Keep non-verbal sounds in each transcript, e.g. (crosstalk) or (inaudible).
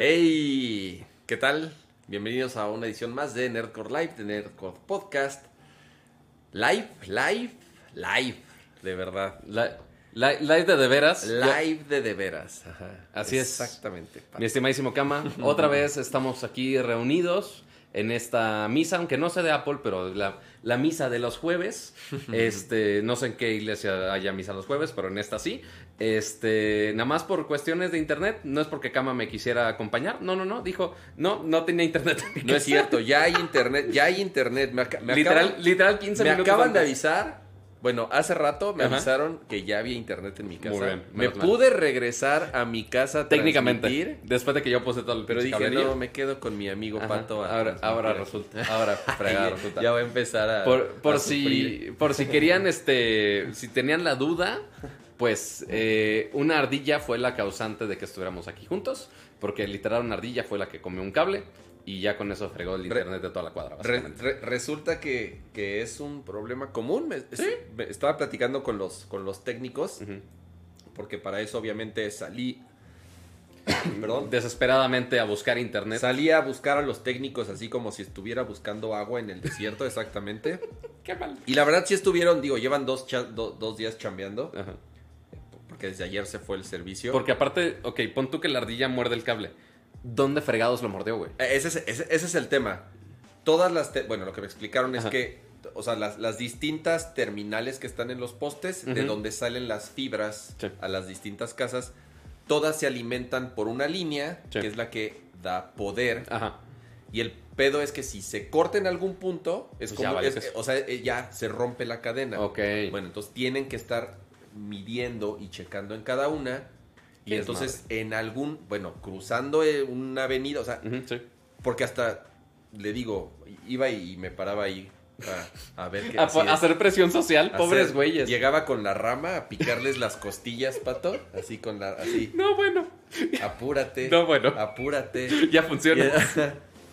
¡Hey! ¿Qué tal? Bienvenidos a una edición más de Nerdcore Live, de Nerdcore Podcast. Live, live, live, de verdad. La- la- live de de veras. Live de de veras. Ajá. Así es. Exactamente. Mi estimadísimo Cama, (laughs) otra vez estamos aquí reunidos en esta misa, aunque no sea de Apple, pero la, la misa de los jueves. (laughs) Este, no sé en qué iglesia haya misa los jueves, pero en esta sí. Este, nada más por cuestiones de internet, no es porque Cama me quisiera acompañar. No, no, no, dijo, no, no tenía internet. (laughs) No es cierto, ya hay internet, ya hay internet. Me, me literal, acaban, literal 15 me minutos. acaban de avisar. Bueno, hace rato me Ajá. avisaron que ya había internet en mi casa. Muy bien, me mal. pude regresar a mi casa a Técnicamente, después de que yo puse todo el pero dije, no, me quedo con mi amigo Ajá, Pato. a ahora, resulta, ahora (laughs) fregada Ya- resulta. Ya voy a empezar a. Por, por a si, sufrir. por si querían, (laughs) este, si tenían la duda, pues eh, una ardilla fue la causante de que estuviéramos aquí juntos, porque literal una ardilla fue la que comió un cable y ya con eso fregó el Re- internet de toda la cuadra. Re- básicamente. re- resulta que, que es un problema común. Me- me- estaba platicando con los, con los técnicos, porque para eso obviamente salí. (coughs) Perdón. Desesperadamente a buscar internet. Salí a buscar a los técnicos así como si estuviera buscando agua en el desierto, exactamente. (laughs) Qué mal. Y la verdad sí estuvieron, digo, llevan dos, do- dos días chambeando, Ajá. Porque desde ayer se fue el servicio. Porque aparte, ok, pon tú que la ardilla muerde el cable. ¿Dónde fregados lo mordió, güey? Eh, Ese es, ese- ese es el tema. Todas las... te- bueno, lo que me explicaron es Ajá. que, o sea, las, las distintas terminales que están en los postes, de Ujú. donde salen las fibras Sí. a las distintas casas, todas se alimentan por una línea, Sí. que es la que da poder. Ajá. Y el pedo es que si se corta en algún punto, es Pues ya como... vale es- queso. o sea, eh, ya se rompe la cadena. Ok. Bueno, entonces tienen que estar midiendo y checando en cada una. Y entonces en algún, bueno, cruzando eh, una avenida, o sea, sí. porque hasta le digo, iba y me paraba ahí a, a ver qué (laughs) A, hacer presión social, pobres güeyes. Llegaba con la rama a picarles las costillas, pato, así con la, así, No, bueno. apúrate, No, bueno. apúrate. (laughs) Ya funciona.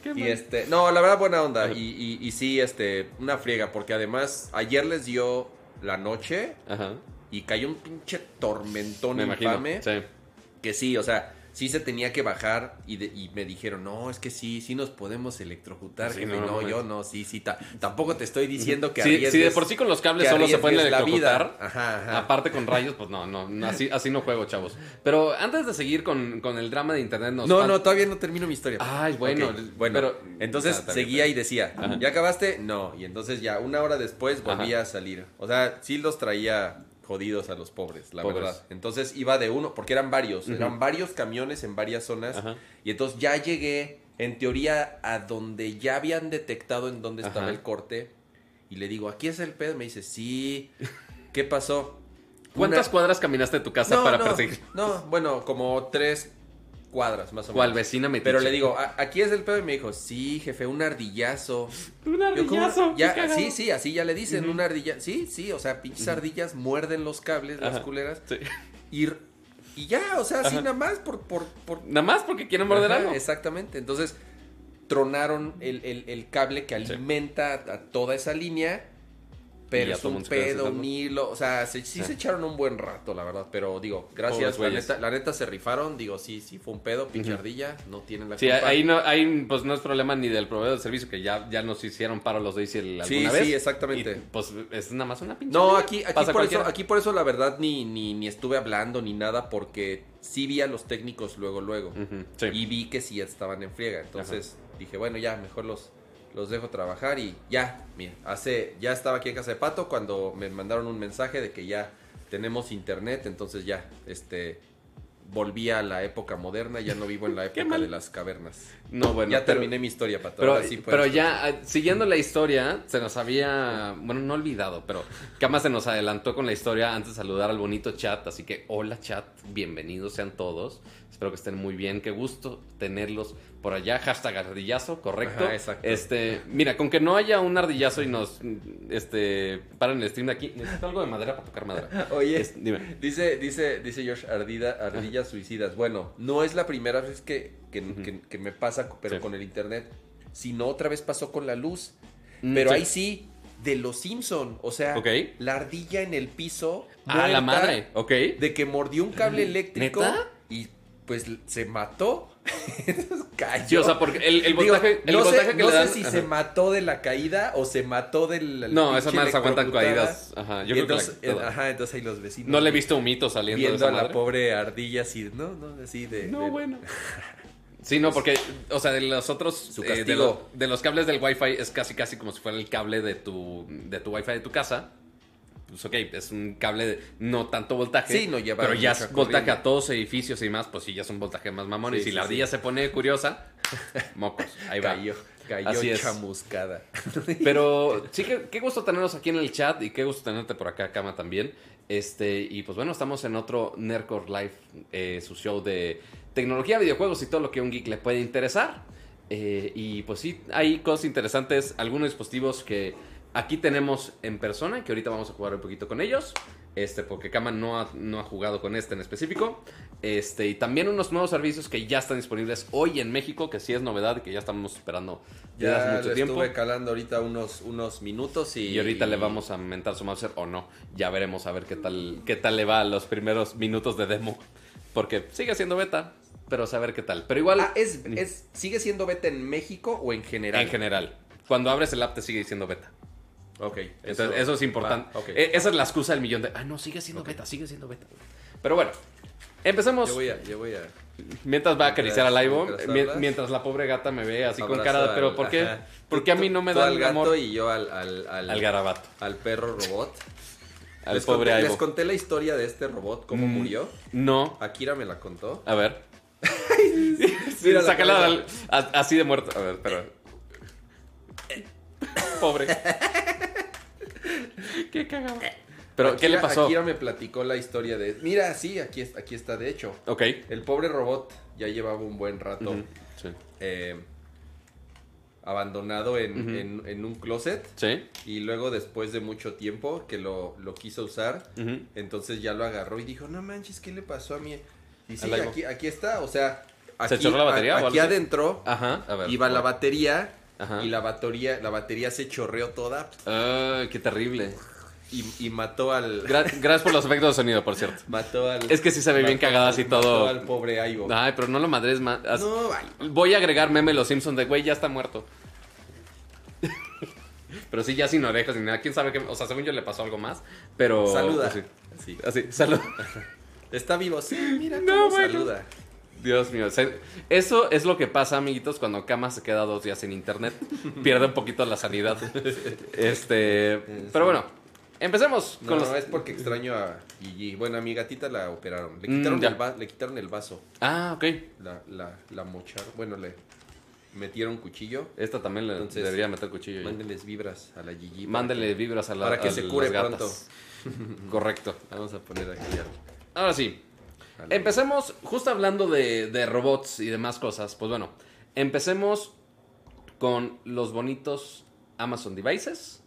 Y, (laughs) y este, no, la verdad buena onda. Y, y, y sí, este, una friega, porque además ayer les dio la noche Ajá. Y cayó un pinche tormentón Me imagino. infame. Sí. Que sí, o sea, sí se tenía que bajar y, de- y me dijeron, no, es que sí, sí nos podemos electrocutar. Sí, jefe". no, no, no, yo no. sí, sí, ta- tampoco te estoy diciendo que Sí, sí, de por sí con los cables solo se pueden arriesgues la vida. electrocutar. Ajá, ajá. Aparte con rayos, pues no, no, no, así, así no juego, chavos. Pero antes de seguir con, con el drama de internet, nos No, no, todavía no termino mi historia. Ay, bueno, bueno, pero- entonces Ah, seguía y decía, Ajá. ¿ya acabaste? No, y entonces ya una hora después volvía a salir. O sea, sí los traía jodidos a los pobres, la Pobres. verdad. Entonces iba de uno, porque eran varios, eran varios camiones en varias zonas. Ajá. Y entonces ya llegué, en teoría, a donde ya habían detectado en dónde estaba Ajá. el corte. Y le digo, ¿aquí es el pedo? Me dice, sí. ¿Qué pasó? ¿Cuántas Una- cuadras caminaste de tu casa no, para no, perseguir? No, bueno, como tres cuadras más o ¿Cuál menos. vecina me Pero le digo, "A- aquí es el pedo y me dijo, sí, jefe, un ardillazo. (laughs) Un ardillazo. Ya, cagado. sí, sí, así ya le dicen, un ardilla. Sí, sí, o sea, pinches ardillas muerden los cables, las culeras. Sí. Y, y ya, o sea, así nada más por... por, por Nada más porque quieren morder algo. Exactamente. Entonces, tronaron el, el- el cable que alimenta a toda esa línea. Pero es un pedo, un hilo. O sea, se- sí, Sí. se echaron un buen rato, la verdad. Pero digo, gracias. La neta, la neta se rifaron. Digo, sí, sí, fue un pedo, pinche Ujú. ardilla. No tienen la Sí, culpa. ahí no, ahí pues no es problema ni del proveedor de servicio, que ya, ya nos hicieron paro los de alguna Sí, vez. sí, exactamente. Y, pues es nada más una pinche. No, aquí, aquí, por eso, aquí por eso la verdad ni, ni, ni estuve hablando ni nada porque sí vi a los técnicos luego, luego. Sí. Y vi que sí estaban en friega. Entonces dije, bueno, ya, mejor los, los dejo trabajar y ya, mira, hace, ya estaba aquí en casa de Pato cuando me mandaron un mensaje de que ya tenemos internet, entonces ya, este, volví a la época moderna, ya no vivo en la (laughs) época de las cavernas. No, bueno. ya pero- terminé mi historia, Pato. Pero, sí pero ya, eh, siguiendo la historia, se nos había, bueno, no olvidado, pero Cama se nos adelantó con la historia antes de saludar al bonito chat. Así que, hola chat, bienvenidos sean todos. Espero que estén muy bien, qué gusto tenerlos por allá. Hashtag ardillazo, correcto. Ajá, exacto. Este, mira, con que no haya un ardillazo y nos, este, paran el stream de aquí, necesito algo de madera para tocar madera. (laughs) Oye, Es- dime. Dice, dice, dice Josh, ardida, ardillas suicidas. Bueno, no es la primera vez que, que, que- que me pasa, pero Sí. con el internet. Sino otra vez pasó con la luz. Mm, Pero sí. ahí sí, de los Simpson. O sea, la ardilla en el piso. Ah, la madre, ok. De que mordió un cable eléctrico. ¿Neta? Y pues se mató. (laughs) Cayó. Sí, o sea, porque el, el voltaje, el no voltaje sé, que no le dan. sé si ajá. se mató de la caída o se mató del. No, esas madres aguantan caídas. Ajá, yo creo que la- entonces, eh, todas. ajá, entonces ahí los vecinos. No le he visto un mito saliendo de viendo esa a la madre. pobre ardilla así, no, no, así de. No, de- bueno. (laughs) Sí, no, porque, o sea, de los otros, Su eh, de, lo- de los cables del Wi-Fi es casi, casi como si fuera el cable de tu, de tu Wi-Fi de tu casa. Pues ok, es un cable de no tanto voltaje. Sí, no lleva Pero ya es voltaje a todos edificios y más, pues sí, ya es un voltaje más mamón. y si sí, la ardilla se pone curiosa, (laughs) mocos, ahí va. Cayó, cayó Así es. chamuscada. (laughs) Pero sí, que, qué gusto tenerlos aquí en el chat y qué gusto tenerte por acá, Cama, también. Este, y pues bueno, estamos en otro Nerdcore Live, eh, su show de tecnología, videojuegos y todo lo que a un geek le puede interesar. Eh, y pues sí, hay cosas interesantes, algunos dispositivos que aquí tenemos en persona que ahorita vamos a jugar un poquito con ellos. Este, porque Kama no ha, no ha jugado con este en específico. Este, y también unos nuevos servicios que ya están disponibles hoy en México, que sí es novedad y que ya estamos esperando desde hace Ya mucho le tiempo. estuve calando ahorita unos, unos minutos y. Y ahorita y- le vamos a mentar su Mauser o no. Ya veremos a ver qué tal, qué tal le va a los primeros minutos de demo. Porque sigue siendo beta, pero saber qué tal. Pero igual, Ah, es, es, ¿sigue siendo beta en México o en general? en general, cuando abres el app te sigue diciendo beta. Ok. Entonces, eso, es importante. va, ok. E- Esa es la excusa del millón de. Ah, no, sigue siendo beta, sigue siendo beta. Pero bueno, empecemos. Yo voy a. Yo voy a Mientras va a acariciar al Ivo, Mientras la pobre gata me ve así con cara de. Pero al- ¿por qué? ajá. ¿Por qué a mí no me da el amor y yo al, al, al, al garabato? al perro robot. (laughs) Al les, pobre conté, Ivo. les conté la historia de este robot, cómo Mm. murió. No. Akira me la contó. A ver. (laughs) Mira la (laughs) sácala así de muerto. A ver, pero. Pobre. (laughs) Qué cagado. Pero, ¿qué le pasó? Akira me platicó la historia de. Mira, sí, aquí, aquí está, de hecho. Ok. El pobre robot ya llevaba un buen rato Sí. eh, abandonado en, Ujú. en- en un closet. Sí. Y luego, después de mucho tiempo que lo, lo quiso usar, entonces ya lo agarró y dijo: No manches, ¿qué le pasó a mí? Y sí, aquí, aquí está, o sea. ¿Se Aquí, chorró la batería a- o algo Aquí adentro Ajá. A ver. iba la batería. Ajá. Y la batería, la batería se chorreó toda Ay, qué terrible. y, y mató al. (laughs) Gra- gracias por los efectos de sonido, por cierto. Mató al. Es que sí se ve bien al- así mató todo. al pobre Ivo. Ay, pero no lo madres más. No, vale. Voy a agregar meme los Simpsons de güey, ya está muerto. (laughs) pero sí, ya sin orejas ni nada. Quién sabe qué. O sea, según yo le pasó algo más. Pero. Saluda. Así, Sí. así salud. Está vivo, sí, mira (laughs) No, cómo bueno. saluda. Dios mío. Eso es lo que pasa, amiguitos, cuando Kama se queda dos días sin internet. (laughs) Pierde un poquito la sanidad. Este. Pero bueno, empecemos No, con los. es porque extraño a Gigi. Bueno, a mi gatita la operaron. Le Mm, quitaron, ya. el, va- le quitaron el vaso. Ah, ok. La, la, la mocharon. Bueno, le metieron cuchillo. Esta también le Entonces, debería meter cuchillo. Mándenles vibras a la Gigi. que- vibras a la para que a se cure gatas. Correcto. (laughs) Vamos a poner aquí Ahora sí. Empecemos, justo hablando de, de robots y demás cosas. Pues bueno, empecemos con los bonitos Amazon Devices.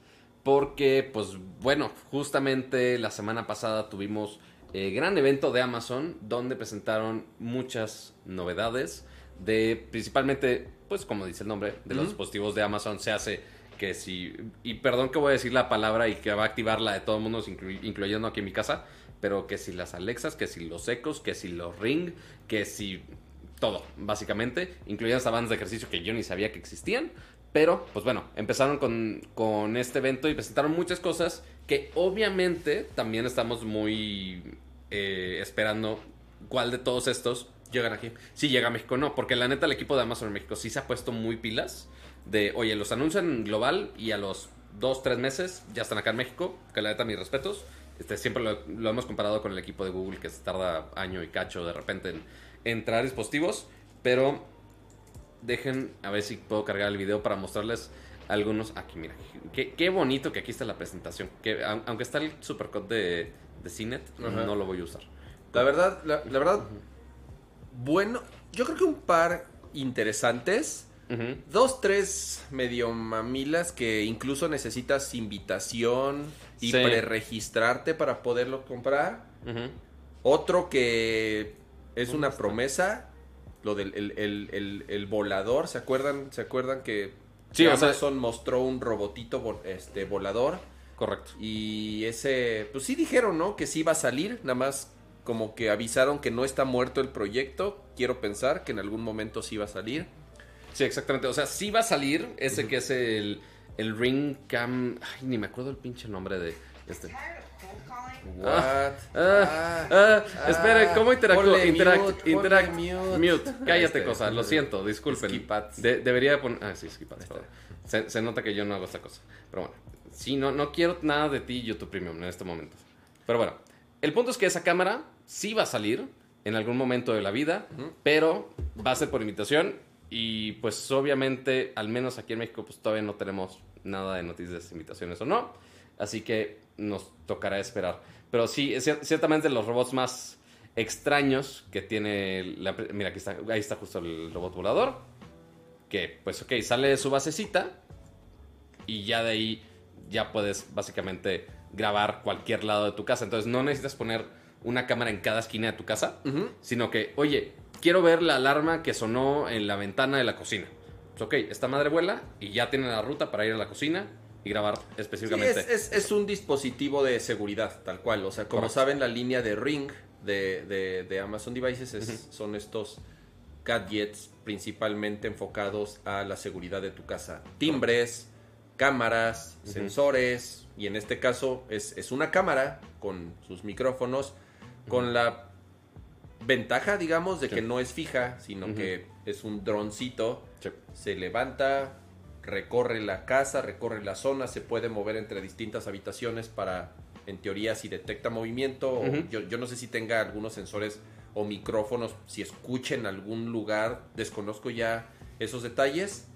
Porque, pues bueno, justamente la semana pasada tuvimos eh, gran evento de Amazon donde presentaron muchas novedades de principalmente, pues como dice el nombre, de los dispositivos de Amazon. Se hace que si, y perdón que voy a decir la palabra y que va a activar la de todo el mundo, inclu- incluyendo aquí en mi casa, pero que si las Alexas, que si los Ecos, que si los Ring, que si todo, básicamente, incluyendo hasta bandas de ejercicio que yo ni sabía que existían. Pero, pues bueno, empezaron con, con este evento y presentaron muchas cosas que obviamente también estamos muy eh, esperando cuál de todos estos Llegan aquí. si llega a México no, porque la neta el equipo de Amazon en México sí se ha puesto muy pilas de, oye, los anuncian global y a los dos, tres meses ya están acá en México, que la neta mis respetos. Este, siempre lo, lo hemos comparado con el equipo de Google que se tarda año y cacho de repente en, en traer dispositivos, pero dejen a ver si puedo cargar el video para mostrarles algunos. Aquí, mira, qué, qué bonito que aquí está la presentación. Que, aun- aunque está el supercode de, de Ajá. no lo voy a usar. La verdad, la, la verdad, bueno, yo creo que un par interesantes. Dos, tres medio mamilas que incluso necesitas invitación y Sí. preregistrarte para poderlo comprar. Otro que es ¿Dónde una está? promesa, lo del el, el- el- el volador, ¿se acuerdan? ¿Se acuerdan que Sí, que o sea- Amazon mostró un robotito este volador? Correcto. Y ese, pues sí dijeron, ¿no? Que sí iba a salir, nada más como que avisaron que no está muerto el proyecto. Quiero pensar que en algún momento sí va a salir. Sí, exactamente. O sea, sí va a salir ese que es el, el Ring Cam. Ay, ni me acuerdo el pinche nombre de este. What? Ah, Ah, ah, ah, espere, ¿cómo interactúo? Interact, mute, interact, mute. mute. Cállate, Este, cosa, lo siento, disculpen. De- debería poner. Ah, sí, skip ads, perdón. Se, se nota que yo no hago esta cosa. Pero bueno, sí, no, no quiero nada de ti, YouTube Premium, en este momento. Pero bueno, el punto es que esa cámara sí va a salir en algún momento de la vida, pero va a ser por invitación. Y pues obviamente, al menos aquí en México, pues todavía no tenemos nada de noticias invitaciones o no. Así que nos tocará esperar. Pero sí, ciertamente los robots más extraños que tiene la... Mira, aquí está, ahí está justo el robot volador. Que, pues, ok, sale de su basecita y ya de ahí ya puedes básicamente grabar cualquier lado de tu casa. Entonces no necesitas poner una cámara en cada esquina de tu casa, sino que, oye, quiero ver la alarma que sonó en la ventana de la cocina. Pues, ok, esta madre vuela y ya tiene la ruta para ir a la cocina y grabar Sí, específicamente. es, es- es un dispositivo de seguridad, tal cual. O sea, como Correcto. saben, la línea de Ring de, de- de Amazon Devices es- son estos gadgets principalmente enfocados a la seguridad de tu casa. Timbres, cámaras, sensores, y en este caso es, es una cámara con sus micrófonos, con la ventaja, digamos, de Sí. que no es fija, sino que es un droncito Sí. se levanta, recorre la casa, recorre la zona, se puede mover entre distintas habitaciones para, en teoría, si detecta movimiento. o yo, yo no sé si tenga algunos sensores o micrófonos, si escucha en algún lugar, desconozco ya esos detalles,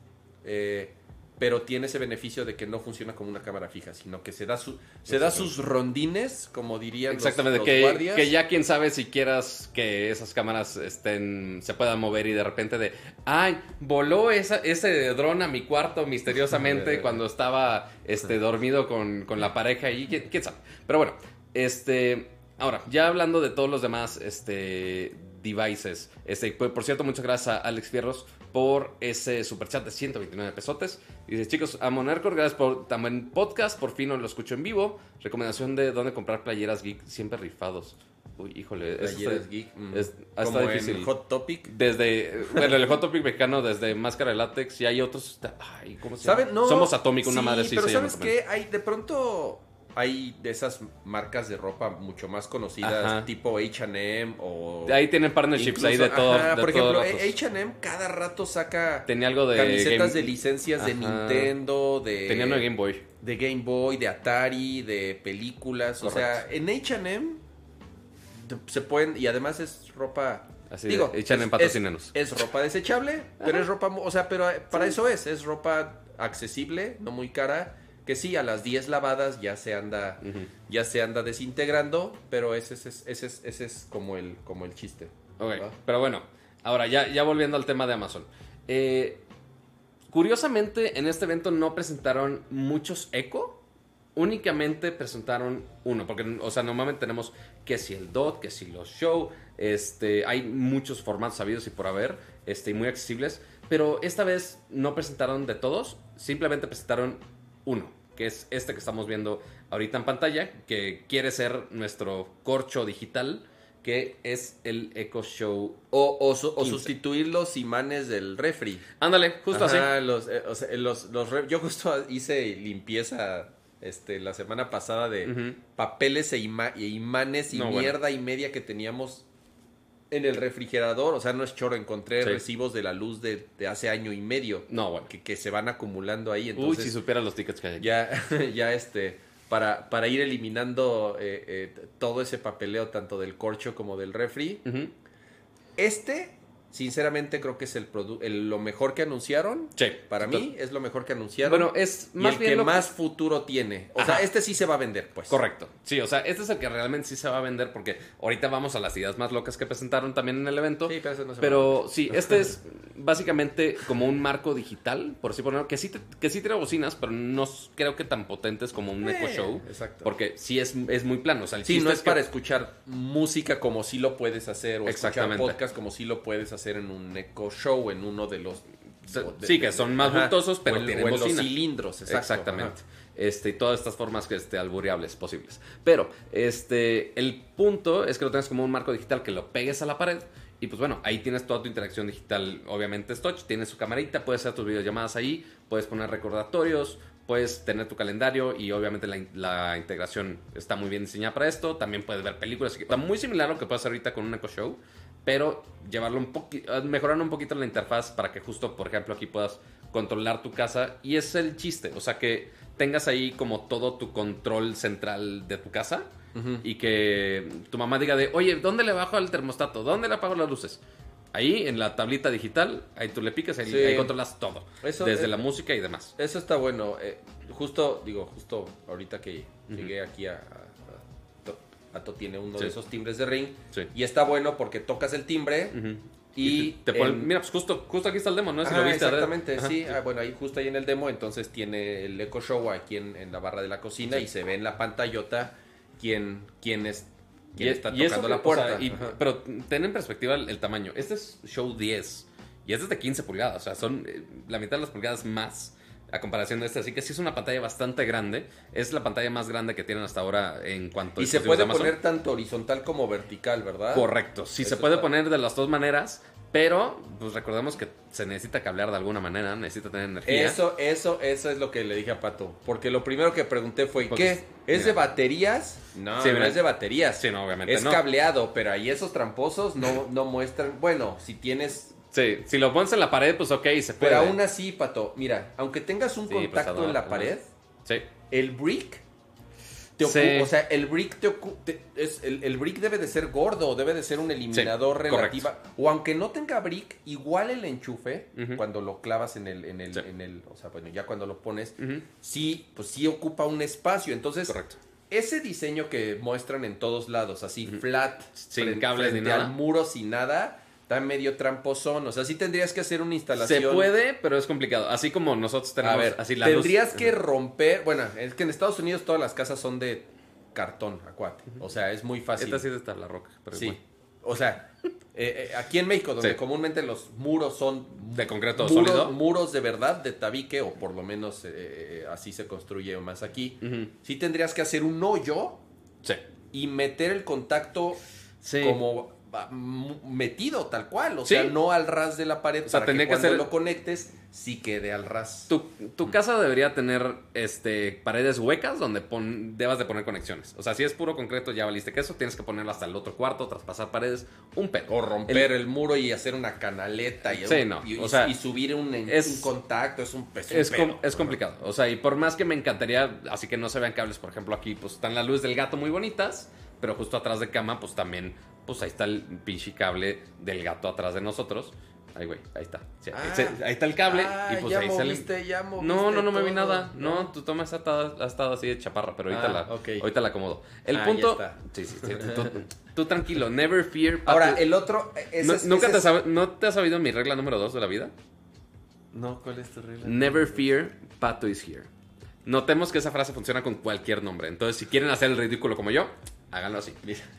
eh, pero tiene ese beneficio de que no funciona como una cámara fija, sino que se da, su, se da sus rondines, como dirían los- Exactamente, los, que, guardias. que ya quién sabe si quieras que esas cámaras estén, se puedan mover y de repente de, ay, voló esa, ese dron a mi cuarto misteriosamente (laughs) cuando estaba este, dormido con, con la pareja y quién, quién sabe. Pero bueno, este, ahora, ya hablando de todos los demás este, devices, este, por, por cierto, muchas gracias a Alex Fierros por ese superchat de 129 pesotes. Y dice, chicos, a Monarcor, gracias por también podcast, por fin lo escucho en vivo. Recomendación de dónde comprar playeras geek, siempre rifados. Uy, híjole, Playeras está- geek, mm, es- está como en difícil. Hot Topic. Desde, bueno, el Hot Topic mexicano, desde Máscara de Látex, y hay otros, ay, ¿cómo se llama? ¿Saben? No. Somos Atómico, una sí, madre así pero se llama ¿sabes qué? Hay, de pronto hay de esas marcas de ropa mucho más conocidas, Ajá. tipo H&M o... Ahí tienen partnerships ahí de incluso- todo. ajá, de por todo ejemplo. H&M cada rato saca Tenía algo de camisetas Game- de licencias de. Nintendo, de... Tenía de Game Boy. de Game Boy, de Atari, de películas. O sea, en H&M se pueden... Y además es ropa... Así digo, de, H&M es- patrocínanos. Es, es ropa desechable, pero es ropa... O sea, pero eh, para eso es. Es ropa accesible, no muy cara. Que sí, a las 10 lavadas ya se anda... Ya se anda desintegrando, pero ese, es- ese, es- ese, es como el, como el chiste. Pero bueno, ahora ya, ya volviendo al tema de Amazon. Eh, curiosamente, en este evento no presentaron muchos eco, únicamente presentaron uno, porque, o sea, normalmente tenemos que si el DOT, que si los show, este, hay muchos formatos sabidos y por haber, este, y muy accesibles, pero esta vez no presentaron de todos, simplemente presentaron uno, que es este que estamos viendo ahorita en pantalla, que quiere ser nuestro corcho digital, que es el Echo Show. O, o, su- o 15. sustituir los imanes del refri. Ándale, justo Ajá, así. Los, eh, o sea, los, yo justo hice limpieza este, la semana pasada de papeles e, ima- e imanes y No, bueno. mierda y media que teníamos en el refrigerador. O sea, no es choro, encontré Sí. recibos de la luz de, de hace año y medio No, bueno. que, que se van acumulando ahí. Uy, Entonces, si supiera los tickets que hay aquí. ya, (laughs) ya este, para, para ir eliminando eh, eh, todo ese papeleo, tanto del corcho como del refri. Este, sinceramente, creo que es el, el lo mejor que anunciaron. Sí. Para mí es lo mejor que anunciaron. Bueno, es y más el bien que lo más futuro tiene. O sea, este sí se va a vender, pues. Correcto. Sí, o sea, este es el que realmente sí se va a vender porque ahorita vamos a las ideas más locas que presentaron también en el evento. Sí, pero no se va a Pero sí, este es básicamente como un marco digital, por así ponerlo, que sí, te- que sí tiene bocinas, pero no creo que tan potentes como un Echo Eh, Show. exacto. Porque sí es, es muy plano. O sea, el Sí, no es que- para escuchar música como sí lo puedes hacer, o escuchar Exactamente. podcast como sí lo puedes hacer en un eco show, en uno de los... De- sí, que son más Ajá. bultosos, pero tienen los cilindros, exacto. Exactamente. Ajá. este, y todas estas formas este, albureables posibles. Pero este, el punto es que lo tengas como un marco digital que lo pegues a la pared. Y pues bueno, ahí tienes toda tu interacción digital, obviamente es touch, tienes su camarita, puedes hacer tus videollamadas ahí, puedes poner recordatorios, puedes tener tu calendario y obviamente la, la integración está muy bien diseñada para esto. También puedes ver películas. Está muy similar a lo que puedes hacer ahorita con un Echo Show, pero llevarlo un poquito, mejorando un poquito la interfaz para que justo, por ejemplo, aquí puedas controlar tu casa. Y es el chiste, o sea que tengas ahí como todo tu control central de tu casa y que tu mamá diga de, oye, ¿dónde le bajo al termostato? ¿Dónde le apago las luces? Ahí en la tablita digital, ahí tú le picas, ahí, Sí. ahí controlas todo. Eso desde es- la música y demás. Eso está bueno. eh, justo, digo, justo ahorita que llegué aquí a, Pato tiene uno Sí. de esos timbres de ring. Sí. Y está bueno porque tocas el timbre y... te, ponen- en- mira, pues justo, justo aquí está el demo, ¿no? Si Ajá, lo viste, Adred. exactamente, Ajá. sí. Ah, bueno, ahí justo ahí en el demo, entonces tiene el Echo Show aquí en, en la barra de la cocina y se ve en la pantallota quién, quién, es, Y, está y tocando la puerta. o sea, y- Ajá. pero ten en perspectiva el, el tamaño. Este es Show 10 y este es de 15 pulgadas. O sea, son eh, la mitad de las pulgadas más a comparación de este. Así que sí es una pantalla bastante grande. Es la pantalla más grande que tienen hasta ahora en cuanto a Y se puede poner tanto horizontal como vertical, ¿verdad? Correcto. Sí, Eso se puede está- poner de las dos maneras. Pero, pues recordemos que se necesita cablear de alguna manera. Necesita tener energía. Eso, eso, eso es lo que le dije a Pato. Porque lo primero que pregunté fue, Porque- ¿qué? ¿Es de baterías? No, Sí, no es de baterías. Sí, no, obviamente Es no. cableado, pero ahí esos tramposos no, no muestran. Bueno, si tienes. Sí, si lo pones en la pared, pues ok, se puede. Pero aún así, Pato, mira, aunque tengas un Sí, pues, contacto en la pared, Sí. el brick te Sí. o sea, el brick te te- es, el, el brick debe de ser gordo, debe de ser un eliminador relativa. O aunque no tenga brick, igual el enchufe, cuando lo clavas en el, en el, en el, o sea, bueno, ya cuando lo pones, sí, pues sí ocupa un espacio. Entonces, Correcto. ese diseño que muestran en todos lados, así flat, Sin cables ni nada. al muro sin nada, está medio tramposón. O sea, sí tendrías que hacer una instalación. Se puede, pero es complicado. Así como nosotros tenemos A ver, así la luz- tendrías que romper. Bueno, es que en Estados Unidos todas las casas son de cartón, acuate. O sea, es muy fácil. Esta sí es de tabla roca, pero sí. igual. O sea, eh, eh, aquí en México, donde Sí. comúnmente los muros son De concreto muros, sólido. muros de verdad, de tabique, o por lo menos eh, así se construye más aquí. Sí tendrías que hacer un hoyo Sí. y meter el contacto Sí. como metido tal cual, o Sí. sea, no al ras de la pared O sea, para que cuando lo conectes sí quede al ras. Tu, tu casa debería tener este paredes huecas donde pon- debas de poner conexiones. O sea, si es puro concreto, ya valiste que eso, tienes que ponerlo hasta el otro cuarto, traspasar paredes, un pedo. O romper el, muro y hacer una canaleta y, Sí, no, y, o sea, y subir un, es- un contacto, es un, es un Es, pedo. com- es complicado. O sea, y por más que me encantaría, así que no se vean cables, por ejemplo, aquí pues están las luces del gato muy bonitas, pero justo atrás de cama, pues también, pues ahí está el pinche cable del gato atrás de nosotros. Ahí, güey, ahí está. Sí, Ah. se- ahí está el cable Ah, y pues ya ahí sale. moviste, ya No, moviste no, no me vi nada. No, ¿no? tu toma está, ha estado así de chaparra, pero ahorita, Ah, la, ok. ahorita la acomodo. El Ah, punto. ya está. Sí, sí, sí. Tú, tú- (laughs) tú tranquilo, never fear. Ahora, Pato. el otro... ese No- es- ¿Nunca ese te, sabe- ¿No te has sabido mi regla número dos de la vida? No, ¿cuál es tu regla? Never fear, Pato is here. Notemos que esa frase funciona con cualquier nombre. Entonces, si quieren hacer el ridículo como yo, háganlo así.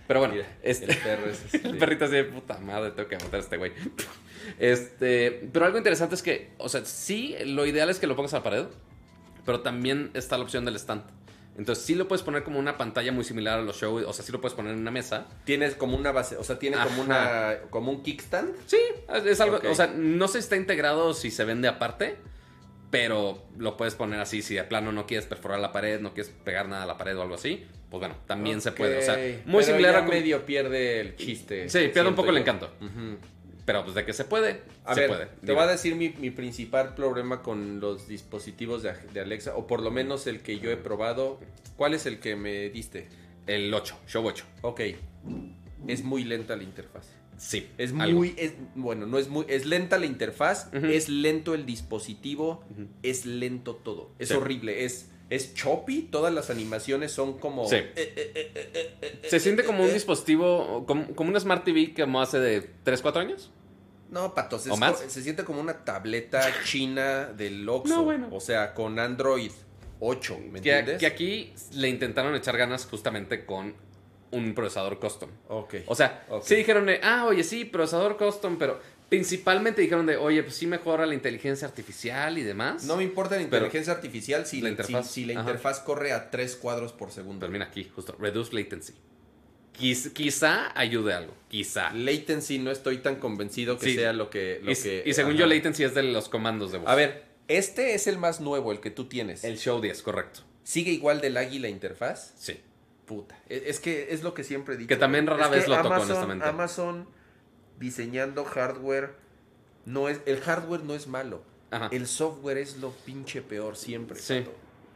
Pero bueno, Mira, este, el perro es (laughs) el perrito así de puta madre, tengo que matar a este güey. Este, pero algo interesante es que, o sea, sí, lo ideal es que lo pongas a la pared, pero también está la opción del stand. Entonces, sí lo puedes poner como una pantalla muy similar a los shows, o sea, sí lo puedes poner en una mesa. Tienes como una base, o sea, tiene como una como un kickstand. Sí, es algo, o sea, no sé si está integrado si se vende aparte, pero lo puedes poner así, si de plano no quieres perforar la pared, no quieres pegar nada a la pared o algo así, pues bueno, también se puede, o sea, muy pero similar ya a medio pierde el chiste. Sí, pierde un poco el encanto. Pero pues de que se puede, A se ver, puede. te voy a decir mi, mi principal problema con los dispositivos de, de Alexa, o por lo menos el que yo he probado. ¿Cuál es el que me diste? el 8, show 8. Ok, es muy lenta la interfaz. Sí, Es muy, es, bueno, no es muy, es lenta la interfaz, es lento el dispositivo, es lento todo. Es Sí. horrible, es, es choppy, todas las animaciones son como... Sí. eh, eh, eh, Se siente como un dispositivo, como, como un Smart TV como hace de 3, 4 años. No, patos, es ¿O más? se siente como una tableta china del (laughs) Oxxo. No, bueno. O sea, con Android 8, ¿me Que, entiendes? que aquí le intentaron echar ganas justamente con un procesador custom. Ok. O sea, sí dijeron, ah, oye, sí, procesador custom, pero principalmente dijeron de, oye, pues sí mejora la inteligencia artificial y demás. No me importa la inteligencia artificial si La interfaz, si, si la interfaz corre a 3 cuadros por segundo. Pero mira aquí, justo, reduce latency. Quiz- quizá ayude algo, quizá. Latency no estoy tan convencido que Sí. sea lo que... Lo Y, que y según ajá. yo, latency es de los comandos de voz. A ver, este es el más nuevo, el que tú tienes. El show 10, correcto. ¿Sigue igual del águila interfaz? Sí. Puta. Es, es que es lo que siempre he dicho. Que también rara Es vez lo toco, Amazon- honestamente. Amazon diseñando hardware no es... El hardware no es malo. Ajá. El software es lo pinche peor siempre. Sí.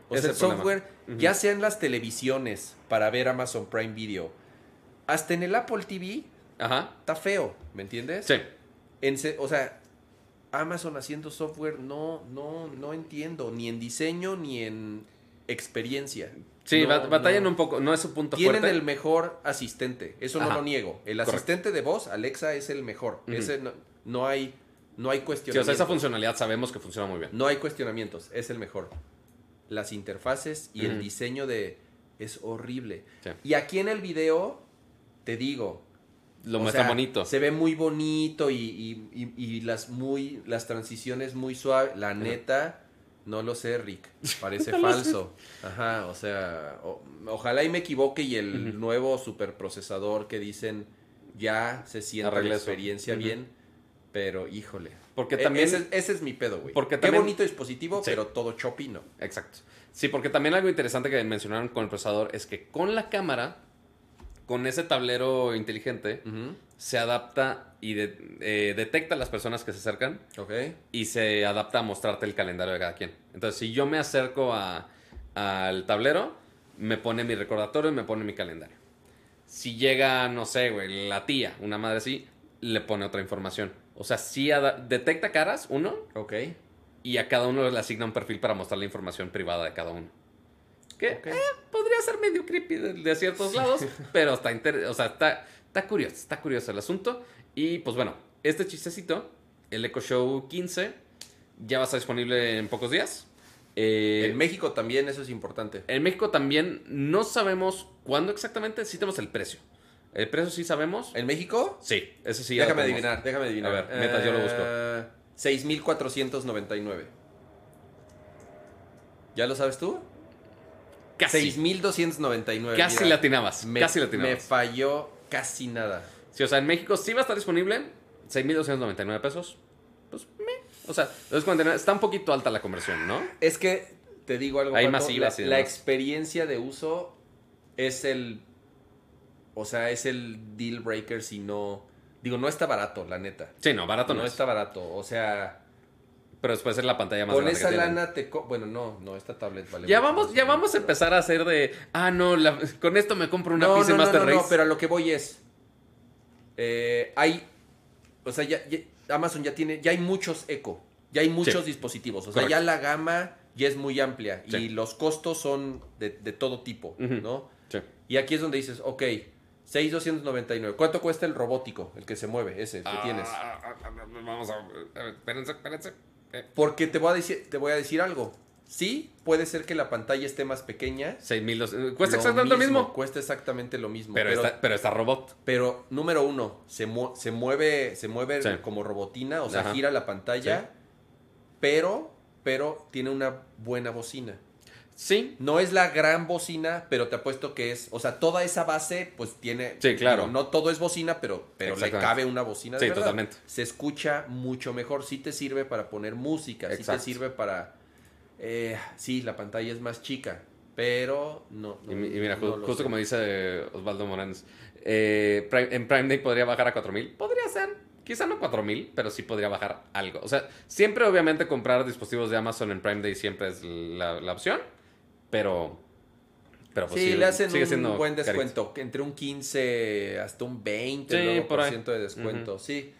O sea, el software, ya sea en las televisiones para ver Amazon Prime Video, hasta en el Apple TV, Ajá. está feo, ¿me entiendes? Sí. En o sea, Amazon haciendo software, no, no, no entiendo, ni en diseño ni en experiencia. Sí, No, bat- batallan no. un poco, no es su punto Tienen fuerte. el mejor asistente, eso no lo niego. El Correcto. asistente de voz, Alexa, es el mejor. Ese no, no hay, no hay Sí, o cuestionamientos. sea, esa funcionalidad sabemos que funciona muy bien. No hay cuestionamientos, es el mejor. Las interfaces y el diseño de es horrible. Sí. Y aquí en el video te digo, Lo más bonito. Se ve muy bonito y, y- y- y las muy las transiciones muy suaves. La neta, no lo sé, Rick. (laughs) Parece No falso. Ajá, o sea, o- ojalá y me equivoque y el Ujú. nuevo superprocesador que dicen ya se Arregle la experiencia bien. Pero, híjole. Porque E- también... Ese, ese es mi pedo, güey. Porque Qué también- bonito dispositivo, Sí. pero todo choppy no. Exacto. Sí, porque también algo interesante que mencionaron con el procesador es que con la cámara, con ese tablero inteligente, se adapta y de- eh, detecta a las personas que se acercan Ok. y se adapta a mostrarte el calendario de cada quien. Entonces, si yo me acerco a- al tablero, me pone mi recordatorio y me pone mi calendario. Si llega, no sé, güey, la tía, una madre así, le pone otra información. O sea, sí detecta caras, uno, Ok. y a cada uno le asigna un perfil para mostrar la información privada de cada uno. Que eh, podría ser medio creepy de, de ciertos lados, (laughs) pero está, o sea, está, está curioso, está curioso el asunto. Y pues bueno, este chistecito, el Echo Show 15, ya va a estar disponible en pocos días. Eh, en México también eso es importante. en México también no sabemos cuándo exactamente, sí tenemos el precio. El precio sí sabemos. ¿En México? Sí, eso sí. déjame adivinar, déjame adivinar. A ver, mientras yo lo busco. Eh, 6,499. ¿Ya lo sabes tú? Casi. 6,299. Casi mira. la atinabas. Me, casi la me falló casi nada. Sí, o sea, en México sí va a estar disponible. 6.299 pesos. Pues, me. O sea, 249. Está un poquito alta la conversión, ¿no? Es que te digo algo. Hay masivas la, y la experiencia de uso es el. O sea, es el deal breaker si no. Digo, no está barato, la neta. Sí, no, barato no, no es. está barato. O sea, Pero después es la pantalla más con grande esa que lana te. co- Bueno, no, no, esta tablet vale. Ya vamos, más. ya vamos a empezar a hacer de. Ah, no, la- con esto me compro una no, PC no, no, Master no, Race. no, pero a lo que voy es. eh, hay. O sea, ya, ya- Amazon ya tiene. Ya hay muchos eco. Ya hay muchos Sí. dispositivos. O sea, ya la gama ya es muy amplia. Sí. Y los costos son de, de todo tipo. ¿no? Sí. Y aquí es donde dices, ok, 6,299. ¿Cuánto cuesta el robótico? El que se mueve, ese que tienes. Ah, ah, ah, ah, vamos a. a ver, espérense, espérense. Eh, Porque te voy, a decir, te voy a decir algo. Sí, puede ser que la pantalla esté más pequeña. 6.200. Cuesta exactamente lo mismo. Cuesta exactamente lo mismo. Pero, está, pero está robot. Pero, número uno, se, mu- se mueve, se mueve Sí. como robotina, o sea, Ajá. gira la pantalla, Sí. pero, pero tiene una buena bocina. Sí. No es la gran bocina, pero te apuesto que es, o sea, toda esa base, pues tiene, Sí, claro. no todo es bocina, pero, pero le cabe una bocina. de Sí, verdad. totalmente. Se escucha mucho mejor, sí te sirve para poner música, sí te Exacto. sirve para, eh, sí, la pantalla es más chica, pero no. no, Y, mi- y mira, no justo como dice Osvaldo Morales, eh, en Prime Day podría bajar a 4000. Podría ser, quizá no 4000, pero sí podría bajar algo. O sea, siempre obviamente comprar dispositivos de Amazon en Prime Day siempre es la, la opción, pero. Pero pues sí, sí, le hacen sigue un buen descuento, entre un 15 hasta un 20 Sí, luego por ciento de descuento. Sí.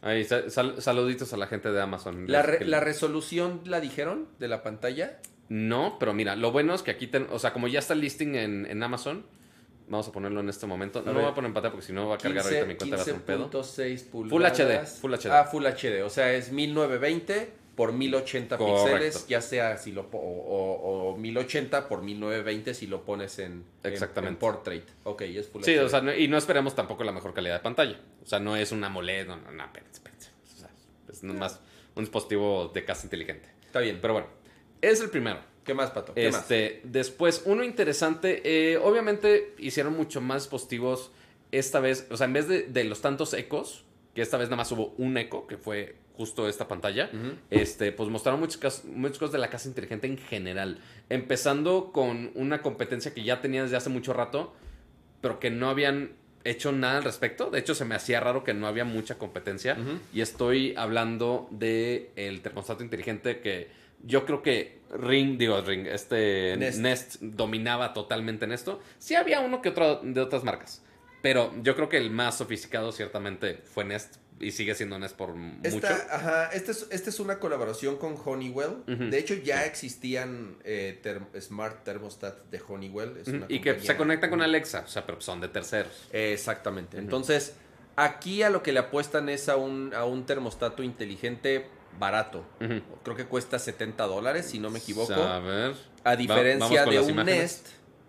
Ahí, sal- sal- saluditos a la gente de Amazon. La, re- la resolución la dijeron de la pantalla. No, pero mira, lo bueno es que aquí, ten- o sea, como ya está el listing en, en Amazon, vamos a ponerlo en este momento. no lo voy a poner en pantalla porque si no va a cargar ahorita mi cuenta y va a ser un pedo. 15.6 Full. HD, Full HD. Ah, Full HD, o sea, es 1920 por 1080 Correcto. píxeles, ya sea si lo o, o- o 1080 por 1920 si lo pones en, en- Exactamente. en portrait. Ok, es Full Sí, o sea, no- y no esperemos tampoco la mejor calidad de pantalla. O sea, no es una AMOLED, no, no, no, espérense, espérense. O sea, es más un dispositivo de casa inteligente. Está bien. Pero bueno, es el primero. ¿Qué más, Pato? ¿Qué más? Este, después, uno interesante, eh, obviamente hicieron mucho más dispositivos esta vez, o sea, en vez de, de los tantos ecos, que esta vez nada más hubo un eco, que fue justo esta pantalla, este, pues mostraron muchas, muchas cosas de la casa inteligente en general, empezando con una competencia que ya tenía desde hace mucho rato, pero que no habían hecho nada al respecto. De hecho, se me hacía raro que no había mucha competencia. Y estoy hablando de el termostato inteligente que yo creo que Ring, digo Ring, este Nest. Nest, dominaba totalmente en esto. Sí había uno que otro de otras marcas. Pero yo creo que el más sofisticado ciertamente fue Nest y sigue siendo Nest por mucho. Esta, ajá, esta es, esta es una colaboración con Honeywell. De hecho, ya existían eh, term- Smart Thermostat de Honeywell. Es Ujú, una Y que se conectan con Alexa, o sea, pero son de terceros. Exactamente. Entonces, aquí a lo que le apuestan es a un, a un termostato inteligente barato. Creo que cuesta 70 dólares, si no me equivoco. A ver. A diferencia de un imágenes. Nest.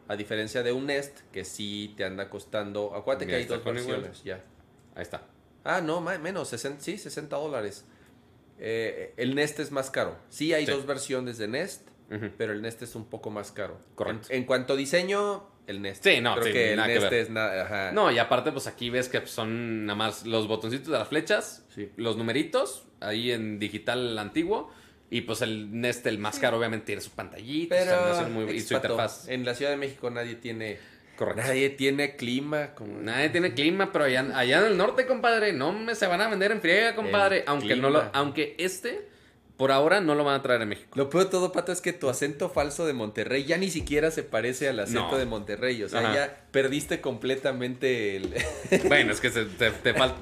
A diferencia de un Nest, que sí te anda costando. Acuérdate que hay dos versiones ya. Ahí está. Ah, no, ma- menos, 60, sí, 60 dólares. Eh, el Nest es más caro. Sí, hay Sí. dos versiones de Nest, pero el Nest es un poco más caro. Correcto. En, en cuanto a diseño, el Nest. Sí, no, Creo sí, que el que Nest ver. es nada. ajá. No, y aparte, pues aquí ves que son nada más los botoncitos de las flechas, Sí. los numeritos, ahí en digital antiguo, y pues el Nest, el más caro, obviamente tiene su pantallita, Pero muy- y su interfaz. en la Ciudad de México nadie tiene Correcto. nadie tiene clima como Nadie tiene clima, pero allá, allá en el norte, compadre, no me se van a vender en friega, compadre. El Aunque no lo, aunque este, por ahora, no lo van a traer a México. Lo peor de todo, Pato, es que tu acento falso de Monterrey ya ni siquiera se parece al acento No. de Monterrey. O sea, Ajá. ya perdiste completamente el... (laughs) Bueno, es que se- te, te falta.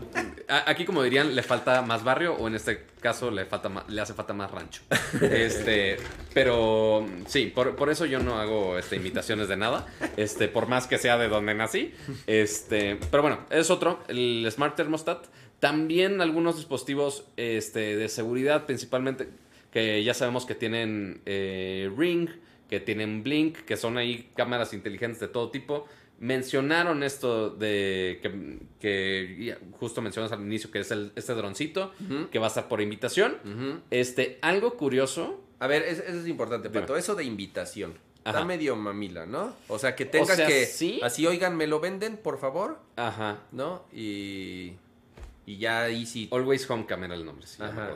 Aquí, como dirían, le falta más barrio, o en este caso, le, falta le hace falta más rancho. Este, pero sí, por, por eso yo no hago este, imitaciones de nada. Este, por más que sea de donde nací. Este, pero bueno, es otro, el Smart Thermostat. También algunos dispositivos este, de seguridad, principalmente, que ya sabemos que tienen eh, Ring, que tienen Blink, que son ahí cámaras inteligentes de todo tipo. Mencionaron esto de que, justo mencionas al inicio, que es el, este droncito, que va a estar por invitación. Este, algo curioso. A ver, es- eso es importante, Dime. Pato. Eso de invitación. Ajá. Está medio mamila, ¿no? O sea, que tenga sea, que... sí. Así, oigan, ¿me lo venden, por favor? Ajá. ¿No? Y... Y ya ahí sí... Always Homecoming era el nombre, sí, Ajá.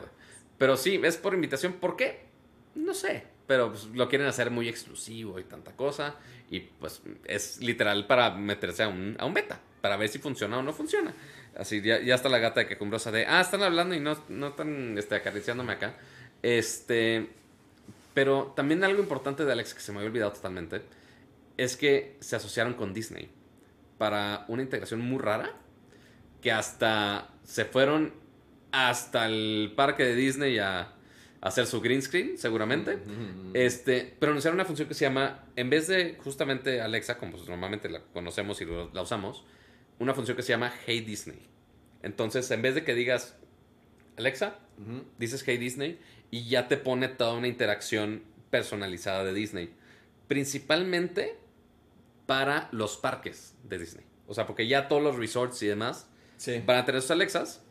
Pero sí, es por invitación. ¿Por qué? No sé. Pero pues, lo quieren hacer muy exclusivo y tanta cosa. Y pues es literal para meterse a un, a un beta. Para ver si funciona o no funciona. Así, ya, ya está la gata de quejumbrosa de, ah, están hablando y no, no están este, acariciándome acá. Este, pero también algo importante de Alex que se me había olvidado totalmente es que se asociaron con Disney para una integración muy rara que hasta se fueron hasta el parque de Disney a, a hacer su green screen, seguramente. Este, pero anunciaron una función que se llama, en vez de justamente Alexa, como pues normalmente la conocemos y lo- la usamos, una función que se llama Hey Disney. Entonces, en vez de que digas Alexa, dices Hey Disney y ya te pone toda una interacción personalizada de Disney. Principalmente para los parques de Disney. O sea, porque ya todos los resorts y demás Sí. van a tener sus Alexas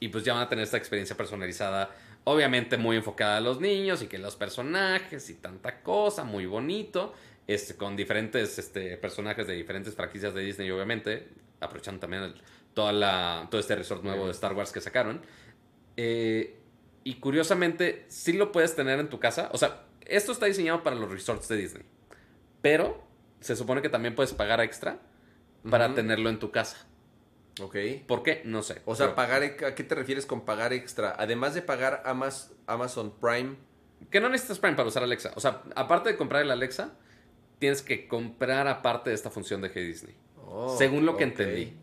y pues ya van a tener esta experiencia personalizada. Obviamente muy enfocada a los niños y que los personajes y tanta cosa, muy bonito. Este, con diferentes este, personajes de diferentes franquicias de Disney, obviamente. Aprovechando también el- toda la, todo este resort nuevo de Star Wars que sacaron. Eh, y curiosamente, sí lo puedes tener en tu casa. O sea, esto está diseñado para los resorts de Disney. Pero se supone que también puedes pagar extra para tenerlo en tu casa. Ok. ¿Por qué? No sé. O sea, Pero- pagar, ¿a qué te refieres con pagar extra? Además de pagar Amazon Prime. Que no necesitas Prime para usar Alexa. O sea, aparte de comprar el Alexa, tienes que comprar aparte de esta función de Hey Disney. Oh, según lo que entendí.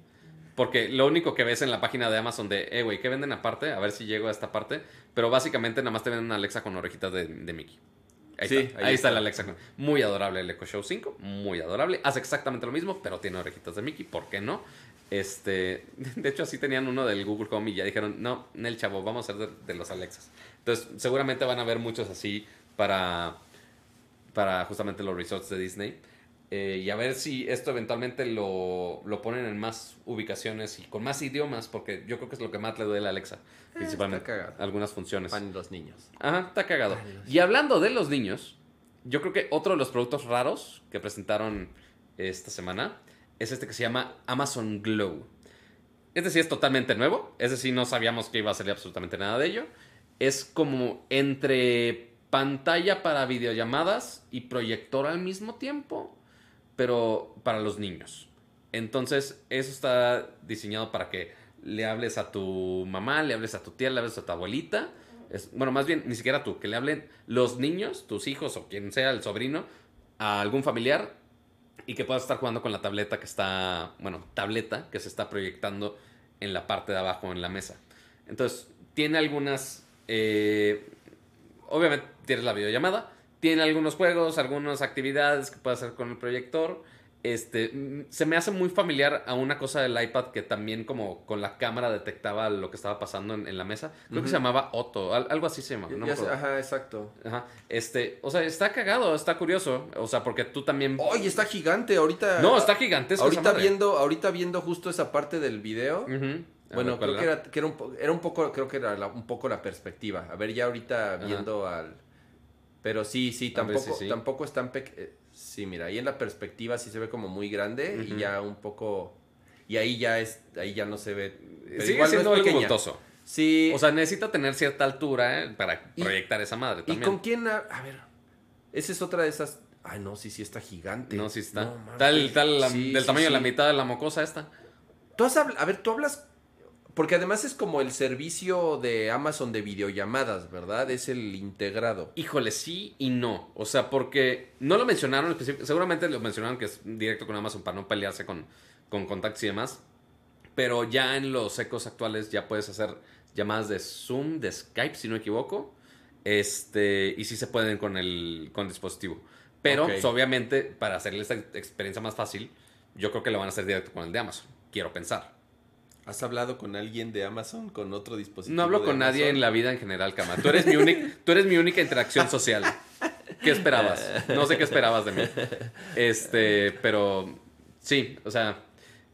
Porque lo único que ves en la página de Amazon de, eh, güey, ¿qué venden aparte? A ver si llego a esta parte. Pero básicamente nada más te venden una Alexa con orejitas de, de Mickey. Ahí, Sí, está. ahí ahí está está. la Alexa. Muy adorable el Echo Show 5. Muy adorable. Hace exactamente lo mismo, pero tiene orejitas de Mickey. ¿Por qué no? Este, (laughs) de hecho, así tenían uno del Google Home y ya dijeron, no, el chavo, vamos a hacer de, de los Alexas. Entonces, seguramente van a haber muchos así para, para justamente los resorts de Disney. Eh, y a ver si esto eventualmente lo, lo ponen en más ubicaciones y con más idiomas, porque yo creo que es lo que más le duele a Alexa, principalmente. está cagado. Algunas funciones. Los niños. Ajá, está cagado. Y hablando de los niños, yo creo que otro de los productos raros que presentaron esta semana es este que se llama Amazon Glow. Este sí es totalmente nuevo. Ese sí no sabíamos que iba a salir absolutamente nada de ello. Es como entre pantalla para videollamadas y proyector al mismo tiempo, pero para los niños. Entonces, eso está diseñado para que le hables a tu mamá, le hables a tu tía, le hables a tu abuelita. Es- bueno, más bien, ni siquiera tú, que le hablen los niños, tus hijos o quien sea, el sobrino, a algún familiar y que puedas estar jugando con la tableta que está, bueno, tableta que se está proyectando en la parte de abajo en la mesa. Entonces, tiene algunas, eh, obviamente tienes la videollamada, tiene algunos juegos, algunas actividades que puedes hacer con el proyector. Este, mm, se me hace muy familiar a una cosa del iPad que también como con la cámara detectaba lo que estaba pasando en, en la mesa. Creo que se llamaba Otto, al- algo así se llama. Ya- no sé- ajá, exacto. Ajá. Este, o sea, está cagado, está curioso. O sea, porque tú también. Oye, está gigante ahorita. No, está gigantesco. Ahorita viendo, ahorita viendo justo esa parte del video. A Bueno, ver, ¿cuál creo que era, que era un, era un poco, creo que era la- un poco la perspectiva. A ver, ya ahorita Ajá. viendo al... Pero sí, sí, ver, tampoco, sí, sí. tampoco es tan pe- Sí, mira, ahí en la perspectiva sí se ve como muy grande y ya un poco... Y ahí ya es, ahí ya no se ve... pero Sigue igual no siendo es algo. Sí. O sea, necesita tener cierta altura eh, para Y- proyectar esa madre ¿y también. con quién? A ver, esa es otra de esas... Ay, no, sí, sí está gigante. No, sí está. No, tal, tal, la- Sí, del sí, tamaño de la mitad de la mocosa esta. Tú has a ver, tú hablas, porque además es como el servicio de Amazon de videollamadas, ¿verdad? Es el integrado. Híjole, sí y no. O sea, porque no lo mencionaron específic- Seguramente lo mencionaron que es directo con Amazon para no pelearse con, con contactos y demás. Pero ya en los ecos actuales ya puedes hacer llamadas de Zoom, de Skype, si no me equivoco. Este, y sí se pueden con el, con el dispositivo. Pero, pues, obviamente, para hacerle esta experiencia más fácil, yo creo que lo van a hacer directo con el de Amazon. Quiero pensar. ¿Has hablado con alguien de Amazon con otro dispositivo? No hablo de con nadie en la vida en general, Cama. Tú eres mi, única, tú eres mi única interacción social. ¿Qué esperabas? No sé qué esperabas de mí. Este, pero sí, o sea,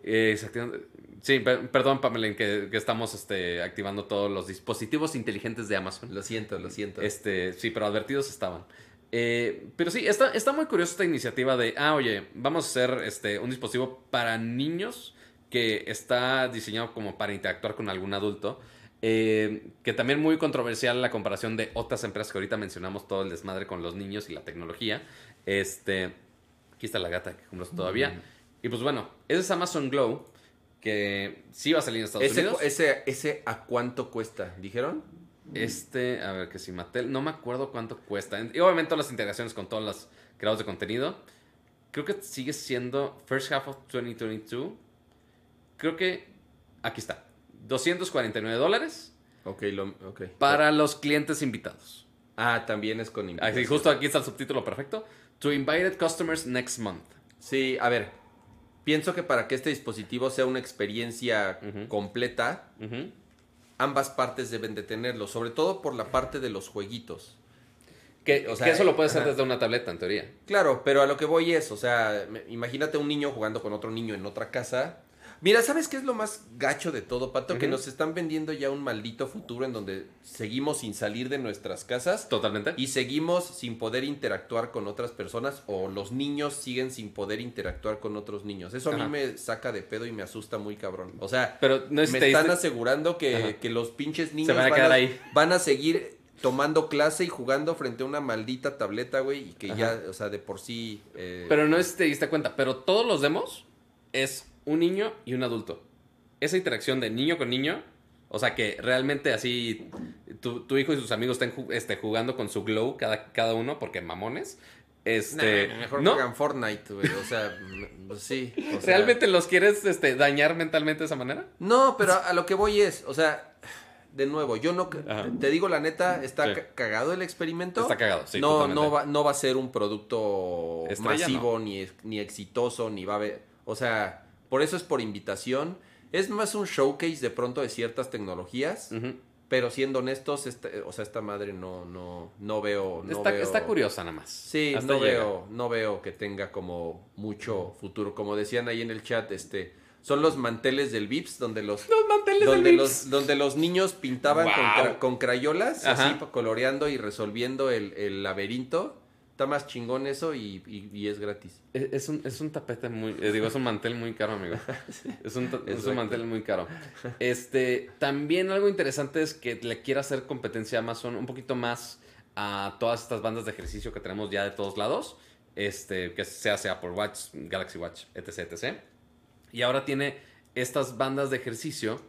eh, exactamente- sí, per- perdón, Pamela, que estamos este, activando todos los dispositivos inteligentes de Amazon. Lo siento, lo siento. Este, sí, pero advertidos estaban. Eh, pero sí, está, está muy curiosa esta iniciativa de, ah, oye, vamos a hacer este, un dispositivo para niños que está diseñado como para interactuar con algún adulto. Eh, que también muy controversial la comparación de otras empresas que ahorita mencionamos todo el desmadre con los niños y la tecnología. Este, aquí está la gata que compras todavía. Y pues bueno, ese es Amazon Glow, que sí va a salir en Estados ese, Unidos. ese, ¿Ese a cuánto cuesta? ¿Dijeron? Este, a ver, que si Mattel, no me acuerdo cuánto cuesta. Y obviamente todas las integraciones con todos los creadores de contenido. Creo que sigue siendo First Half of 2022. Creo que aquí está. 249 dólares Ok, lo, ok. para los clientes invitados. Ah, también es con Así, invitación. justo aquí está el subtítulo perfecto. To invited customers next month. Sí, a ver. Pienso que para que este dispositivo sea una experiencia completa, ambas partes deben de tenerlo, sobre todo por la parte de los jueguitos. Que, O sea, que eso lo puede hacer ajá. desde una tableta, en teoría. Claro, pero a lo que voy es, o sea, imagínate un niño jugando con otro niño en otra casa. Mira, ¿sabes qué es lo más gacho de todo, Pato? Que nos están vendiendo ya un maldito futuro en donde seguimos sin salir de nuestras casas Totalmente. y seguimos sin poder interactuar con otras personas o los niños siguen sin poder interactuar con otros niños. Eso a Ajá. mí me saca de pedo y me asusta muy cabrón. O sea, Pero no es me están diste- asegurando que, que los pinches niños van a ahí. van a seguir tomando clase y jugando frente a una maldita tableta, güey, y que Ajá. ya, o sea, de por sí... eh, Pero no es te diste cuenta, pero todos los demos es un niño y un adulto. Esa interacción de niño con niño, o sea que realmente así tu, tu hijo y sus amigos estén este, jugando con su glow cada, cada uno, porque mamones. Este, nah, mejor ¿no? juegan Fortnite, güey, o sea, mm, sí. o sea- ¿Realmente los quieres este, dañar mentalmente de esa manera? No, pero a, a lo que voy es, o sea, de nuevo, yo no... Ajá. Te digo la neta, está Sí. cagado el experimento. Está cagado, sí. no, totalmente. no, va, no va a ser un producto Estrella, masivo, ni, ni exitoso, ni va a haber... O sea, Por eso es por invitación. Es más un showcase de pronto de ciertas tecnologías. Pero siendo honestos, esta- o sea, esta madre no, no, no veo. No está, veo- está curiosa nada más. Sí, Hasta no llega. veo, no veo que tenga como mucho futuro. Como decían ahí en el chat, este, son los manteles del Vips donde los, Los manteles donde del los, Vips. donde los niños pintaban con, Wow. cra- con crayolas, Ajá. así coloreando y resolviendo el, el laberinto. Está más chingón eso y, y- y es gratis. Es, es un, es un tapete muy, eh, digo, es un mantel muy caro, amigo. (laughs) Es un, es un mantel muy caro. Este, también algo interesante es que le quiera hacer competencia a Amazon un poquito más a todas estas bandas de ejercicio que tenemos ya de todos lados. Este, que se hace Apple Watch, Galaxy Watch, etc, etc. Y ahora tiene estas bandas de ejercicio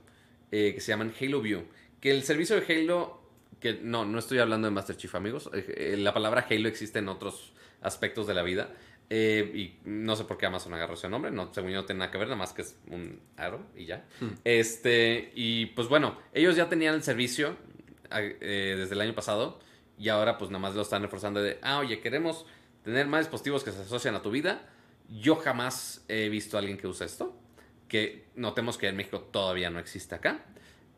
eh, que se llaman Halo View. Que el servicio de Halo, que no, no estoy hablando de Master Chief, amigos. eh, eh, la palabra Halo existe en otros aspectos de la vida. eh, y no sé por qué Amazon agarró ese nombre. No, según yo no tiene nada que ver, nada más que es un aro y ya. Este, y pues bueno, ellos ya tenían el servicio eh, desde el año pasado. Y ahora pues nada más lo están reforzando de, ah, oye, queremos tener más dispositivos que se asocian a tu vida. Yo jamás he visto a alguien que use esto. Que notemos que en México todavía no existe acá.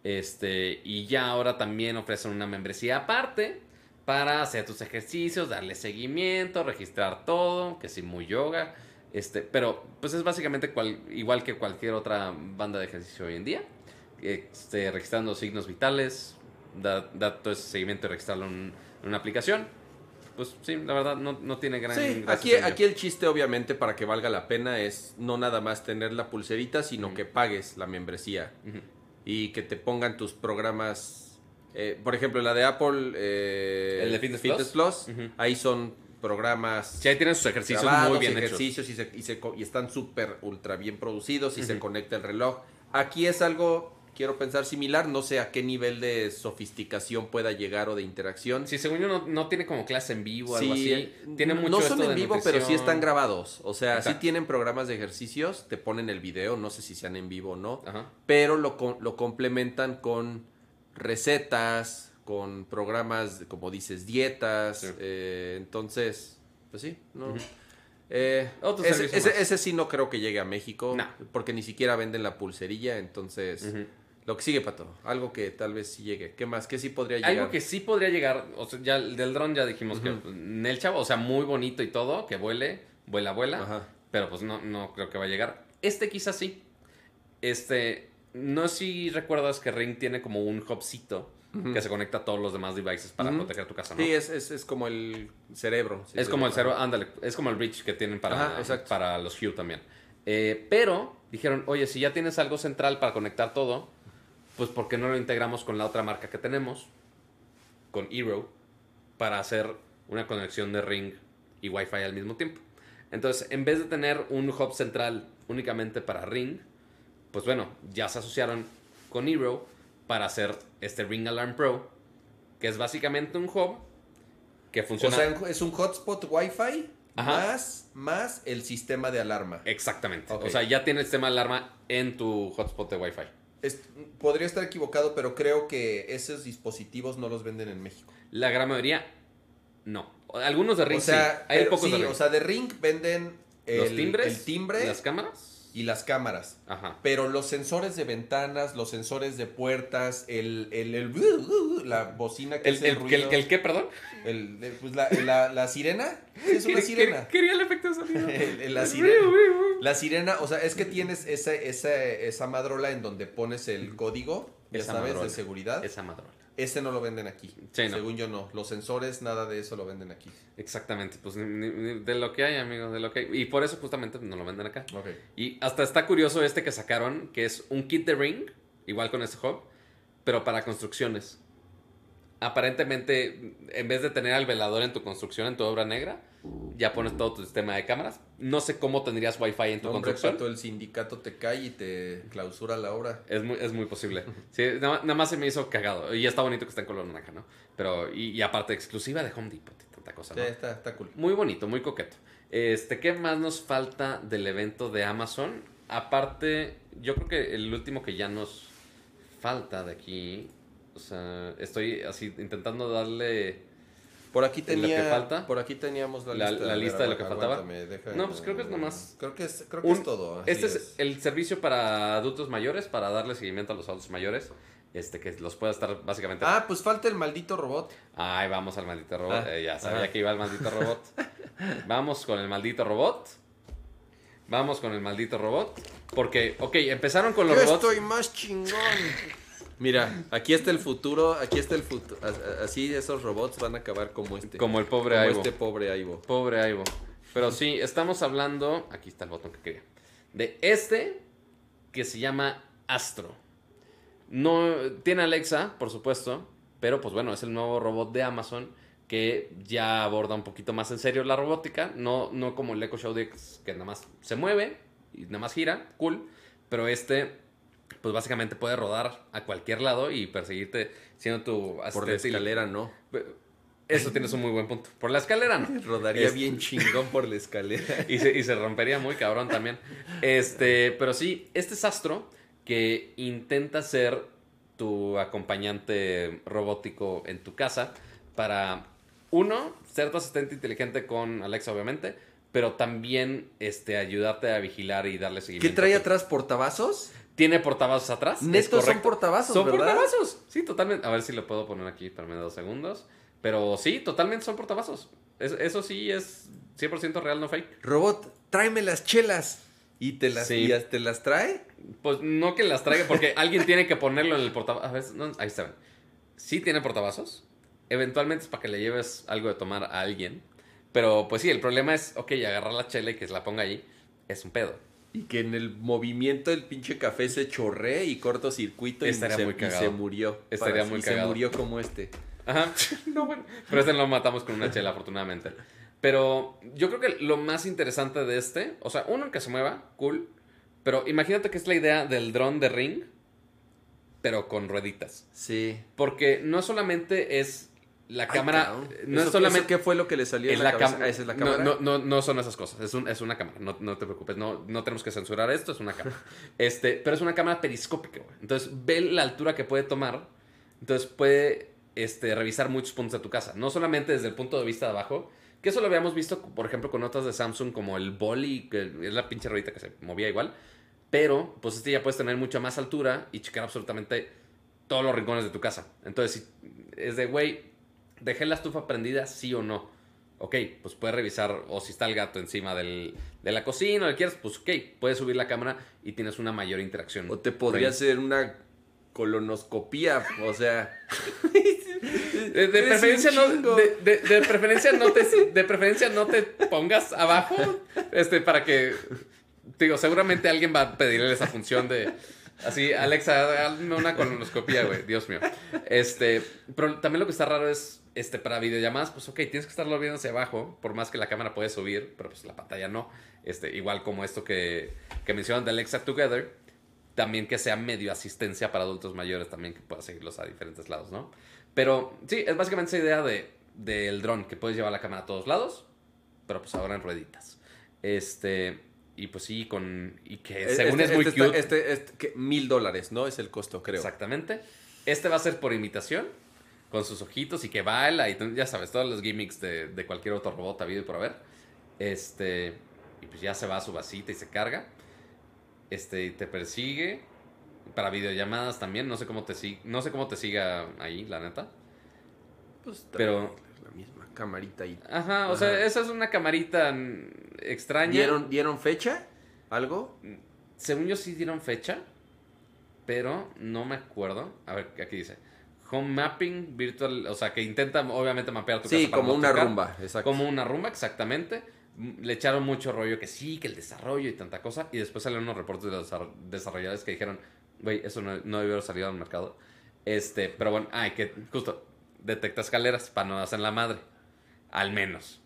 Este, y ya ahora también ofrecen una membresía aparte para hacer tus ejercicios, darle seguimiento, registrar todo, que sí, muy yoga. Este, pero pues es básicamente cual- igual que cualquier otra banda de ejercicio hoy en día. Este, registrando signos vitales, da, da todo ese seguimiento y registrarlo en, en una aplicación. Pues sí, la verdad no, no tiene gran Sí, aquí, aquí el chiste obviamente para que valga la pena es no nada más tener la pulserita, sino que pagues la membresía. Y que te pongan tus programas. eh, por ejemplo, la de Apple, eh, ¿El de Fitness Plus, Ujú. ahí son programas Sí, ahí tienen sus ejercicios grabados, muy bien hechos. ejercicios y, se- y se y están súper ultra bien producidos y se conecta el reloj. Aquí es algo, quiero pensar similar, no sé a qué nivel de sofisticación pueda llegar o de interacción. Sí, según yo no, no tiene como clase en vivo o algo Sí, así. Tiene mucho no son esto en de vivo, pero sí están grabados. O sea, sí Exacto. tienen programas de ejercicios, te ponen el video, no sé si sean en vivo o no, Ajá. pero lo, lo complementan con recetas, con programas, como dices, dietas. Sí. eh, entonces, pues sí, no. Eh, ese, sí no creo que llegue a México, No. porque ni siquiera venden la pulserilla, entonces... Lo que sigue, Pato, algo que tal vez sí llegue. ¿Qué más? ¿Qué sí podría llegar? Algo que sí podría llegar, o sea, ya el del dron ya dijimos que en el chavo, o sea, muy bonito y todo, que vuele, vuela, vuela, Ajá. pero pues no, no creo que va a llegar. Este quizás sí. Este, no sé si recuerdas que Ring tiene como un hubcito que se conecta a todos los demás devices para proteger tu casa, ¿no? Sí, es, es, es como el cerebro. si Es como el cero, ándale, es como el bridge que tienen para, Ajá, para los Hue también. Eh, pero dijeron, oye, si ya tienes algo central para conectar todo, pues ¿por qué no lo integramos con la otra marca que tenemos? Con Eero, para hacer una conexión de Ring y Wi-Fi al mismo tiempo. Entonces, en vez de tener un hub central únicamente para Ring, pues bueno, ya se asociaron con Eero para hacer este Ring Alarm Pro, que es básicamente un hub que O funciona... sea, es un hotspot Wi-Fi Ajá. más, más el sistema de alarma. Exactamente. O sea, ya tiene el sistema de alarma en tu hotspot de Wi-Fi. Es- podría estar equivocado, pero creo que esos dispositivos no los venden en México. La gran mayoría, no. Algunos de Ring o sea, sí. Hay pero pocos sí, de Ring. o sea, de Ring venden el, los timbres, el timbre las cámaras. Y las cámaras. Ajá. Pero los sensores de ventanas, los sensores de puertas, el, el, el- la bocina que ¿El, hace el, ruido, el qué, perdón? el- pues la, la- la sirena, es una sirena. quer- Quería el efecto de sonido. (laughs) La sirena. La sirena, o sea, es que tienes esa, esa, esa madrola en donde pones el código, ya Esa sabes, madrola. de seguridad. Esa madrola. Ese no lo venden aquí. Sí, no. Según yo no. Los sensores, nada de eso lo venden aquí. Exactamente. Pues ni- ni- de lo que hay, amigo, de lo que hay. Y por eso justamente no lo venden acá. Y hasta está curioso este que sacaron, que es un kit de Ring, igual con este hub, pero para construcciones. Aparentemente, en vez de tener al velador en tu construcción, en tu obra negra, ya pones todo tu sistema de cámaras. No sé cómo tendrías Wi-Fi en tu Hombre, construcción. Pato, el sindicato te cae y te clausura la obra. Es muy, es muy posible. Sí, nada, nada más se me hizo cagado. Y está bonito que está en color naranja, ¿no? Pero, y, y aparte, exclusiva de Home Depot y tanta cosa, Sí, ¿no? está, está cool. Muy bonito, muy coqueto. Este, ¿qué más nos falta del evento de Amazon? Aparte, yo creo que el último que ya nos falta de aquí, o sea, estoy así intentando darle Por aquí ¿Lo tenía, que falta? por aquí teníamos la, La- lista. la de lo que faltaba. No, pues creo que es nomás Creo que es, creo que Un- es todo. Este es, el servicio para adultos mayores, para darle seguimiento a los adultos mayores, este que los pueda estar básicamente... Ah, pues falta el maldito robot. Ay, vamos al maldito robot. Ah, Eh, ya sabía ajá. que iba el maldito robot. (laughs) vamos con el maldito robot. Vamos con el maldito robot. Porque, ok, empezaron con los Yo robots. estoy más chingón. Mira, aquí está el futuro, aquí está el futuro. Así esos robots van a acabar como este. Como el pobre como Aibo. este pobre Aibo. Pobre Aibo. Pero sí, estamos hablando. Aquí está el botón que quería. De este que se llama Astro. No tiene Alexa, por supuesto. Pero pues bueno, es el nuevo robot de Amazon que ya aborda un poquito más en serio la robótica. No, no como el Echo Show Dix, que nada más se mueve y nada más gira. Cool. Pero este, pues básicamente puede rodar a cualquier lado y perseguirte siendo tu Por la escalera no. Eso tienes un muy buen punto. Por la escalera no. (laughs) Rodaría Este- bien chingón por la escalera. (laughs) y se, y se rompería muy cabrón también. Este, pero sí, este es Astro que intenta ser tu acompañante robótico en tu casa para, uno, ser tu asistente inteligente con Alexa, obviamente, pero también este, ayudarte a vigilar y darle ¿Qué seguimiento. trae a tu- atrás? ¿Portavasos? Tiene portavasos atrás. es Netos son portavasos, Son ¿verdad? portavasos. Sí, totalmente. A ver si lo puedo poner aquí, permítame dos segundos. Pero sí, totalmente son portavasos. Es- eso sí es 100% real, no fake. Robot, tráeme las chelas. ¿Y te las, Sí. y te las trae? Pues no que las traiga, porque (laughs) alguien tiene que ponerlo en el portavasos. No, ahí está. Sí tiene portavasos. Eventualmente es para que le lleves algo de tomar a alguien. Pero pues sí, el problema es, ok, agarrar la chela y que se la ponga ahí es un pedo. Y que en el movimiento el pinche café se chorree y cortocircuito y, se, muy y se murió. Estaría muy y cagado. se murió como este. Ajá. (laughs) No, bueno. Pero este lo matamos con una chela, afortunadamente. Pero yo creo que lo más interesante de este, o sea, uno que se mueva, cool. Pero imagínate que es la idea del dron de Ring, pero con rueditas. Sí. Porque no solamente es la cámara, cabrón. no ¿Eso- es solamente ¿Qué fue lo que le salió es en la, la cámara. Ah, esa es la no, cámara. no, no, no son esas cosas. Es, un- es una cámara. No, no te preocupes. No, no tenemos que censurar esto. Es una cámara. (laughs) Este, pero es una cámara periscópica, güey. Entonces ve la altura que puede tomar. Entonces puede este, revisar muchos puntos de tu casa. No solamente desde el punto de vista de abajo. Que eso lo habíamos visto, por ejemplo, con otras de Samsung como el Bolly, que es la pinche ruedita que se movía igual. Pero, pues este ya puedes tener mucha más altura y checar absolutamente todos los rincones de tu casa. Entonces, si es de, güey, dejé la estufa prendida, sí o no. Ok, pues puedes revisar, o si está el gato encima del, de la cocina, o lo que quieras, pues ok, puedes subir la cámara y tienes una mayor interacción. O te podría hacer una colonoscopía, o sea... (laughs) De, preferencia no, chingo. de, de- de preferencia no te, de preferencia no te pongas abajo, este, para que, digo, seguramente alguien va a pedirle esa función de, así, Alexa, hazme una colonoscopía, güey, Dios mío. Este, pero también lo que está raro es, este, para videollamadas, pues ok, tienes que estarlo viendo hacia abajo, por más que la cámara puede subir, pero pues la pantalla no. Este, igual como esto que, que mencionan de Alexa Together, también que sea medio asistencia para adultos mayores también que pueda seguirlos a diferentes lados, ¿no? Pero sí, es básicamente esa idea de, del dron, que puedes llevar la cámara a todos lados, pero pues ahora en rueditas. Este, y pues sí, con, y que según Este- es muy este está- cute. Este, este- que mil dólares, ¿no? Es el costo, creo. Exactamente. Este va a ser por imitación, con sus ojitos y que baila y ya sabes, todos los gimmicks de, de cualquier otro robot habido y por haber. Este, y pues ya se va a su vasita y se carga. Este, y te persigue. Para videollamadas también, no sé cómo te no sé cómo te siga ahí, la neta. Pues, Pero- La misma camarita ahí. Ajá, o Ajá. sea, esa es una camarita extraña. ¿Dieron, ¿Dieron fecha? ¿Algo? Según yo sí dieron fecha, pero no me acuerdo. A ver, aquí dice. Home mapping virtual, o sea, que intenta obviamente mapear tu Sí, casa. para como no una tocar. rumba, exacto. Como una rumba, exactamente. Mm, Le echaron mucho rollo que sí, que el desarrollo y tanta cosa. Y después salieron unos reportes de los desar- desarrolladores que dijeron, güey, eso no, no debió haber salido al mercado. Este, pero bueno, ay, que justo detecta escaleras para no hacer la madre. Al menos.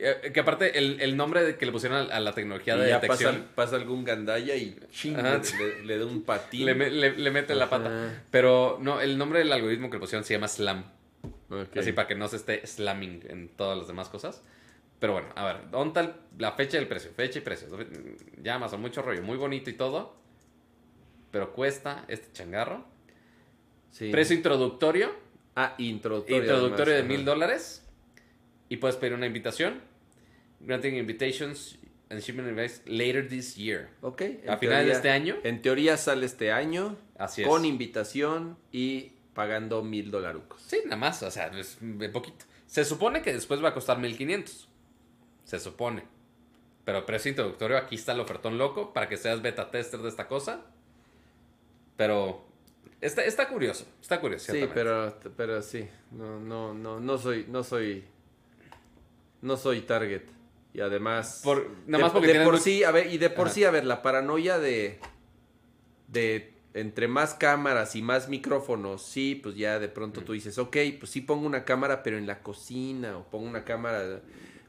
Eh, Que aparte, el, el nombre que le pusieron a, a la tecnología Y de ya detección. pasa, pasa algún gandalla y ching, le, da un patín. Le, me- le- le mete la pata. Pero no, el nombre del algoritmo que le pusieron se llama Slam. Así para que no se esté slamming en todas las demás cosas. Pero bueno, a ver, ¿dónde está la fecha y el precio? Fecha y precio. Ya Amazon, mucho rollo, muy bonito y todo. Pero cuesta este changarro. Sí. Precio introductorio. Ah, introductorio. Introductorio de mil dólares. Y puedes pedir una invitación. Granting invitations and shipment advice later this year. Ok. A finales de este año. En teoría sale este año. Así es. Con invitación y pagando mil dolarucos. Sí, nada más, o sea, es poquito. Se supone que después va a costar 1500. Se supone. Pero precio introductorio, aquí está el ofertón loco para que seas beta tester de esta cosa. Pero está, está curioso, está curioso. Sí, pero, pero sí. No, no, no, no soy, no soy, no soy target. Y además, Por- nada de, más porque de por muy- sí, a ver, y de por Ajá. sí, a ver, la paranoia de, de entre más cámaras y más micrófonos, sí, pues ya de pronto tú dices, ok, pues sí pongo una cámara, pero en la cocina, o pongo una cámara,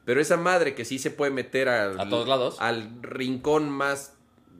pero esa madre que sí se puede meter al, A todos lados. al rincón más,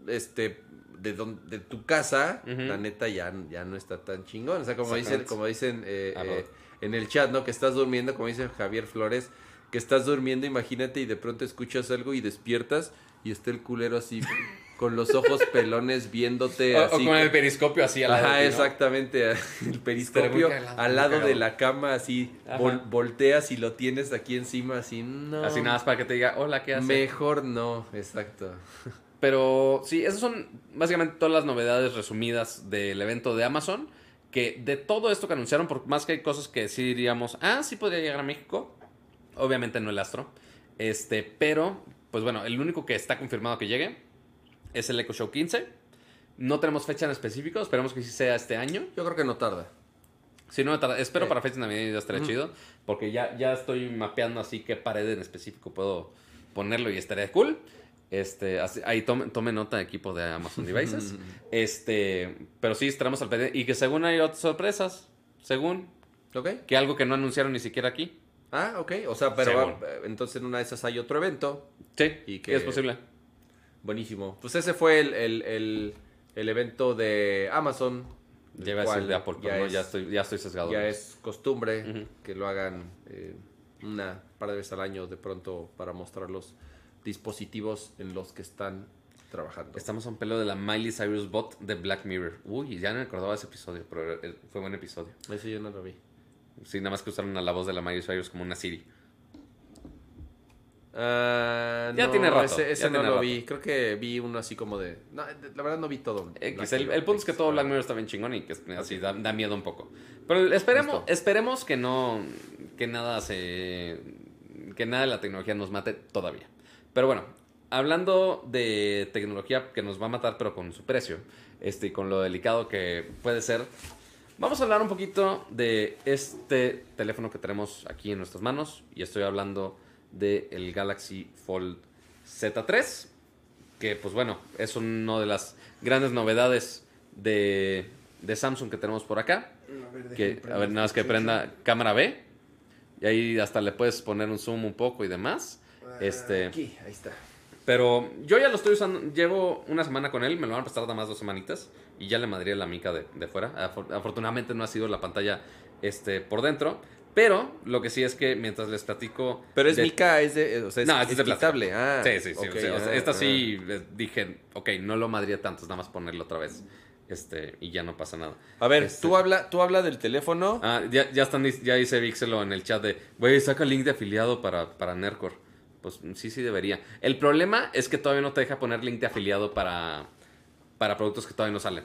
este, de, don- de tu casa, la neta ya, ya no está tan chingón. O sea, como dicen, como dicen eh, eh, en el chat, ¿no? Que estás durmiendo, como dice Javier Flores, que estás durmiendo, imagínate, y de pronto escuchas algo y despiertas y está el culero así, (laughs) con los ojos pelones viéndote O, o así. con el periscopio así al lado Ajá, de ti, ¿no? exactamente. (laughs) El periscopio al lado de la cama, así, vol- volteas y lo tienes aquí encima, así, no. Así nada más para que te diga, hola, ¿qué haces? Mejor no, exacto. (laughs) Pero sí, esas son básicamente todas las novedades resumidas del evento de Amazon. Que de todo esto que anunciaron, por más que hay cosas que sí diríamos, ah, sí podría llegar a México. Obviamente no el Astro. Este, pero, pues bueno, el único que está confirmado que llegue es el Echo Show 15. No tenemos fecha en específico, esperemos que sí sea este año. Yo creo que no tarda. Si no, tarda- espero Eh. para fecha de Navidad ya estaría chido. Porque ya, ya estoy mapeando así qué pared en específico puedo ponerlo y estaría cool. Este, así- ahí tome, tome nota equipo de Amazon (laughs) Devices. este, pero sí, estaremos al pendiente. Y que según hay otras sorpresas. Según. ¿Ok? Que algo que no anunciaron ni siquiera aquí. Ah, ok. O sea, pero Según. va- entonces en una de esas hay otro evento. Sí, Y que- es posible. Buenísimo. Pues ese fue el, el, el- el evento de Amazon. Lleva a decir de Apple, pero no, es- ya, estoy, ya estoy sesgado. Ya es costumbre que lo hagan eh, una par de veces al año de pronto para mostrar los dispositivos en los que están trabajando. Estamos a un pelo de la Miley Cyrus Bot de Black Mirror. Uy, ya no me acordaba ese episodio, pero eh, fue buen episodio. Ese yo no lo vi. Sí, nada más que usaron a la voz de la Miley Cyrus como una Siri. Ah, Ya no, tiene rato, Ese, ese ya no tiene lo rato. vi. Creo que vi uno así como de. No, la verdad no vi todo. X, Black el, punto es que todo Black Mirror está bien chingón y que así da, da miedo un poco. Pero esperemos, Listo. esperemos que no, que nada se, que nada de la tecnología nos mate todavía. Pero bueno, hablando de tecnología que nos va a matar pero con su precio, este, y con lo delicado que puede ser, vamos a hablar un poquito de este teléfono que tenemos aquí en nuestras manos y estoy hablando del Galaxy Fold Z3 que pues bueno, es una de las grandes novedades de, de Samsung que tenemos por acá. Que, a ver, nada más que prenda cámara B. Y ahí hasta le puedes poner un zoom un poco y demás. Este, Aquí, ahí está. pero yo ya lo estoy usando, llevo una semana con él, me lo van a prestar nada más dos semanitas y ya le madría la mica de, de fuera. Afor- Afortunadamente no ha sido la pantalla este, por dentro, pero lo que sí es que mientras les platico... Pero es de- mica, es de. O sea, es, no, es es de. Ah, sí, sí, sí. ok, o sea, o sea, ah, esta ah. sí eh, dije, ok, no lo madría tanto, es nada más ponerlo otra vez. Este, y ya no pasa nada. A ver, Este- tú habla, tú habla del teléfono. Ah, ya, ya están, ya dice Vixelo en el chat de, güey, saca el link de afiliado para, para Nercor. Pues sí, sí debería. El problema es que todavía no te deja poner link de afiliado para, para productos que todavía no salen.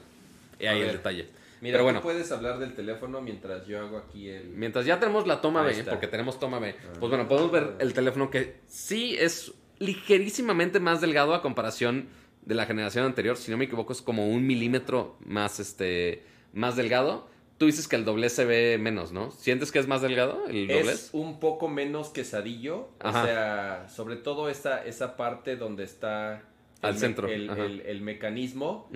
Y ahí el detalle. Mira, Pero tú bueno, puedes hablar del teléfono mientras yo hago aquí el. mientras ya tenemos la toma B, porque tenemos toma B, Ah. pues bueno, podemos ver el teléfono que sí es ligerísimamente más delgado a comparación de la generación anterior. Si no me equivoco, es como un milímetro más, este, más delgado. Tú dices que el doble se ve menos, ¿no? ¿Sientes que es más delgado el doble? Es un poco menos quesadillo. Ajá. O sea, sobre todo esa, esa parte donde está. Al el centro, El, el- el mecanismo.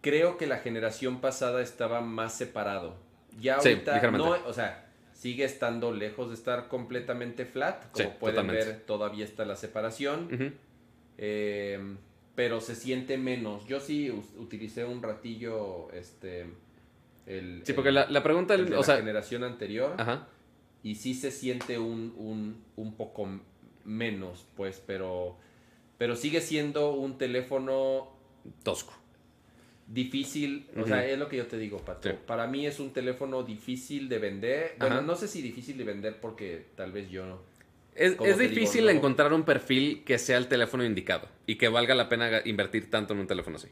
Creo que la generación pasada estaba más separado. Ya Sí, ahorita ligeramente. no, o sea, sigue estando lejos de estar completamente flat. Como Sí, pueden totalmente. ver, todavía está la separación. Eh, pero se siente menos. Yo sí utilicé un ratillo este el, Sí, porque la, la pregunta, de o la sea, generación anterior ajá, y sí se siente un, un, un poco menos, pues, pero pero sigue siendo un teléfono tosco. difícil, o sea, es lo que yo te digo, Pato. Sí. Para mí es un teléfono difícil de vender. Bueno, Ajá. no sé si difícil de vender porque tal vez yo no. Es, es digo, difícil no- encontrar un perfil que sea el teléfono indicado y que valga la pena invertir tanto en un teléfono así.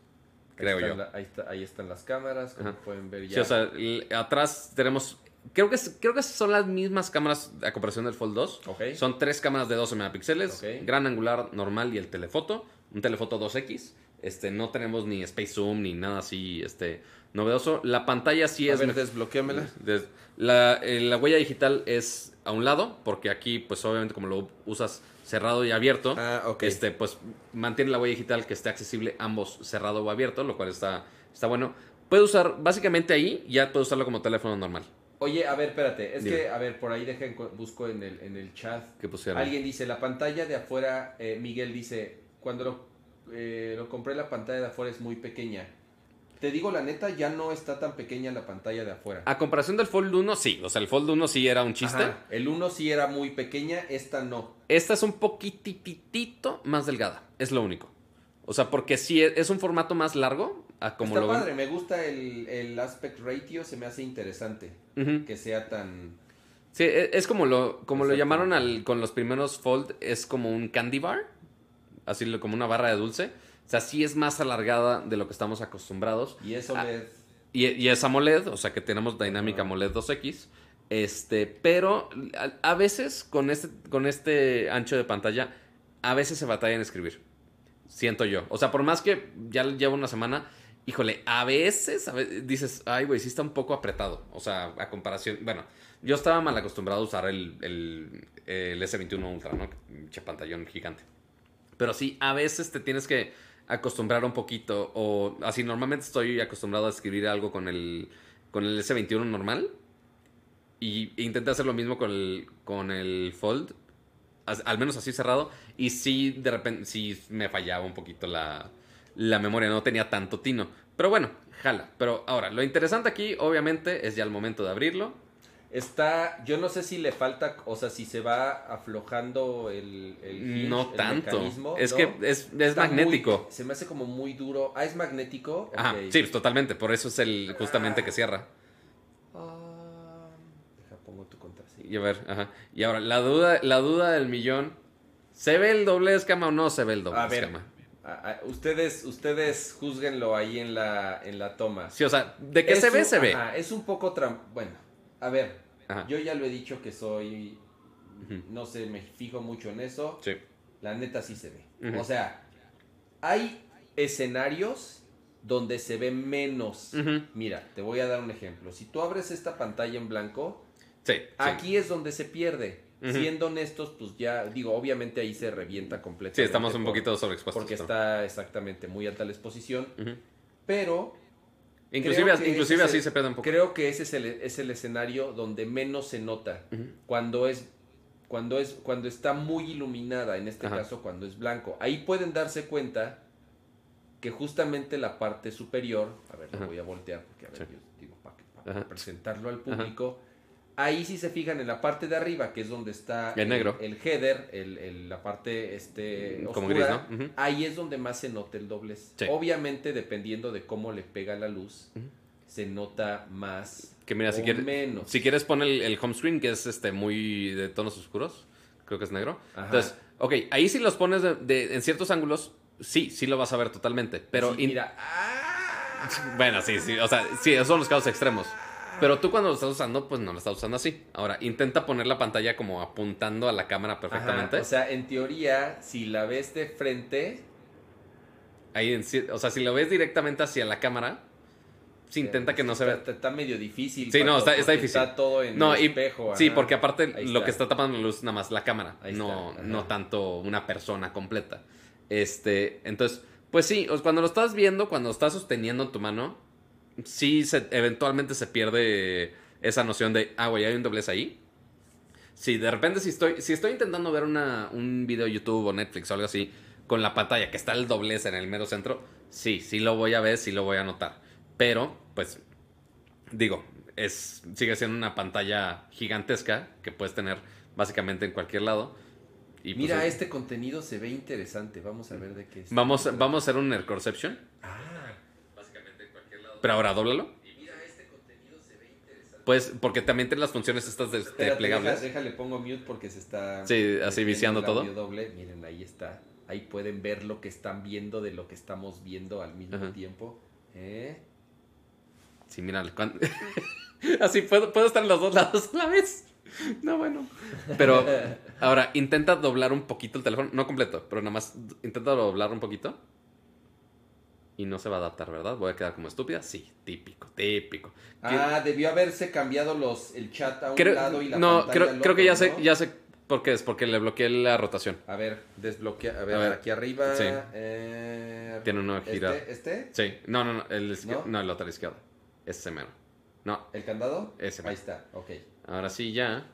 Creo ahí yo. la- ahí, está- ahí están las cámaras, como Ajá. pueden ver ya. Sí, o sea, atrás tenemos. Creo que, creo que son las mismas cámaras a comparación del Fold 2. Ok. Son tres cámaras de 12 megapíxeles: gran angular normal y el telefoto. Un telefoto 2X. Este, no tenemos ni Space Zoom ni nada así este, novedoso. La pantalla sí a es. ver, des- la, eh, la huella digital es a un lado, porque aquí, pues obviamente, como lo usas cerrado y abierto, Ah, ok. este, pues mantiene la huella digital que esté accesible ambos cerrado o abierto, lo cual está, está bueno. Puede usar, básicamente ahí, ya puede usarlo como teléfono normal. Oye, a ver, espérate. Es Dime. que, a ver, por ahí dejen, busco en el, en el chat. Que pusieron. Alguien dice, la pantalla de afuera, eh, Miguel dice, cuando lo, eh, lo compré la pantalla de afuera es muy pequeña. Te digo la neta, ya no está tan pequeña la pantalla de afuera. A comparación del Fold 1, sí. O sea, el Fold 1 sí era un chiste. Ajá, El 1 sí era muy pequeña, esta no. Esta es un poquititito más delgada. Es lo único. O sea, porque sí es, es un formato más largo. A como Está lo ven. padre, me gusta el, el aspect ratio, se me hace interesante que sea tan... Sí, e- es como lo, como lo llamaron al, con los primeros Fold, es como un candy bar, así como una barra de dulce. O sea, sí es más alargada de lo que estamos acostumbrados. Y eso Ah, le... Y, y es AMOLED, o sea que tenemos Dynamic. AMOLED 2X. Este, pero a, a veces con este, con este ancho de pantalla, a veces se batalla en escribir. Siento yo. O sea, por más que ya llevo una semana, híjole, a veces, a ve- dices, ay, güey, sí está un poco apretado. O sea, a comparación, bueno, yo estaba mal acostumbrado a usar el, el, el S21 Ultra, ¿no? Che pantallón gigante. Pero sí, a veces te tienes que acostumbrar un poquito. O así, normalmente estoy acostumbrado a escribir algo con el, con el S21 normal. Y e intenté hacer lo mismo con el, con el Fold. Al menos así cerrado. Y sí, de repente, sí me fallaba un poquito la, la memoria. No tenía tanto tino. Pero bueno, jala. Pero ahora, lo interesante aquí, obviamente, es ya el momento de abrirlo. Está, yo no sé si le falta, o sea, si se va aflojando el, el hinge, no el tanto. mecanismo, Es ¿no? que es, es magnético. muy- se me hace como muy duro. Ah, es magnético. Ajá, sí, pues totalmente. Por eso es el justamente que cierra. Ah, deja, pongo tu contraseña. Y a ver, ajá. Y ahora, la duda, la duda del millón. ¿Se ve el doble escama o no se ve el doble A escama? ustedes, ustedes juzguenlo ahí en la, en la toma. Sí, o sea, de Es se ve, se ve. ajá, es un poco tram... Bueno, a ver, Ajá. yo ya lo he dicho que soy... No sé, me fijo mucho en eso. Sí. La neta sí se ve. O sea, hay escenarios donde se ve menos. Mira, te voy a dar un ejemplo. Si tú abres esta pantalla en blanco, Sí. sí. aquí es donde se pierde. Siendo honestos, pues ya, digo, obviamente ahí se revienta completamente. Sí, estamos un por- poquito sobreexpuestos. Porque está exactamente muy alta la exposición. Pero Inclusive, inclusive así el- se pierde un poco. Creo que ese es el, es el escenario donde menos se nota. Cuando es cuando es cuando está muy iluminada, en este Ajá. caso cuando es blanco. Ahí pueden darse cuenta que justamente la parte superior, a ver, lo voy a voltear porque a ver, Sí. yo digo para, para presentarlo al público. Ahí sí se fijan en la parte de arriba, que es donde está El negro. el header, el, el- la parte este, Como oscura. gris, ¿no? Ahí es donde más se nota el doblez. Sí. Obviamente, dependiendo de cómo le pega la luz, se nota más Que mira, si o quieres, menos. si quieres pon el, el home screen, que es este muy de tonos oscuros. Creo que es negro. Ajá. Entonces, ok, ahí si los pones de- de- en ciertos ángulos, sí, sí lo vas a ver totalmente. Pero Sí, in- mira, ¡ah! Bueno, sí, sí, o sea, sí, esos son los casos extremos. Pero tú cuando lo estás usando, pues no lo estás usando así. Ahora, intenta poner la pantalla como apuntando a la cámara perfectamente. Ajá, O sea, en teoría, si la ves de frente, Ahí, en o sea, si lo ves directamente hacia la cámara, sí, intenta que no se vea. está- medio difícil. Sí, no, está- difícil. Está todo en No, el y, espejo. sí, ajá. porque aparte Ahí lo está. que está tapando la luz nada más la cámara, Ahí no, no tanto una persona completa. Este, entonces, pues sí, cuando lo estás viendo, cuando lo estás sosteniendo en tu mano, sí se, eventualmente se pierde esa noción de, ah, güey, hay un doblez ahí. Sí, de repente si estoy, si estoy intentando ver una, un video YouTube o Netflix o algo así, con la pantalla que está el doblez en el mero centro, sí, sí lo voy a ver, sí lo voy a notar. Pero, pues, digo, es, sigue siendo una pantalla gigantesca que puedes tener básicamente en cualquier lado. Y pues, Mira, este contenido se ve interesante. Vamos a ver de qué es. Vamos, vamos a hacer un Aircorception. Ah, Pero ahora dóblalo. mira, este contenido se ve interesante. Pues, porque también tiene las funciones estas de, de plegables. deja- déjale, pongo mute porque se está. Sí, así viciando todo. doble. Miren, ahí está. Ahí pueden ver lo que están viendo de lo que estamos viendo al mismo Ajá. tiempo. ¿Eh? Sí, mira, (laughs) así puedo, puedo estar en los dos lados a la vez. No, bueno. Pero (laughs) ahora, intenta doblar un poquito el teléfono. No completo, pero nada más intenta doblar un poquito. Y no se va a adaptar, ¿verdad? Voy a quedar como estúpida. Sí, típico, típico. Ah, debió haberse cambiado los, el chat a un Creo- lado y la no, pantalla creo, al creo que ya sé, ya sé por qué es, porque le bloqueé la rotación. A ver, desbloquea. A ver, A ver. aquí arriba. Sí. eh, Tiene uno ¿este, girado. ¿Este? Sí, no, no, no, el, ¿No? ¿No? el otro izquierdo. Ese mero. No, ¿El candado? Ese. Ahí está, ok. ahora sí ya.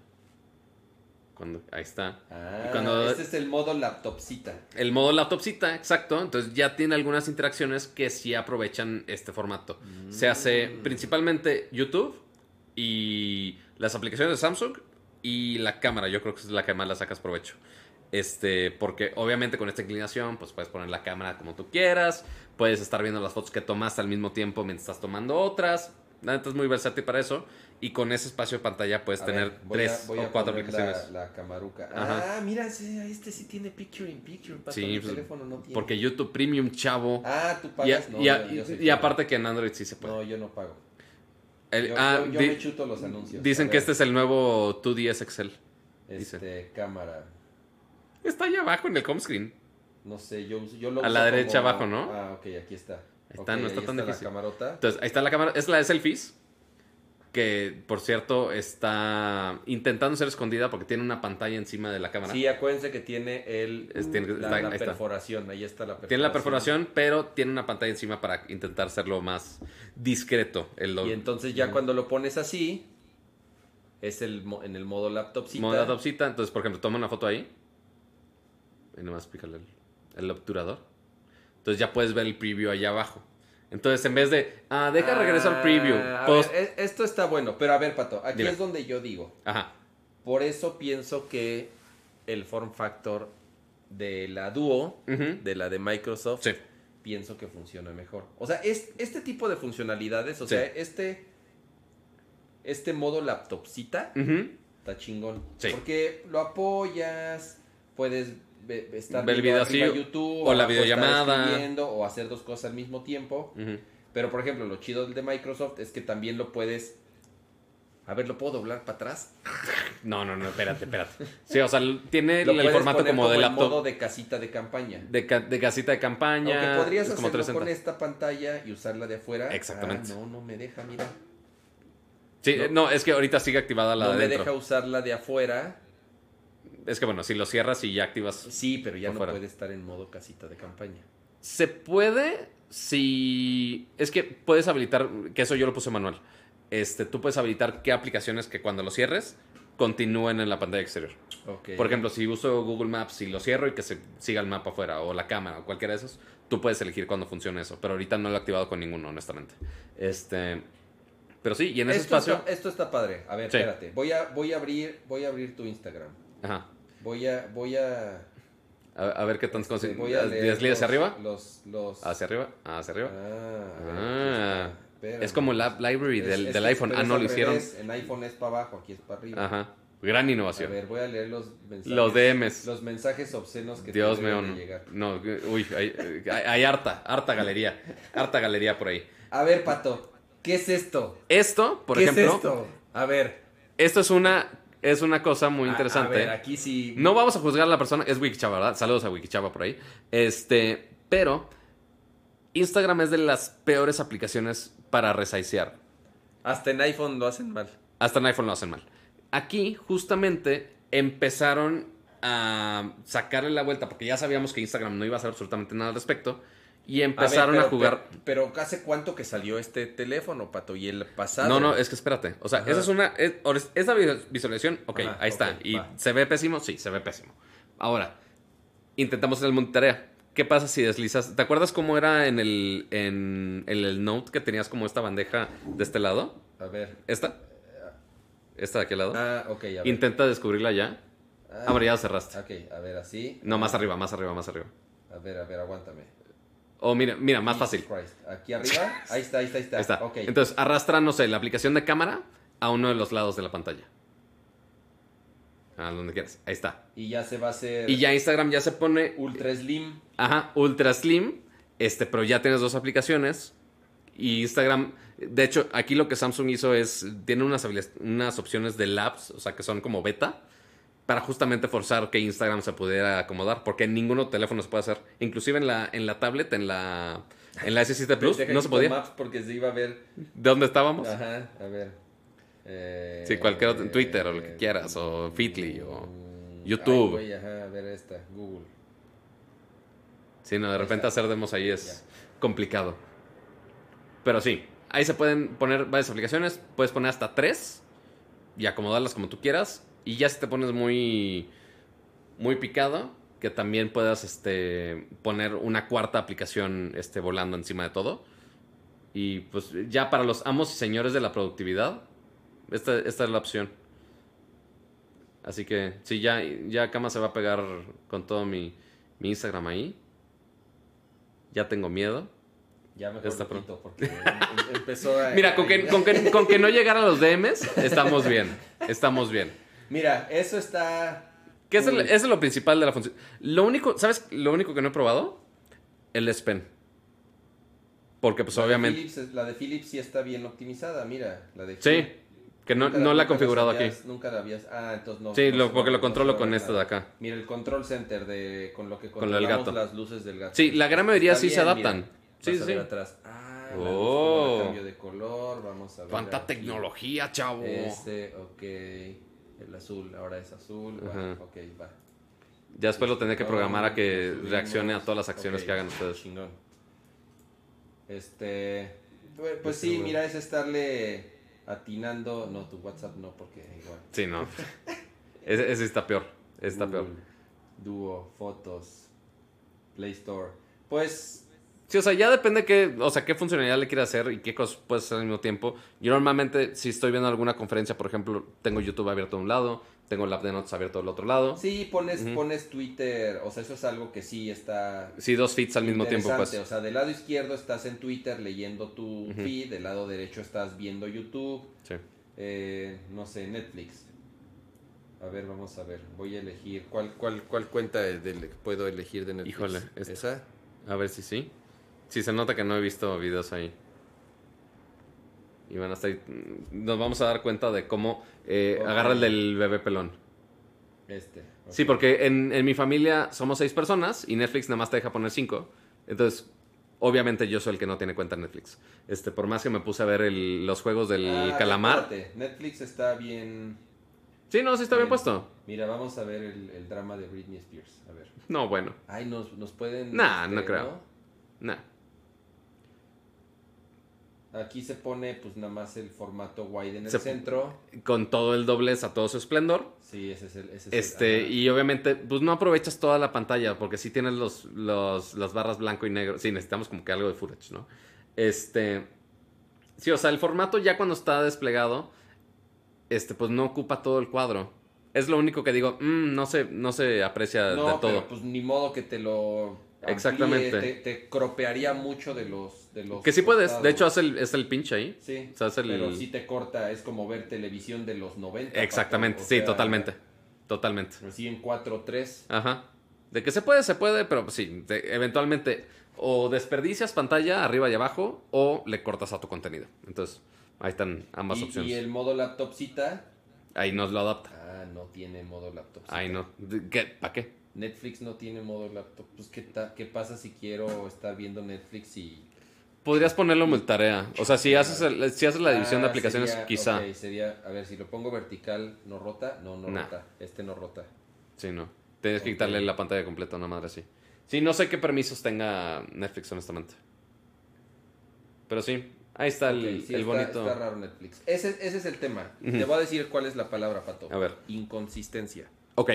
Cuando, ahí está. Ah, cuando- este es el modo laptopcita. El modo laptopcita, exacto. Entonces ya tiene algunas interacciones que sí aprovechan este formato. Se hace Mm. principalmente YouTube y las aplicaciones de Samsung y la cámara. Yo creo que es la que más la sacas provecho. Este, porque obviamente con esta inclinación, pues puedes poner la cámara como tú quieras. Puedes estar viendo las fotos que tomaste al mismo tiempo mientras estás tomando otras. La neta es muy versátil para eso. Y con ese espacio de pantalla puedes A tener ver, a- tres voy o a cuatro aplicaciones. La, la camaruca. Ajá. Ah, mira, este sí tiene picture in picture. Pato, Sí, mi pues, teléfono no tiene. Porque YouTube Premium, chavo. Ah, tú y, pagas. no, y- yo- yo y pobre. aparte que en Android sí se puede. No, yo no pago. El- Yo, ah, yo- yo di- me chuto los anuncios. Dicen A que este es el nuevo 2DS Excel. dice. Este, cámara. Está ahí abajo en el home screen. No sé, yo, uso- yo lo A uso la derecha como- abajo, ¿no? Ah, ok, aquí está. Ahí está, Ok, no está ahí tan la difícil. camarota. Entonces, ahí está la cámara. Es la de selfies. Que, por cierto, está intentando ser escondida porque tiene una pantalla encima de la cámara. Sí, acuérdense que tiene el, Es- tiene- la, está- la perforación. Ahí está la perforación. Tiene la perforación, pero tiene una pantalla encima para intentar hacerlo más discreto. El Y entonces ya cuando lo pones así, es el en el modo laptopcita. modo laptopcita. Entonces, por ejemplo, toma una foto ahí. Y nomás pícale el, el obturador. Entonces ya puedes ver el preview allá abajo. Entonces, en vez de, ah, deja regresar al preview. Ah, post- ver, e- esto está bueno, pero a ver, Pato, aquí Dime. es donde yo digo. Ajá. Por eso pienso que el form factor de la Duo, de la de Microsoft, Sí. pienso que funciona mejor. O sea, es, este tipo de funcionalidades, o Sí. sea, este, este modo laptopcita está chingón. Sí. Porque lo apoyas, puedes ve- estar el viendo video así, YouTube, o la videollamada. o hacer dos cosas al mismo tiempo. Pero, por ejemplo, lo chido del de Microsoft es que también lo puedes... A ver, ¿lo puedo doblar para atrás? (laughs) No, no, no, espérate, espérate. Sí, o sea, tiene el formato poner como de laptop. modo de casita de campaña. De, ca- de casita de campaña. Aunque podrías es como hacerlo 360. con esta pantalla y usarla de afuera. Exactamente. Ah, no, no me deja, mira. Sí, No. eh, no, es que ahorita sigue activada la no de me adentro. deja usarla de afuera. Es que bueno, si lo cierras y ya activas. Sí, pero ya no fuera. puede estar en modo casita de campaña. Se puede si. Es que puedes habilitar. Que eso yo lo puse manual. Este, tú puedes habilitar qué aplicaciones que cuando lo cierres continúen en la pantalla exterior. Por ejemplo, si uso Google Maps y lo cierro y que se siga el mapa afuera, o la cámara, o cualquiera de esos, tú puedes elegir cuándo funciona eso. Pero ahorita no lo he activado con ninguno, honestamente. Este. Pero sí, y en ese esto, espacio. está, esto está padre. A ver, Sí. espérate. Voy a, voy a abrir, voy a abrir tu Instagram. Ajá. Voy a, voy a. A, a ver qué tan este, consi- voy a leer ¿Desliza los- hacia arriba? Los, los. Hacia arriba, hacia arriba. Ah, a Ah, es como la library Es- del, es del iPhone. Ah, no lo hicieron. revés. En iPhone es para abajo, aquí es para arriba. Ajá. Gran A innovación. ver, voy a leer los mensajes. Los DMs. Los mensajes obscenos que Dios te mío, no. llegar. No, uy, hay, hay- hay harta, harta galería. Harta galería por ahí. A ver, Pato, ¿qué es esto? Esto, por ¿Qué ejemplo, es esto? A ver. esto es una, es una cosa muy interesante. A, ver, aquí sí. No vamos a juzgar a la persona, es Wikichava, ¿verdad? Saludos a Wikichava por ahí. Este, pero Instagram es de las peores aplicaciones para resaicear. Hasta en iPhone lo hacen mal. Hasta en iPhone lo hacen mal. Aquí, justamente, empezaron a sacarle la vuelta, porque ya sabíamos que Instagram no iba a hacer absolutamente nada al respecto, y empezaron ver, a jugar... Pero, pero ¿hace cuánto que salió este teléfono, Pato? Y el pasado. No, no, es que espérate. O sea, Ajá. esa es una... es- visual- visualización, ok, Ajá, ahí está. ¿Y va. se ve pésimo? Sí, se ve pésimo. Ahora, intentamos en el multitarea. ¿Qué pasa si deslizas? ¿Te acuerdas cómo era en el, en, en el Note que tenías como esta bandeja de este lado? A ver. ¿Esta? ¿Esta de aquel lado? Ah, ok, a ver. Intenta descubrirla ya. Ah, bueno, ya la cerraste. Ok, a ver, así. No, más arriba, más arriba, más arriba. A ver, a ver, aguántame. O mira, mira, más fácil. Christ. Aquí arriba. (laughs) Ahí está, ahí está, ahí está. Ahí está. Ok. Entonces, arrastra, no sé, la aplicación de cámara a uno de los lados de la pantalla. A donde quieras. Ahí está. Y ya se va a hacer Y ya Instagram ya se pone, ultra slim. ajá, ultra slim, este, pero ya tienes dos aplicaciones. Y Instagram, de hecho, aquí lo que Samsung hizo es, tiene unas, unas opciones de labs, o sea, que son como beta, para justamente forzar que Instagram se pudiera acomodar, porque en ninguno teléfono se puede hacer. Inclusive en la, en la tablet, en la, en la S7 Plus, Deja no se podía. Maps porque se iba a ver. ¿De dónde estábamos? Ajá, a ver. Eh, Sí, cualquier otro, Twitter o lo que quieras, o Feedly, o mm, YouTube. ay, güey, ajá, a ver esta, Google. Sí, no, de repente hacer demos ahí es Ya. complicado. Pero sí, ahí se pueden poner varias aplicaciones. Puedes poner hasta tres y acomodarlas como tú quieras. Y ya si te pones muy, muy picado, que también puedas este, poner una cuarta aplicación este, volando encima de todo. Y pues ya para los amos y señores de la productividad, esta, esta es la opción. Así que sí, ya, ya Kama se va a pegar con todo mi, mi Instagram ahí. Ya tengo miedo. Ya mejor Está lo pro- quito porque em- em- empezó a... Mira, con que, (laughs) con que, con que no llegara a los DMs, estamos bien. Estamos bien. Mira, eso está... Que es eso lo principal de la función. Lo único, ¿sabes? Lo único que no he probado, el S Pen. Porque pues La de obviamente... Philips la de Philips sí está bien optimizada, mira. La de Sí, que no, Nunca no la he nunca configurado aquí. Nunca la habías... Ah, entonces no. Sí, no lo- se porque lo controlo con este de acá. Mira, el control center de con lo que Con controlamos gato. las luces del gato. Sí, la gran mayoría Está sí se adaptan. mira. Sí, sí. ver atrás. Ah, la Oh. cambio de color, vamos a ver. ¡Cuánta tecnología, chavo! Este, ok. El azul, ahora es azul. va. Ok, va. Ya después lo tendré que programar a que reaccione a todas las acciones que hagan ustedes. Chingón. Este. Pues, pues sí, bueno. mira, es estarle atinando. No, tu WhatsApp no, porque igual. Sí, no. (laughs) Ese, ese está peor. Ese está peor. Duo, fotos, Play Store. Pues. Sí, o sea, ya depende qué, o sea, qué funcionalidad le quiere hacer y qué cosas puedes hacer al mismo tiempo. Yo normalmente, si estoy viendo alguna conferencia, por ejemplo, tengo YouTube abierto de un lado, tengo el app de notes abierto del otro lado. Sí, pones, pones Twitter. O sea, eso es algo que sí está. Sí, dos feeds al mismo tiempo, pues. O sea, del lado izquierdo estás en Twitter leyendo tu feed, del lado derecho estás viendo YouTube. Sí. Eh, no sé, Netflix. A ver, vamos a ver. Voy a elegir. ¿Cuál, cuál, cuál cuenta puedo elegir de Netflix? Híjole, esta. ¿Esa? A ver si sí. Sí, se nota que no he visto videos ahí. Y van a estar, nos vamos a dar cuenta de cómo eh, agarra el del bebé pelón. Este. Sí, porque en, en mi familia somos seis personas y Netflix nada más te deja poner cinco. Entonces, obviamente yo soy el que no tiene cuenta en Netflix. Este, por más que me puse a ver el- los juegos del Ah, calamar. espérate, Netflix está bien. Sí, no, sí está bien Bien. puesto. Mira, vamos a ver el, el drama de Britney Spears. A ver. No, bueno. Ay, nos, nos pueden. Nah, no creo. ¿no? Nah. Aquí se pone, pues nada más el formato wide en el Se- centro. Con todo el doblez a todo su esplendor. Sí, ese es el. Ese es el- Este, y obviamente, pues no aprovechas toda la pantalla, porque si tienes los, los, las barras blanco y negro. Sí, necesitamos como que algo de footage, ¿no? Este. Sí, o sea, el formato ya cuando está desplegado, este, pues no ocupa todo el cuadro. Es lo único que digo, mm, no se, no se aprecia No, de pero todo. pues ni modo que te lo. amplíe, Exactamente. Te, te cropearía mucho de los. De los que sí puedes, costados. de hecho, es el, es el pinche ahí. Sí, O sea, es el- pero sí te corta, es como ver televisión de los 90. Exactamente, pato, sí, sea, totalmente. Totalmente. Así en 4-3. Ajá. De que se puede, se puede, pero pues sí, eventualmente o desperdicias pantalla arriba y abajo o le cortas a tu contenido. Entonces, ahí están ambas Y, opciones. y el modo laptopcita. Ahí nos lo adapta. Ah, no tiene modo laptop. Ahí no. ¿De- ¿Qué? ¿Para qué? Netflix no tiene modo laptop. Pues, ¿qué, ta- ¿qué pasa si quiero estar viendo Netflix y. Podrías ponerlo multarea. O sea, si haces, el- si haces la división de Ah, aplicaciones, sería- quizá. ok, sería, a ver, si lo pongo vertical, ¿no rota? No, no Nah. rota. Este no rota. Sí, no. Tienes que quitarle la pantalla completa, una madre así. Sí, no sé qué permisos tenga Netflix, honestamente. Pero sí, ahí está el, sí, el está- bonito. Está raro Netflix. Ese, ese es el tema. Te voy a decir cuál es la palabra, Pato. A ver. Inconsistencia. Ok.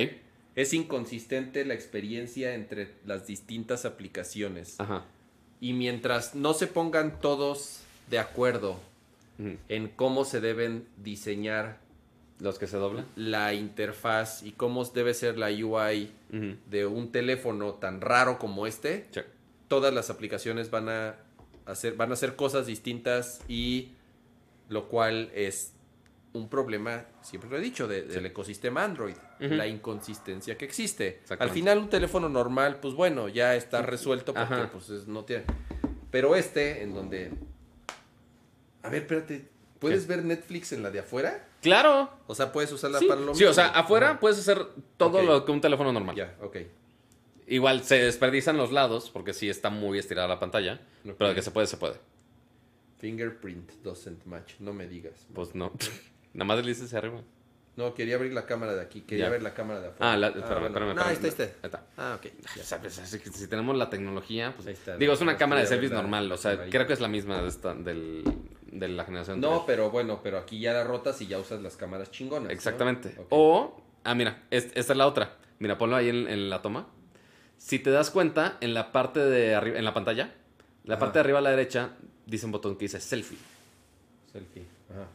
Es inconsistente la experiencia entre las distintas aplicaciones. Ajá. Y mientras no se pongan todos de acuerdo en cómo se deben diseñar Los que se doblan. la interfaz y cómo debe ser la UI de un teléfono tan raro como este, Sí. todas las aplicaciones van a hacer, van a hacer cosas distintas y lo cual es un problema, siempre lo he dicho, de- del ecosistema Android, la inconsistencia que existe. Al final un teléfono normal, pues bueno, ya está resuelto porque Ajá. pues es- no tiene... Pero este, en donde... A ver, espérate, ¿puedes ver Netflix en la de afuera? Claro. O sea, puedes usarla Sí, para lo sí, o sea, mismo? afuera Ajá. puedes hacer todo lo que un teléfono normal. Ya, ok. Igual se desperdician los lados porque sí está muy estirada la pantalla. Pero de que se puede, se puede. Fingerprint doesn't match, no me digas. Pues no. (laughs) Nada más le dices hacia arriba. No, quería abrir la cámara de aquí, quería Ya. ver la cámara de afuera. Ah, la, espérame, bueno. espérame, No, ahí está, espérame. ahí está. Ahí está. Ah, ok. Si tenemos la tecnología, pues Ahí está. digo, es una cámara de la- normal, o sea, creo que es la misma de esta, del, de la generación No, pero bueno, pero aquí ya la rotas y ya usas las cámaras chingonas. ¿no? Exactamente. O, ah, mira, es- esta es la otra. Mira, ponlo ahí en, en la toma. Si te das cuenta, en la parte de arriba, en la pantalla, la Ajá. parte de arriba a la derecha, dice un botón que dice selfie. Selfie. Ajá.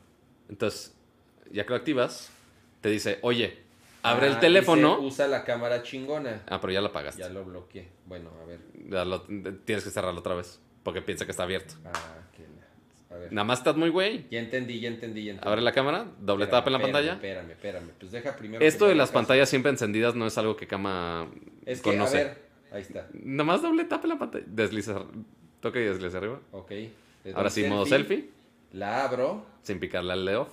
Entonces, ya que lo activas, te dice, oye, abre Ah, el teléfono. dice, usa la cámara chingona. Ah, pero ya lo apagaste. Ya lo bloqueé. Bueno, a ver. Ya lo- tienes que cerrarlo otra vez. Porque piensa que está abierto. Ah, la- A ver. Nada más estás muy güey. Ya entendí, ya entendí, ya entendí. Abre la cámara, doble Espérame, tap en la espérame, pantalla. Espérame, espérame. Pues deja primero. Esto de las caso. pantallas siempre encendidas no es algo que Cama Es que, conoce. a ver, ahí está. Nada más doble tap en la pantalla. Desliza, toca y desliza arriba. Ok. Ahora sí, modo selfie, La abro. sin picarle al de off.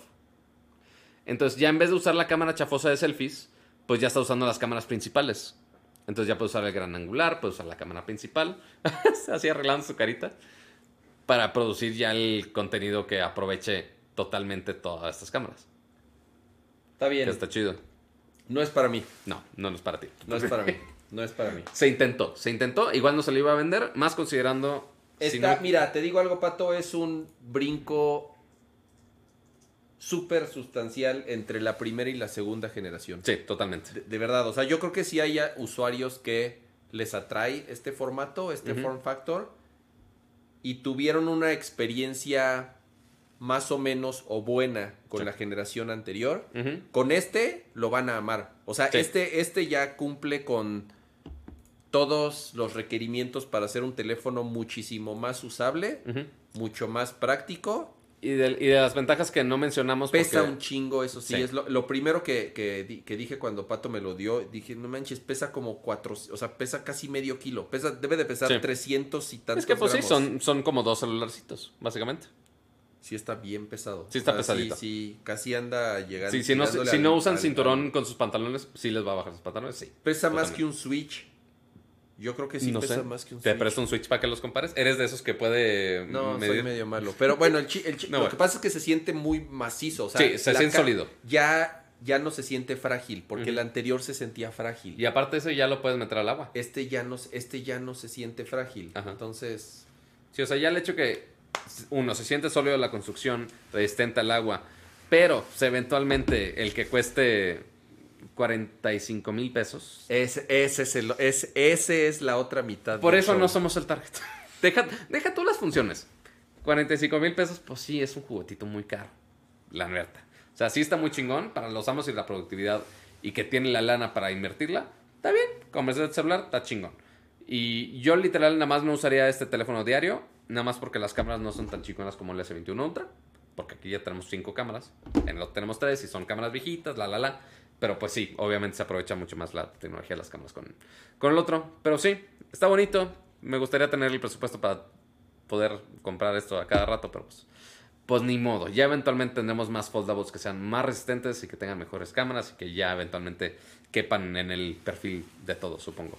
Entonces, ya en vez de usar la cámara chafosa de selfies, pues ya está usando las cámaras principales. Entonces ya puede usar el gran angular, puede usar la cámara principal, (laughs) así arreglando su carita, para producir ya el contenido que aproveche totalmente todas estas cámaras. Está bien. Que está chido. No es para mí. No, no, es para ti. No es para mí. No es para mí. Se intentó, se intentó, igual no se le iba a vender, más considerando... si Está, no- mira, te digo algo, Pato, es un brinco súper sustancial entre la primera y la segunda generación. Sí, totalmente. De, de verdad, o sea, yo creo que sí hay usuarios que les atrae este formato, este form factor, y tuvieron una experiencia más o menos o buena con Sí. la generación anterior. Con este lo van a amar. O sea, Sí. este, este ya cumple con todos los requerimientos para hacer un teléfono muchísimo más usable, mucho más práctico. Y, de, y de las ventajas que no mencionamos Pesa porque- un chingo, eso sí. Sí. Es lo, lo primero que, que di- que dije cuando Pato me lo dio. Dije, no manches, pesa como cuatro, o sea, pesa casi medio kilo. Pesa, debe de pesar Sí. 300 y tantos Es que pues sí, son, son como dos celularcitos, básicamente. Sí está bien pesado. Sí está O sea, pesadito. Sí, sí, casi anda llegando. Sí, si no, si al- no usan al- cinturón al- con sus pantalones, sí les va a bajar sus pantalones, sí. Pesa más que un Switch. Yo creo que sí no pesa sé. más que un ¿Te Switch. presto un Switch para que los compares? ¿Eres de esos que puede No, medir? soy medio malo. Pero bueno, el chi- el chi- (laughs) No, lo bueno. que pasa es que se siente muy macizo. O sea, Sí, se siente sólido. Ya, ya no se siente frágil, porque el anterior se sentía frágil. Y aparte eso ya lo puedes meter al agua. Este ya no, este ya no se siente frágil. Ajá. Entonces, Sí, o sea, ya el hecho que uno se siente sólido la construcción, resistente al agua, pero pues, eventualmente el que cueste 45 mil pesos. ese, ese, es el- es, ese es la otra mitad. Por eso show. no somos el target. (laughs) deja, deja tú las funciones. 45 mil pesos, pues sí, es un juguetito muy caro. La neta. O sea, sí está muy chingón para los amos y la productividad y que tiene la lana para invertirla. Está bien, comerse el celular, está chingón. Y yo literal nada más no usaría este teléfono diario, nada más porque las cámaras no son tan chingonas como el S21 Ultra, porque aquí ya tenemos cinco cámaras, en el otro tenemos tres y son cámaras viejitas, la la la. Pero pues sí, obviamente se aprovecha mucho más la tecnología de las cámaras con, con el otro. Pero sí, está bonito. Me gustaría tener el presupuesto para poder comprar esto a cada rato, pero pues, pues ni modo. Ya eventualmente tendremos más foldables que sean más resistentes y que tengan mejores cámaras y que ya eventualmente quepan en el perfil de todos, supongo.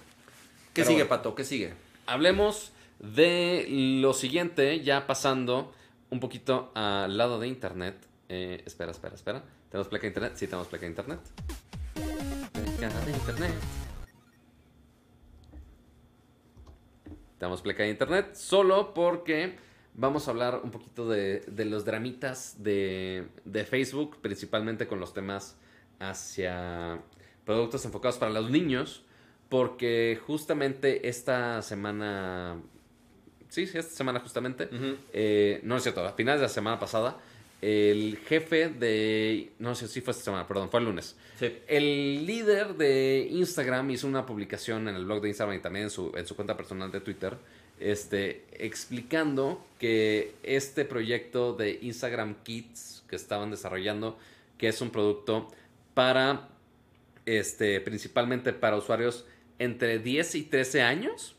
¿Qué Pero sigue, bueno. Pato? ¿Qué sigue? Hablemos de lo siguiente, ya pasando un poquito al lado de internet. Eh, espera, espera, espera. ¿Tenemos placa de internet? Sí, tenemos placa de internet. Placa de internet. Tenemos placa de internet solo porque vamos a hablar un poquito de, de los dramitas de, de Facebook, principalmente con los temas hacia productos enfocados para los niños, porque justamente esta semana, sí, sí, esta semana justamente, eh, no es cierto, a finales de la semana pasada, el jefe de, no sé si fue esta semana, perdón, fue el lunes, Sí. el líder de Instagram hizo una publicación en el blog de Instagram y también en su, en su cuenta personal de Twitter, este, explicando que este proyecto de Instagram Kids que estaban desarrollando, que es un producto para, este, principalmente para usuarios entre 10 y 13 años.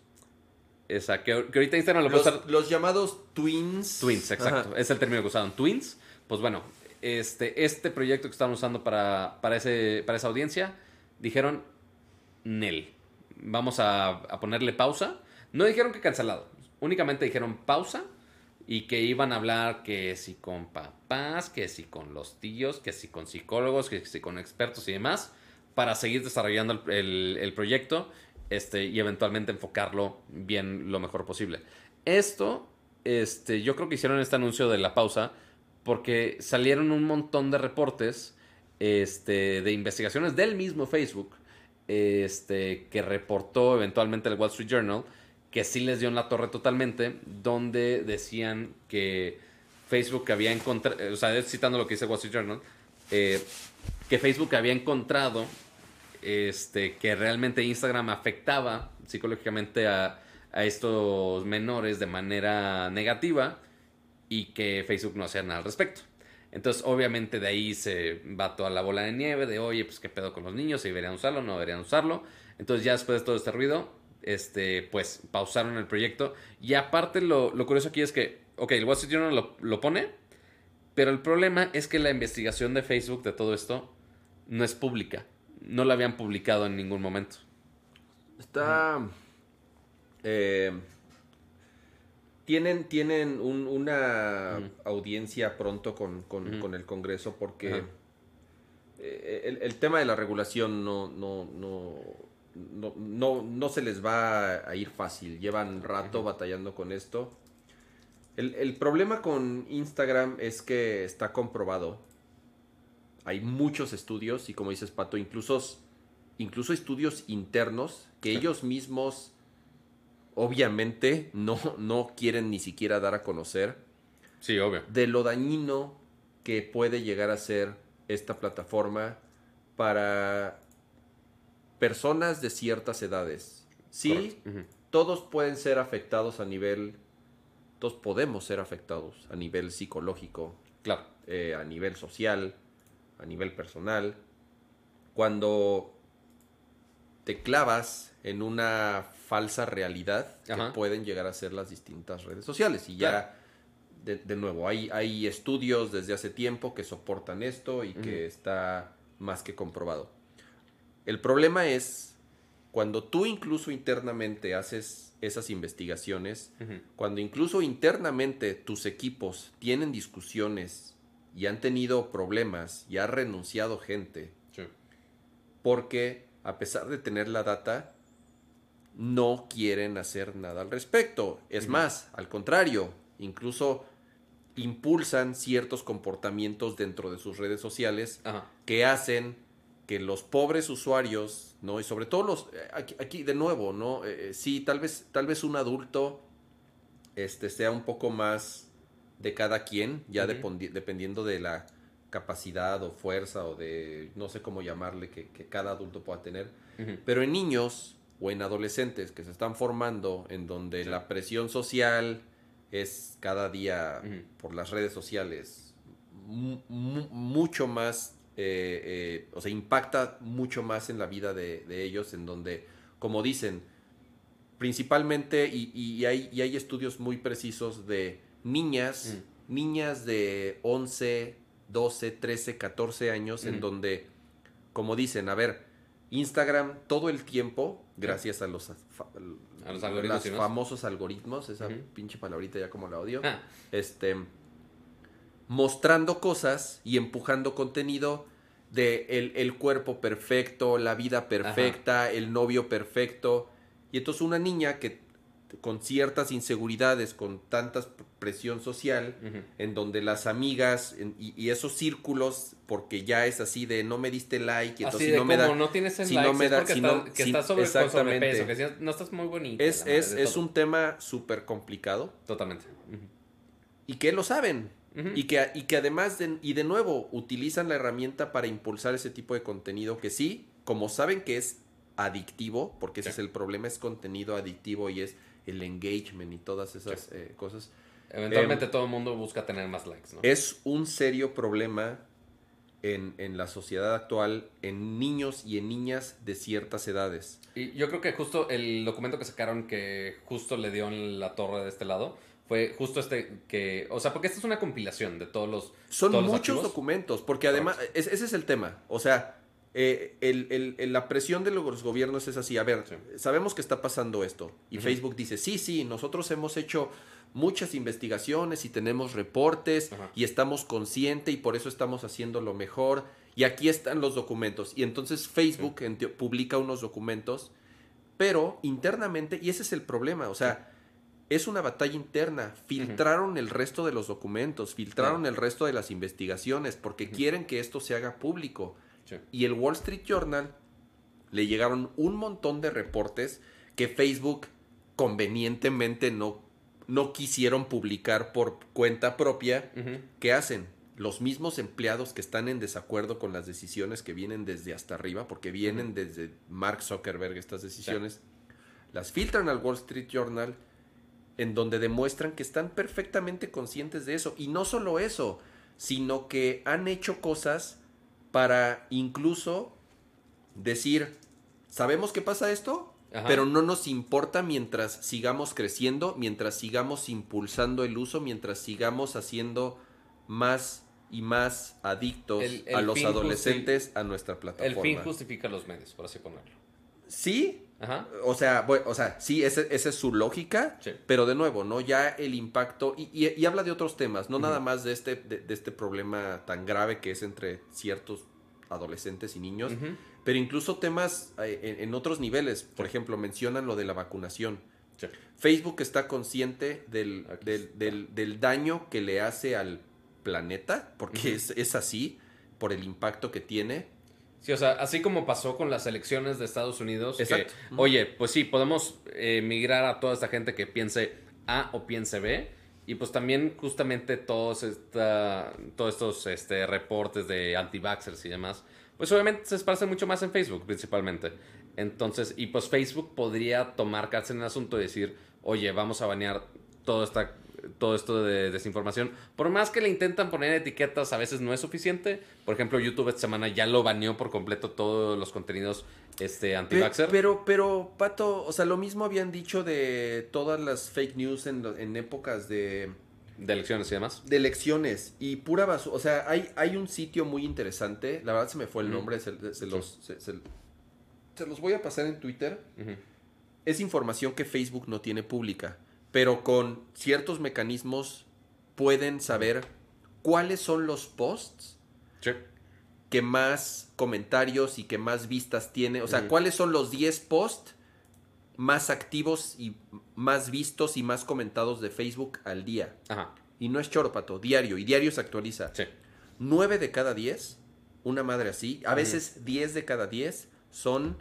O sea, que, que ahorita Instagram lo puede Los, usar- los llamados twins. Twins, exacto. Ajá. Es el término que usaron. Twins. Pues bueno, este, este proyecto que estaban usando para, para, ese, para esa audiencia, dijeron, Nel. Vamos a, ponerle pausa. No dijeron que cancelado. Únicamente dijeron pausa y que iban a hablar que si con papás, que si con los tíos, que si con psicólogos, que si con expertos y demás, para seguir desarrollando el, el- el proyecto este, y eventualmente enfocarlo bien lo mejor posible. Esto, este, yo creo que hicieron este anuncio de la pausa porque salieron un montón de reportes este, de investigaciones del mismo Facebook este, que reportó eventualmente el Wall Street Journal que sí les dio en la torre totalmente, donde decían que Facebook había encontrado, o sea, citando lo que dice Wall Street Journal, eh, que Facebook había encontrado este, que realmente Instagram afectaba psicológicamente a, a estos menores de manera negativa y que Facebook no hacía nada al respecto. Entonces, obviamente, de ahí se va toda la bola de nieve de, oye, pues qué pedo con los niños, si deberían usarlo, no deberían usarlo. Entonces, ya después de todo este ruido, este, pues pausaron el proyecto. Y aparte, lo, lo curioso aquí es que, ok, el Wall Street Journal lo, lo pone, pero el problema es que la investigación de Facebook de todo esto no es pública. No la habían publicado en ningún momento. Está. eh, tienen tienen un- una audiencia pronto con, con- el Congreso porque eh, el, el tema de la regulación no, no, no, no, no, no se les va a ir fácil. Llevan rato batallando con esto. El, el problema con Instagram es que está comprobado. Hay muchos estudios y como dices Pato, incluso, incluso estudios internos que Sí. ellos mismos obviamente no, no quieren ni siquiera dar a conocer Sí, obvio. de lo dañino que puede llegar a ser esta plataforma para personas de ciertas edades. Sí, todos pueden ser afectados a nivel, todos podemos ser afectados a nivel psicológico, Claro. eh, a nivel social, a nivel personal. Cuando te clavas en una falsa realidad Ajá. que pueden llegar a ser las distintas redes sociales. Y Claro. ya, de, de nuevo, hay, hay estudios desde hace tiempo que soportan esto y que está más que comprobado. El problema es cuando tú incluso internamente haces esas investigaciones, cuando incluso internamente tus equipos tienen discusiones y han tenido problemas y ha renunciado gente Sí. porque a pesar de tener la data no quieren hacer nada al respecto. Es más, al contrario, incluso impulsan ciertos comportamientos dentro de sus redes sociales Ajá. que hacen que los pobres usuarios, ¿no? Y sobre todo los, eh, aquí, aquí de nuevo, ¿no? Eh, eh, sí, tal vez, tal vez un adulto este, sea un poco más de cada quien, ya dependiendo de la capacidad o fuerza o de, no sé cómo llamarle, que, que cada adulto pueda tener. Pero en niños o en adolescentes que se están formando, en donde Sí. la presión social es cada día por las redes sociales mu- mu- mucho más, eh, eh, o sea, impacta mucho más en la vida de, de ellos, en donde, como dicen, principalmente, y, y hay, y hay estudios muy precisos de niñas, niñas de 11, 12, 13, 14 años, en donde, como dicen, a ver, Instagram todo el tiempo, gracias a los, fa- A los algoritmos las y más. famosos algoritmos, esa pinche palabrita ya como la odio, Ah, este, mostrando cosas y empujando contenido de el, el cuerpo perfecto, la vida perfecta, el novio perfecto. Y entonces una niña que con ciertas inseguridades, con tanta presión social, en donde las amigas en- y, y esos círculos, porque ya es así de no me diste like, y Así entonces de si no me da... no tienes el si likes no me es da- porque si estás, no- que si- estás sobre, exactamente. sobrepeso, que si no estás muy bonito. Es, es, es un tema súper complicado Totalmente. Y que lo saben. Y que, y que además, de- y de nuevo, utilizan la herramienta para impulsar ese tipo de contenido que sí, como saben que es adictivo, porque ese Sí. es el problema, es contenido adictivo y es el engagement y todas esas eh, cosas. Eventualmente todo el mundo busca tener más likes, ¿no? Es un serio problema en, en, la sociedad actual en niños y en niñas de ciertas edades. Y yo creo que justo el documento que sacaron que justo le dio en la torre de este lado fue justo este que, o sea, porque esta es una compilación de todos los... Son todos muchos documentos, porque además, es- ese es el tema. O sea, eh, el- el- el- la presión de los gobiernos es así. A ver, Sí. sabemos que está pasando esto. Y. Facebook dice, sí, sí, nosotros hemos hecho muchas investigaciones y tenemos reportes y estamos conscientes y por eso estamos haciendo lo mejor. Y aquí están los documentos. Y entonces Facebook en publica unos documentos, pero internamente, y ese es el problema, o sea, es una batalla interna. Filtraron el resto de los documentos, filtraron el resto de las investigaciones, porque quieren que esto se haga público. Sí. Y el Wall Street Journal le llegaron un montón de reportes que Facebook convenientemente no, no quisieron publicar por cuenta propia. Ujú. ¿Qué hacen? Los mismos empleados que están en desacuerdo con las decisiones que vienen desde hasta arriba, porque vienen desde Mark Zuckerberg estas decisiones, las filtran al Wall Street Journal en donde demuestran que están perfectamente conscientes de eso. Y no solo eso, sino que han hecho cosas para incluso decir, ¿sabemos que pasa esto? Ajá. Pero no nos importa mientras sigamos creciendo, mientras sigamos impulsando el uso, mientras sigamos haciendo más y más adictos El- el a los adolescentes a nuestra El plataforma. fin justifica los medios, por así ponerlo. Sí, Ajá. o sea, bueno, o sea, sí, ese- esa es su lógica, Sí. pero de nuevo, ¿no? Ya el impacto, y, y- y habla de otros temas, no nada más de este, de, de este problema tan grave que es entre ciertos adolescentes y niños, pero incluso temas eh, en, en otros niveles, por ejemplo, mencionan lo de la vacunación. Sí. Facebook está consciente del, del, está. del- del daño que le hace al planeta, porque es, es así, por el impacto que tiene. Sí, o sea, así como pasó con las elecciones de Estados Unidos, que, Exacto. oye, pues sí, podemos eh, migrar a toda esta gente que piense A o piense B, y pues también justamente todos, esta, todos estos este, reportes de anti-vaxxers y demás, pues obviamente se esparcen mucho más en Facebook principalmente. Entonces, y pues Facebook podría tomar cartas en el asunto y decir, oye, vamos a banear todo esta todo esto de desinformación. Por más que le intentan poner etiquetas, a veces no es suficiente. Por ejemplo, YouTube esta semana ya lo baneó por completo todos los contenidos este, Pe- anti-vaxxer. Pero, pero, Pato, o sea, lo mismo habían dicho de todas las fake news en, en épocas de, de elecciones y demás. de elecciones y pura basura. O sea, hay, hay un sitio muy interesante, la verdad se me fue el nombre, se, se los, se, se- se los voy a pasar en Twitter. Es información que Facebook no tiene pública, pero con ciertos mecanismos pueden saber cuáles son los posts Sí. que más comentarios y que más vistas tiene. O sea, cuáles son los 10 posts más activos y más vistos y más comentados de Facebook al día. Ajá. Y no es choropato, diario. Y diario se actualiza. Sí. 9 de cada 10, una madre así. A veces 10 de cada 10 son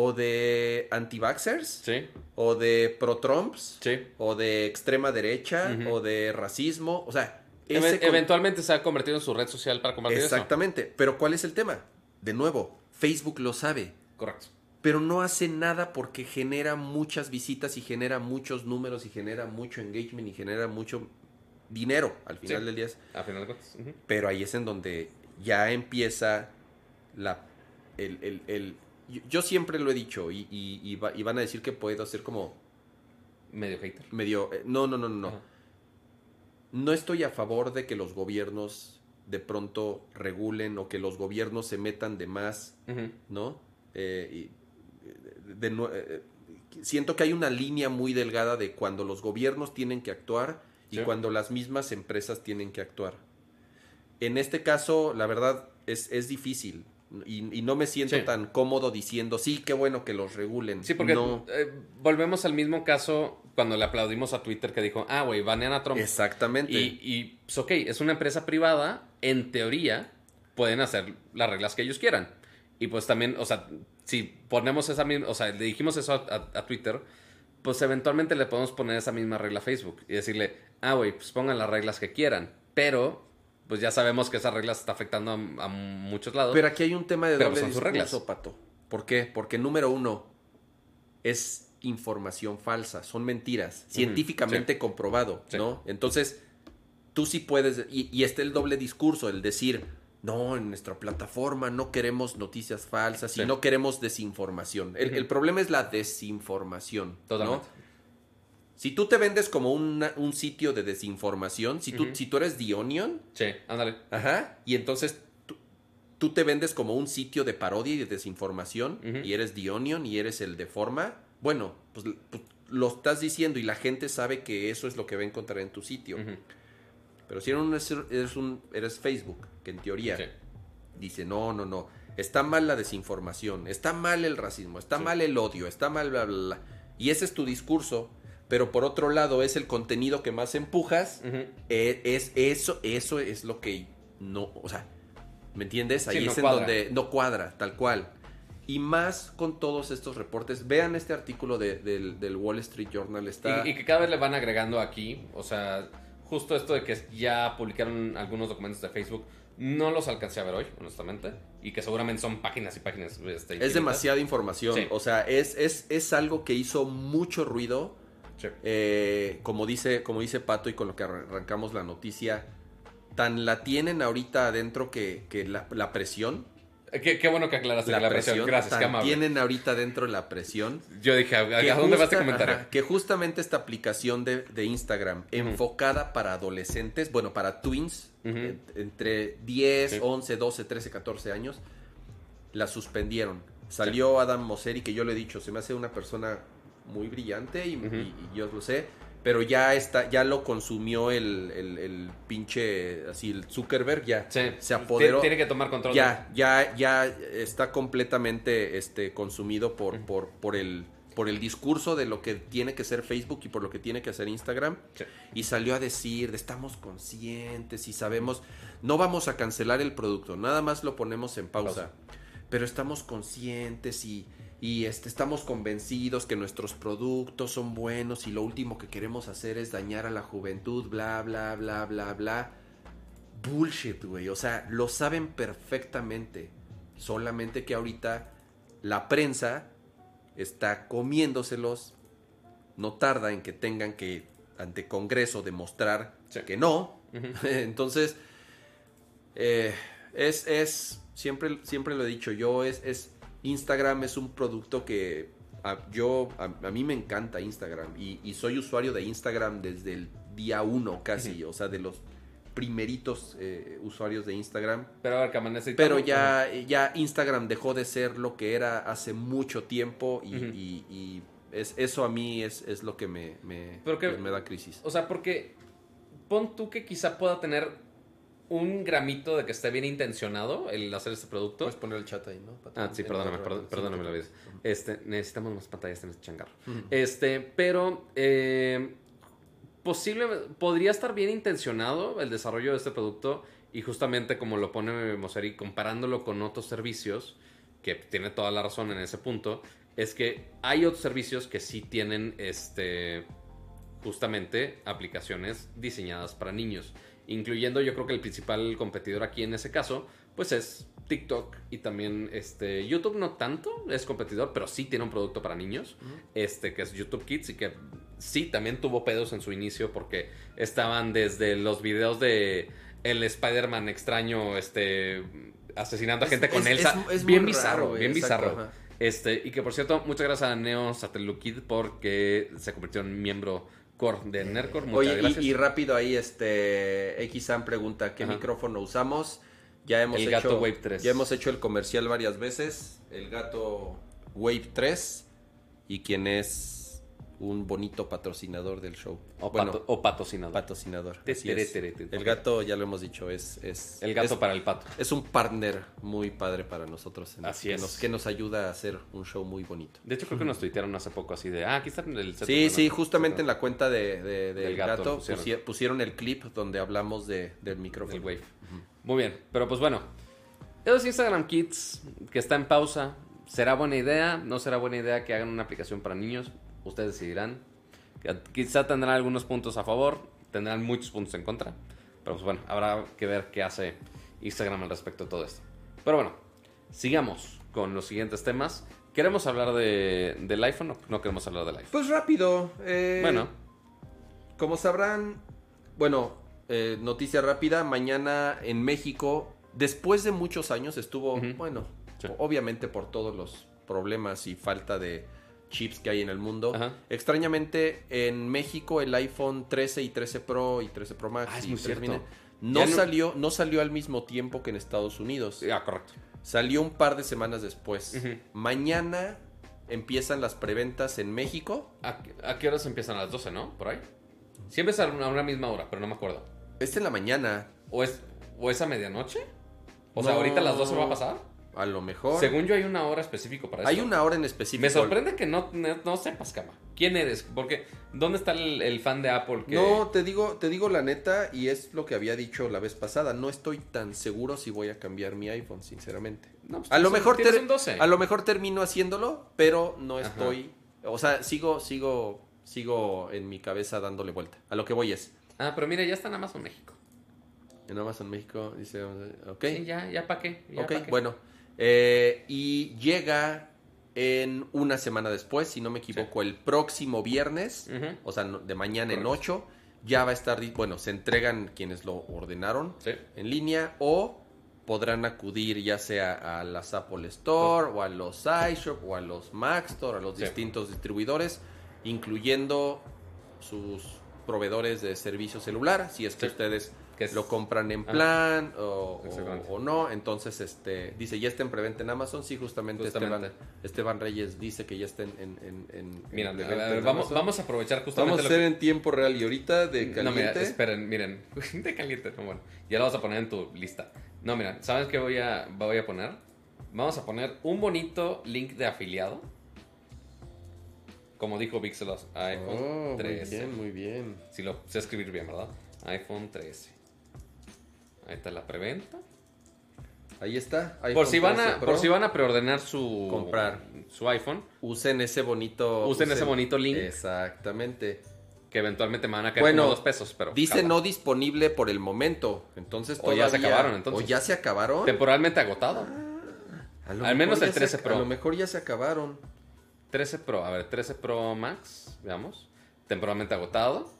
o de anti-vaxxers, Sí. o de pro-Trumps, Sí. o de extrema derecha, o de racismo. O sea, ese Eventualmente se ha convertido en su red social para combatir Exactamente. Pero ¿cuál es el tema? De nuevo, Facebook lo sabe. Correcto. pero no hace nada porque genera muchas visitas y genera muchos números y genera mucho engagement y genera mucho dinero al final Sí. del día. A final de cuentas. Pero ahí es en donde ya empieza la... El, el- el- yo- yo siempre lo he dicho y, y- y va- y van a decir que puedo hacer como Medio hater. medio... eh, no, no, no, no. no. Ajá. No estoy a favor de que los gobiernos de pronto regulen o que los gobiernos se metan de más. ¿no? Eh, de eh, siento que hay una línea muy delgada de cuando los gobiernos tienen que actuar y Sí. cuando las mismas empresas tienen que actuar. En este caso, la verdad, es, es difícil. Y, y no me siento Sí. tan cómodo diciendo, sí, qué bueno que los regulen. Sí, porque No, eh, volvemos al mismo caso cuando le aplaudimos a Twitter que dijo, ah, güey, banean a Trump. exactamente. Y, y, pues, ok, es una empresa privada, en teoría, pueden hacer las reglas que ellos quieran. Y pues también, o sea, si ponemos esa misma, o sea, le dijimos eso a, a- a Twitter, pues eventualmente le podemos poner esa misma regla a Facebook y decirle, ah, güey, pues pongan las reglas que quieran. Pero, pues ya sabemos que esa regla se está afectando a, a muchos lados. Pero aquí hay un tema de doble son sus discurso, reglas. Pato. ¿Por qué? Porque número uno, es información falsa, son mentiras, científicamente comprobado, ¿no? Entonces, tú sí puedes, y, y está el doble discurso, el decir, no, en nuestra plataforma no queremos noticias falsas y no queremos desinformación. El, el problema es la desinformación, Totalmente. ¿no? Si tú te vendes como una- un sitio de desinformación, si tú, si tú eres The Onion, Sí, ándale. Ajá. Y entonces tú, tú te vendes como un sitio de parodia y de desinformación y eres The Onion y eres el de forma. Bueno, pues, pues, lo estás diciendo y la gente sabe que eso es lo que va a encontrar en tu sitio. Pero si eres un, eres un eres Facebook, que en teoría Sí. dice, no, no, no, está mal la desinformación, está mal el racismo, está Sí. mal el odio, está mal bla, bla, bla. Y ese es tu discurso, pero por otro lado es el contenido que más empujas Ujú. eh, es eso, eso es lo que no, o sea, ¿me entiendes? Sí, Ahí no es en cuadra. donde no cuadra, tal cual. Y más con todos estos reportes. Vean este artículo de- del, del Wall Street Journal. Está. Y, y que cada vez le van agregando aquí, o sea, justo esto de que ya publicaron algunos documentos de Facebook, no los alcancé a ver hoy, honestamente, y que seguramente son páginas y páginas. Este, es demasiada información. Sí. O sea, es, es, es algo que hizo mucho ruido. Sí. Eh, como, dice, como dice Pato y con lo que arran- arrancamos la noticia, tan la tienen ahorita adentro que, que la, la presión. Eh, Qué, qué bueno que aclaraste La la, presión. presión. Gracias, qué tan amable. tienen ahorita dentro la presión. Yo dije, ¿a, a dónde va este comentario? ajá, que justamente esta aplicación de, de Instagram enfocada para adolescentes, bueno, para twins, entre 10, Sí. 11, 12, 13, 14 años, la suspendieron. Salió Adam Mosseri, que yo le he dicho, se me hace una persona muy brillante y, Ujú. y- y yo lo sé, pero ya está, ya lo consumió el, el, el pinche, así, el Zuckerberg, ya Sí. se apoderó. Tiene, que tomar control. Ya, ya, ya está completamente este, consumido por, por, por, el, por el discurso de lo que tiene que ser Facebook y por lo que tiene que hacer Instagram. Sí. Y salió a decir, de estamos conscientes y sabemos, no vamos a cancelar el producto, nada más lo ponemos en pausa. Pausa. Pero estamos conscientes y, y este, estamos convencidos que nuestros productos son buenos y lo último que queremos hacer es dañar a la juventud, bla, bla, bla, bla, bla. Bullshit, güey. O sea, lo saben perfectamente. Solamente que ahorita la prensa está comiéndoselos. No tarda en que tengan que, ante Congreso, demostrar Sí. que no. (laughs) Entonces, eh, es, es, siempre, siempre lo he dicho yo, es, es, Instagram es un producto que a, yo, a, a mí me encanta Instagram y, y soy usuario de Instagram desde el día uno casi, o sea, de los primeritos eh, usuarios de Instagram. Pero a ver, Pero ya, ya Instagram dejó de ser lo que era hace mucho tiempo y, Ujú. y- y es, eso a mí es, es lo que me, me, que- pues, me da crisis. O sea, porque pon tú que quizá pueda tener un gramito de que esté bien intencionado el hacer este producto. Puedes poner el chat ahí, ¿no? Ah, sí, perdóname, perdón- perdóname la vida. Este, necesitamos más pantallas en este changarro. Este, pero eh, posible, podría estar bien intencionado el desarrollo de este producto y justamente como lo pone Moseri, comparándolo con otros servicios, que tiene toda la razón en ese punto, es que hay otros servicios que sí tienen este justamente aplicaciones diseñadas para niños, incluyendo yo creo que el principal competidor aquí en ese caso, pues es TikTok y también este YouTube no tanto es competidor, pero sí tiene un producto para niños, este que es YouTube Kids y que sí también tuvo pedos en su inicio porque estaban desde los videos de el Spider-Man extraño este asesinando a Es- gente con es- Elsa, es- bien bizarro, raro, bien exacto, bizarro. ajá. Este, y que por cierto, muchas gracias a Neo Satelukid porque se convirtió en miembro de Nercor. Muchas Oye, gracias. y, y rápido ahí, este, XAM pregunta, ¿qué Ajá. micrófono usamos? Ya hemos El hecho, Gato Wave 3. Ya hemos hecho el comercial varias veces, el gato Wave 3, y quien es un bonito patrocinador del show. o, bueno, pato- o patrocinador. patrocinador. El gato, ya lo hemos dicho, es... es El gato es- para el pato. Es un partner muy padre para nosotros. en- Así que es. Nos, que nos ayuda a hacer un show muy bonito. De hecho, creo que nos tuitearon hace poco así de, ah, aquí está el. Sí, sí, justamente en la cuenta de, de- del Del gato pusieron. pusie- pusieron. el clip donde hablamos de, del del micrófono. Wave. Muy bien, pero pues bueno. Eso es Instagram Kids, que está en pausa. ¿Será buena idea? ¿No será buena idea que hagan una aplicación para niños? Ustedes decidirán. Quizá tendrán algunos puntos a favor, tendrán muchos puntos en contra. Pero pues bueno, habrá que ver qué hace Instagram al respecto de todo esto. Pero bueno, sigamos con los siguientes temas. ¿Queremos hablar de, del iPhone o no queremos hablar del iPhone? Pues rápido. eh, Bueno, Como sabrán, bueno, eh, noticia rápida, mañana en México, después de muchos años estuvo, bueno, Sí. obviamente por todos los problemas y falta de chips que hay en el mundo. Ajá. Extrañamente, en México el iPhone 13 y 13 Pro y 13 Pro Max Ah, es y muy 13 cierto. mini, no, salió, no salió al mismo tiempo que en Estados Unidos. ah, correcto. Salió un par de semanas después. Mañana empiezan las preventas en México. ¿A, qué- a qué horas empiezan? A las 12, ¿no? Por ahí. Siempre es a una, misma hora, pero no me acuerdo. Es en la mañana. ¿O es, o es a medianoche? O sea, ahorita a las 12 va a pasar. A lo mejor. Según yo hay una hora específica para eso. Hay una hora en específico. Me sorprende que no, no, sepas, Cama. ¿Quién eres? Porque, ¿dónde está el, el fan de Apple que... No, te digo, te digo la neta, y es lo que había dicho la vez pasada. No estoy tan seguro si voy a cambiar mi iPhone, sinceramente. No, pues A lo mejor ter- un 12. a lo mejor termino haciéndolo, pero no Ajá. estoy. O sea, sigo, sigo, sigo en mi cabeza dándole vuelta. A lo que voy es. Ah, pero mira, ya está en Amazon México. En Amazon México dice, ok. Sí, ya, ya para qué. Ya Ok, pa' qué. bueno. Eh, y llega en una semana después, si no me equivoco, el próximo viernes, o sea, de mañana en Correcto. 8, ya va a estar, bueno, se entregan quienes lo ordenaron Sí. en línea o podrán acudir ya sea a las Apple Store o a los iShop o a los Mac Store, a los distintos distribuidores, incluyendo sus proveedores de servicio celular, si es que ustedes Que es- lo compran en Ah. plan o, o- Exactamente. o no. Entonces, este dice, ya está en preventa en Amazon. Sí, justamente, Justamente. Esteban, Esteban Reyes dice que ya está en, en, en- Mira, en a preventa ver, en vamos, Amazon. vamos a aprovechar Vamos justamente a hacer en tiempo real y ahorita de caliente. No, mira, esperen, miren. (laughs) De caliente, no, bueno. Ya lo vas a poner en tu lista. No, mira, ¿sabes qué voy a, voy a poner? Vamos a poner un bonito link de afiliado. Como dijo Vixelos, iPhone Oh, muy 13. bien, muy bien. Si lo sé escribir bien, ¿verdad? iPhone 13. Ahí está la preventa. Ahí está. Por si, van 13 a, por si van a preordenar su, Comprar. su iPhone, Usen ese bonito. Usen ese bonito link. Exactamente. que eventualmente me van a caer Bueno, como dos pesos, pero Dice no disponible por el momento. Entonces O ya se todavía- acabaron, entonces. O ya se acabaron. temporalmente agotado. A lo al menos el ya 13 se- Pro. A lo mejor ya se acabaron. 13 Pro, a ver, 13 Pro Max, veamos. Temporalmente agotado.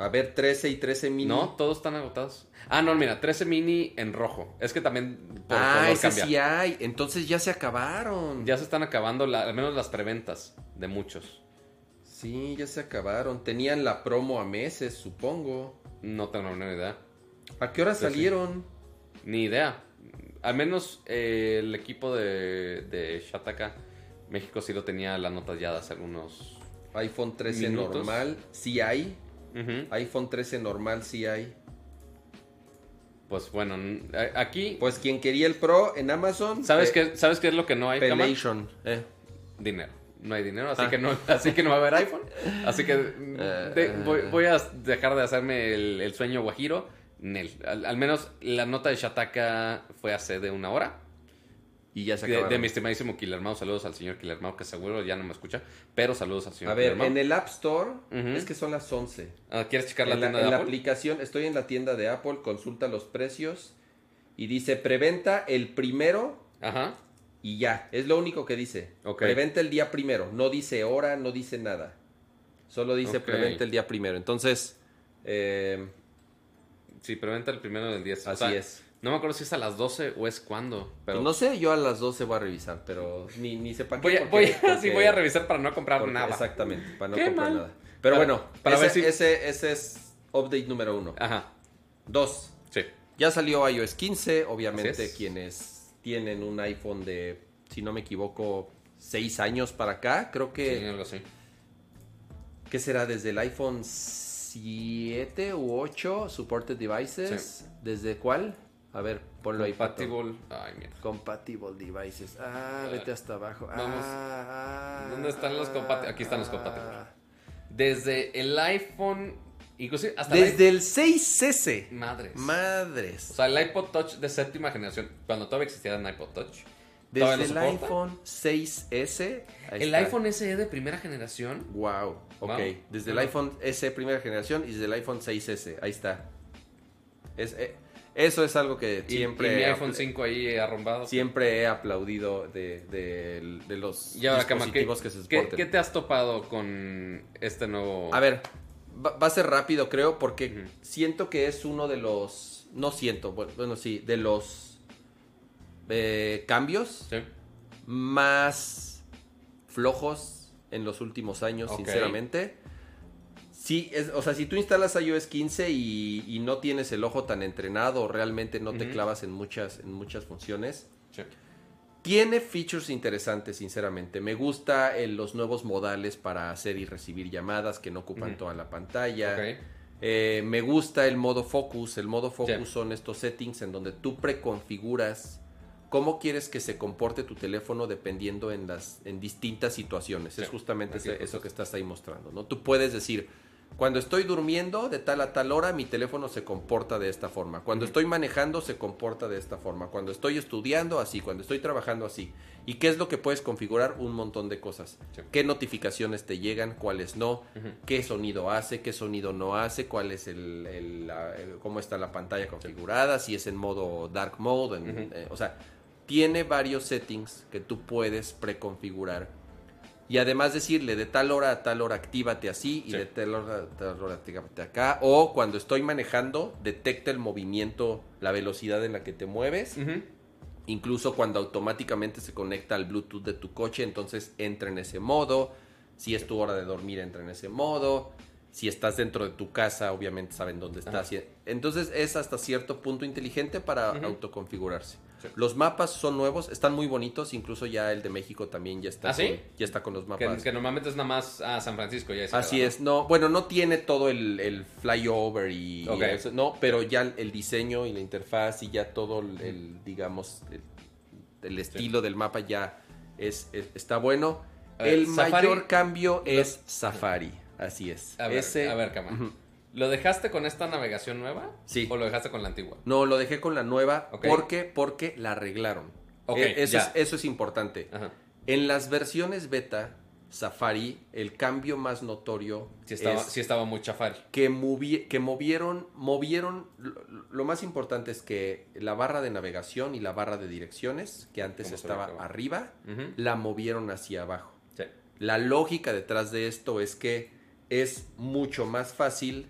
A ver, 13 y 13 mini. No, todos están agotados. Ah, no, mira, 13 mini en rojo. Es que también por ah, color ese cambia. sí hay. Entonces ya se acabaron. Ya se están acabando, la- al menos las preventas de muchos. Sí, ya se acabaron. Tenían la promo a meses, supongo. No tengo ni idea. ¿A qué hora salieron? Ni idea. Al menos eh, el equipo de, de Shataka, México sí lo tenía las notas ya de hace algunos... iPhone 13 Minutos. normal, sí hay. IPhone 13 normal, sí hay. Pues bueno, aquí... Pues quien quería el Pro en Amazon. ¿Sabes, pe- qué, ¿Sabes qué es lo que no hay? Pelation. Eh. Dinero. No hay dinero, así, Ah. que no, así que no va a haber iPhone. Así que (laughs) Eh, de- eh. voy, voy a dejar de hacerme el, el sueño guajiro. Nel. Al, al menos la nota de Shataka fue hace de una hora. Y ya se De, de mi estimadísimo Killer Mau. Saludos al señor que seguro ya no me escucha. Pero saludos al señor A ver, en el App Store es que son las 11. Ah, ¿Quieres checar la en la, tienda en de la aplicación, estoy en la tienda de Apple, consulta los precios y dice preventa el primero Ajá. y ya. Es lo único que dice. Preventa el día primero. No dice hora, no dice nada. Solo dice preventa el día primero. Entonces, eh, Sí, preventa el primero del 10. O así sea, es. No me acuerdo si es a las 12 o es cuando. Pero No sé, yo a las 12 voy a revisar, pero ni, ni qué. voy, a, porque- voy, (laughs) porque- sí, voy a revisar para no comprar porque- nada. Exactamente, para no Qué comprar mal. nada. Pero Para- bueno, para ese, ver si- ese, ese es update número uno. Ajá. Dos, Sí. Ya salió iOS 15, obviamente quienes tienen un iPhone de, si no me equivoco, 6 años para acá, creo Sí, que, algo así. ¿qué será? Desde el iPhone 7 u 8, supported devices, ¿desde cuál? A ver, ponlo ahí. Pato. Compatible. Ay, mira. Compatible devices. Ah, vete hasta abajo. Vamos. Ah, ah, ¿Dónde están los compati- ah, Aquí están los ah. compatibles. Desde el iPhone, inclusive hasta Desde el el 6S. iPhone- Madres. Madres. O sea, el iPod Touch de séptima generación, cuando todavía existía el iPod Touch. Desde ¿todavía el iPhone 6S. ahí El está. iPhone SE de primera generación. Wow, ok. Wow. Desde el iPhone SE primera generación y desde el iPhone 6S. Ahí está. Es, eh, Eso es algo que siempre, y mi he iPhone apl- 5 ahí arrumbado. siempre he aplaudido de, de- de los Y ahora, Cama, ¿qué, dispositivos que se qué- soporten. qué te has topado con este nuevo...? A ver, va, va a ser rápido, creo, porque siento que es uno de los. No siento, bu- bueno, sí, de los eh, cambios Sí. más flojos en los últimos años, sinceramente. Sí, es, o sea, si tú instalas iOS 15 y, y no tienes el ojo tan entrenado, o realmente no te clavas en muchas, en muchas funciones, Sí. tiene features interesantes, sinceramente. Me gusta eh, los nuevos modales para hacer y recibir llamadas que no ocupan toda la pantalla. Eh, me gusta el modo focus. El modo focus Sí. son estos settings en donde tú preconfiguras cómo quieres que se comporte tu teléfono dependiendo en las en distintas situaciones. Sí. Es justamente ese- eso que estás ahí mostrando, ¿no? Tú puedes decir, cuando estoy durmiendo de tal a tal hora, mi teléfono se comporta de esta forma. Cuando estoy manejando, se comporta de esta forma. Cuando estoy estudiando, así. Cuando estoy trabajando, así. ¿Y qué es lo que puedes configurar? Un montón de cosas. Sí. ¿Qué notificaciones te llegan? ¿Cuáles no? Qué sonido hace, qué sonido no hace, cuál es el, el- la- el- cómo está la pantalla configurada, si es en modo dark mode, en- eh, o sea, tiene varios settings que tú puedes preconfigurar y además decirle de tal hora a tal hora actívate así y Sí. de tal hora a tal hora actívate acá o cuando estoy manejando detecta el movimiento, la velocidad en la que te mueves incluso cuando automáticamente se conecta al Bluetooth de tu coche, entonces entra en ese modo. Si es tu hora de dormir, entra en ese modo. Si estás dentro de tu casa, obviamente saben dónde estás. Entonces es hasta cierto punto inteligente para autoconfigurarse. Sí. Los mapas son nuevos, están muy bonitos, incluso ya el de México también ya está, ¿Ah, sí? con, ya está con los mapas. que normalmente es nada más a San Francisco. Ya Así queda, ¿no? es, no, bueno, no tiene todo el, el flyover y, y Ok. eso, no, pero ya el, el diseño y la interfaz y ya todo el, el, digamos, el, estilo del mapa ya es, es- está bueno. Ver, el Safari- mayor cambio es Safari, así es. A ver, Ese- a ver, Cama. ¿Lo dejaste con esta navegación nueva? Sí. ¿O lo dejaste con la antigua? No, lo dejé con la nueva porque porque la arreglaron. Ok, Eh, eso, ya. es, eso es importante. Ajá. En las versiones beta Safari, el cambio más notorio Sí estaba, es sí estaba muy chafari. que, movi- que movieron, movieron, lo, lo más importante es que la barra de navegación y la barra de direcciones, que antes ¿Cómo se estaba arriba, la movieron hacia abajo. Sí. La lógica detrás de esto es que es mucho más fácil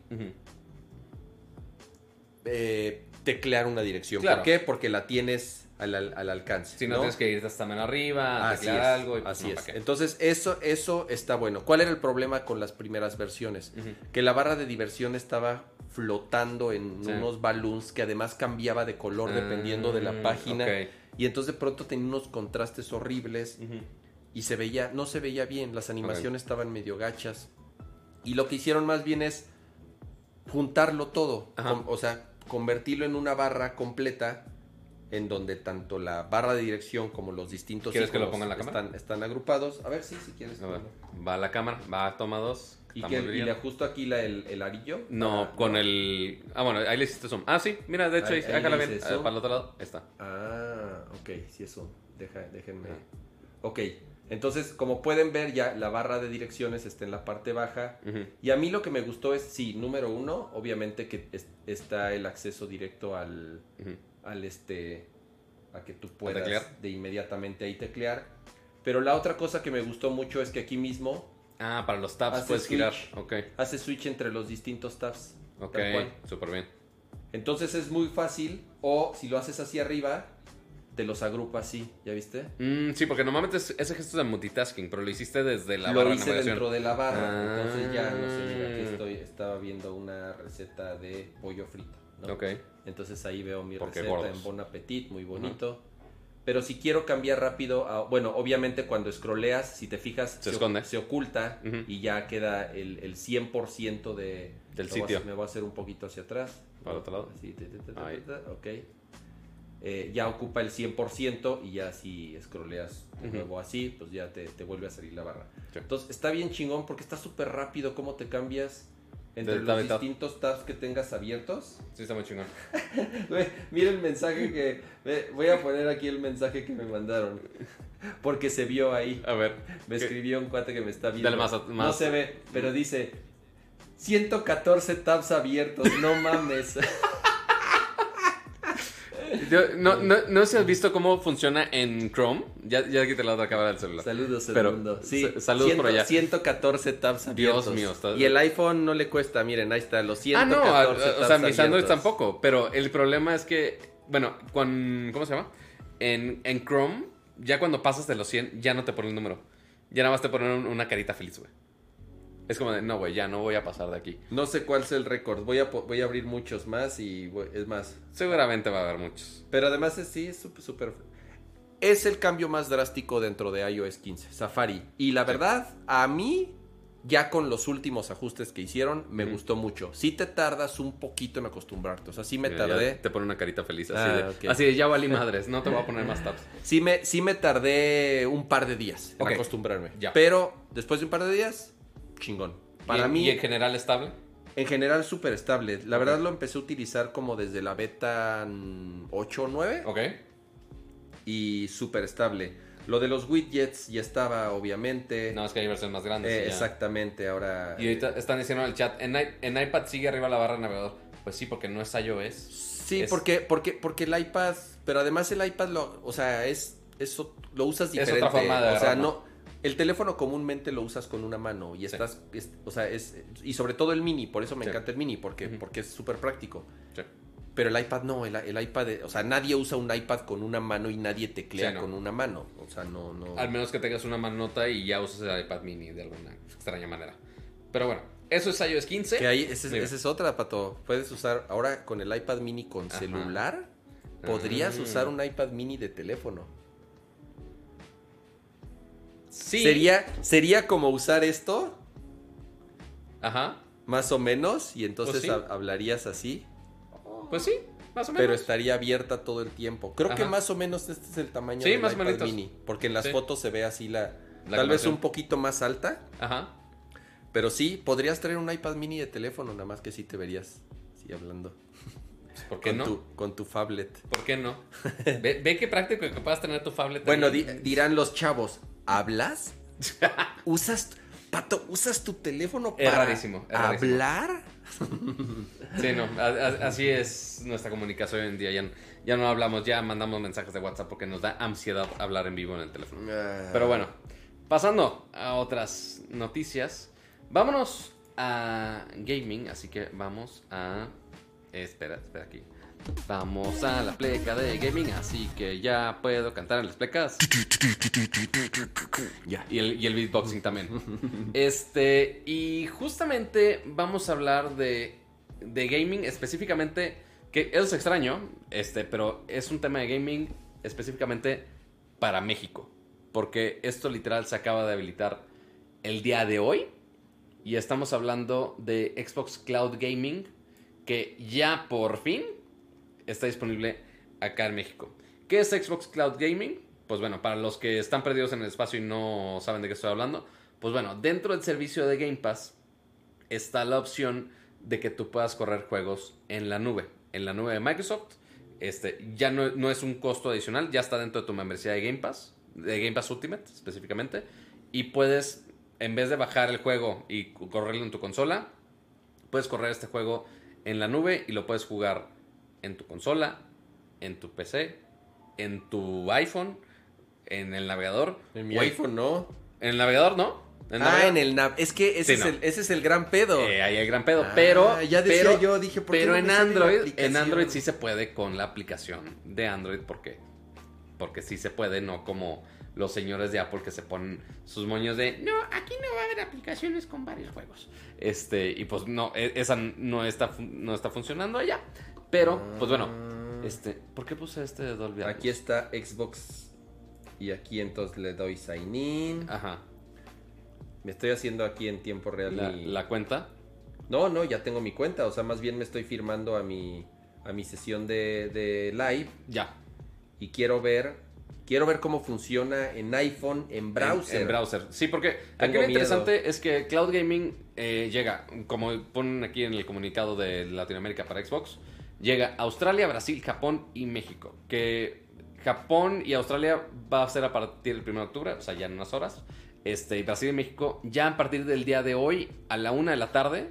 eh, teclear una dirección. Claro. ¿Por qué? Porque la tienes al, al- al alcance. Si no, tienes que irte hasta menos arriba, Así teclear es, algo. y pues, así no, es. Entonces, eso, eso está bueno. ¿Cuál era el problema con las primeras versiones? Que la barra de diversión estaba flotando en Sí. unos balloons que además cambiaba de color dependiendo de la Ah, página. Y entonces de pronto tenía unos contrastes horribles y se veía, no se veía bien, las animaciones estaban medio gachas. Y lo que hicieron más bien es juntarlo todo, con- o sea, convertirlo en una barra completa en donde tanto la barra de dirección como los distintos ¿Quieres que lo ponga en la cámara? están, están agrupados. A ver, sí, si quieres. Va a la cámara, va, toma dos. Y, que, le ajusto aquí la, el, el arillo. No, para- con el. Ah, bueno, ahí le hiciste zoom. Ah, sí, mira, de hecho, Ahí- ahí, acá la ven. eh, para el otro lado, ahí está. Ah, ok, sí eso. Deja, déjenme. Ah. Ok, entonces como pueden ver ya la barra de direcciones está en la parte baja. Y a mí lo que me gustó es, sí, número uno, obviamente que es- está el acceso directo al, al este, a que tú puedas de inmediatamente ahí teclear. Pero la otra cosa que me gustó mucho es que aquí mismo Ah, para los tabs puedes girar. Ok, hace switch entre los distintos tabs. ok, súper bien. Entonces es muy fácil, o si lo haces hacia arriba, te los agrupa así, ¿ya viste? Mm, sí, porque normalmente es- ese gesto es de multitasking, pero lo hiciste desde la lo barra de hice navegación. dentro de la barra. Ah. Entonces ya, no sé, mira, aquí estoy, estaba viendo una receta de pollo frito. ¿no? Ok. Entonces ahí veo mi Porque receta gordos. en Bon Appetit, muy bonito. Pero si quiero cambiar rápido, a- bueno, obviamente cuando scrolleas, si te fijas, Se o- esconde. se oculta y ya queda el, el 100% de, Del lo voy a sitio. me voy a hacer un poquito hacia atrás. Para otro lado. Así, ta, ta, ta, ta, Ahí. ta, ok. Eh, ya ocupa el 100% y ya si scrolleas de nuevo así, pues ya te, te vuelve a salir la barra. Sí. Entonces está bien chingón porque está súper rápido cómo te cambias entre los tab y tab. distintos tabs que tengas abiertos. Sí, está muy chingón. (laughs) Mira el mensaje que... Voy a poner aquí el mensaje que me mandaron. Porque se vio ahí. A ver. Me ¿qué? escribió un cuate que me está viendo. Dale más a- No más. se ve, pero dice... 114 tabs abiertos, no mames. (laughs) Yo- no, no, no sé si has visto cómo funciona en Chrome. Ya, ya quité la otra cámara del celular. Saludos, Pero, Edmundo. Sí, sa- saludos por allá. 114 tabs Dios abiertos. mío, está- Y el iPhone no le cuesta, miren, ahí está, los Ah, 114 no, a- a- o tabs sea, mis Android tampoco. Pero el problema es que, bueno, con. ¿Cómo se llama? En, en Chrome, ya cuando pasas de los 100, ya no te pone el número. Ya nada más te ponen un- una carita feliz, güey. Es como de, no, güey, ya no voy a pasar de aquí. No sé cuál es el récord, voy a, voy a abrir muchos más y voy- es más. Seguramente va a haber muchos. Pero además es, sí, es súper. Es el cambio más drástico dentro de iOS 15, Safari. Y la verdad, a mí, ya con los últimos ajustes que hicieron, me gustó mucho. Sí te tardas un poquito en acostumbrarte, o sea, sí me Mira, tardé. Te pone una carita feliz. Así, Ah, de, así de, ya valí madres, no te voy a (laughs) poner más tabs. Sí me, sí me tardé un par de días en Ok. acostumbrarme. Ya. Pero después de un par de días, chingón. Para ¿Y en- mí, ¿Y en general estable? en general, súper estable. La verdad lo empecé a utilizar como desde la beta mm, 8 o 9 Ok. y súper estable. Lo de los widgets ya estaba, obviamente. No, es que hay versiones más grandes. Eh, exactamente, ahora... Y ahorita están diciendo en el chat, en, en iPad sigue arriba la barra de navegador. Pues sí, porque no es iOS. Sí, Es- porque, porque, porque el iPad, pero además el iPad lo, o sea, es, eso lo usas otra diferente. forma de o sea, no, el teléfono comúnmente lo usas con una mano y Sí. estás, es- o sea, es, y sobre todo el mini, por eso me Sí. encanta el mini, porque, porque es súper práctico. Sí. Pero el iPad no, el, el iPad, o sea, nadie usa un iPad con una mano y nadie teclea no. con una mano. O sea, no, no. Al menos que tengas una manota y ya uses el iPad mini de alguna extraña manera. Pero bueno, eso es iOS 15. Que ahí, esa es otra, Pato. Puedes usar, ahora con el iPad mini con Ajá. celular, podrías Ah. usar un iPad mini de teléfono. Sí. Sería, sería como usar esto, Ajá. más o menos, y entonces sí. hablarías así, Pues sí, más o menos. pero estaría abierta todo el tiempo. Creo que más o menos este es el tamaño Sí, del más iPad mini, porque en las Sí. fotos se ve así la, La tal vez un poquito más alta, Ajá. pero sí, podrías traer un iPad mini de teléfono, nada más que sí te verías, sí, hablando. ¿Por qué con no? Tu, con tu phablet. ¿Por qué no? (laughs) ve, ve qué práctico que puedas tener tu phablet. Bueno, di- dirán los chavos, ¿hablas? (laughs) ¿Usas, Pato, usas tu teléfono Es para rarísimo, es rarísimo. hablar? (laughs) Sí, no, a- a- así es nuestra comunicación hoy en día. Ya, no- ya no hablamos, ya mandamos mensajes de WhatsApp porque nos da ansiedad hablar en vivo en el teléfono. Ah. Pero bueno, pasando a otras noticias, vámonos a gaming, así que vamos a... Espera, espera aquí. Vamos a la pleca de gaming, así que ya puedo cantar en las plecas. Ya. Y el, y el beatboxing también. (laughs) Este, y justamente vamos a hablar de, de gaming específicamente, que eso es extraño, este, pero es un tema de gaming específicamente para México. Porque esto literal se acaba de habilitar el día de hoy. Y estamos hablando de Xbox Cloud Gaming, que ya por fin está disponible acá en México. ¿Qué es Xbox Cloud Gaming? Pues bueno, para los que están perdidos en el espacio y no saben de qué estoy hablando, pues bueno, dentro del servicio de Game Pass está la opción de que tú puedas correr juegos en la nube, en la nube de Microsoft. Este, ya no, no es un costo adicional, ya está dentro de tu membresía de Game Pass, de Game Pass Ultimate específicamente, y puedes, en vez de bajar el juego y correrlo en tu consola, puedes correr este juego en la nube y lo puedes jugar en tu consola, en tu PC, en tu iPhone, en el navegador. En mi iPhone no. En el navegador, ¿no? ¿En ah, navegador? en el nav. Es que ese, Sí, es no. el, ese es el gran pedo. Eh, ahí hay gran pedo. Ah, pero. ya decía pero, yo, dije, ¿por qué no en Android, en? Android sí se puede con la aplicación de Android. ¿Por qué? Porque sí se puede, no como los señores de Apple que se ponen sus moños de no, aquí no va a haber aplicaciones con varios juegos. Este, y pues no, e- esa no está, no está funcionando allá. Pero, pues bueno, Ah. este, ¿por qué puse este de Dolby Atmos? Aquí está Xbox. Y aquí entonces le doy sign in. Ajá. Me estoy haciendo aquí en tiempo real. La, mi- la cuenta. No, no, ya tengo mi cuenta. O sea, más bien me estoy firmando a mi, a mi sesión de, de live. Ya. Y quiero ver. Quiero ver cómo funciona en iPhone, en browser. En, en browser. Sí, porque aquí lo interesante es que Cloud Gaming eh, llega, como ponen aquí en el comunicado de Latinoamérica para Xbox, llega a Australia, Brasil, Japón y México. Que Japón y Australia va a ser a partir del 1 de octubre, o sea, ya en unas horas. Este, y Brasil y México, ya a partir del día de hoy, a la una de la tarde,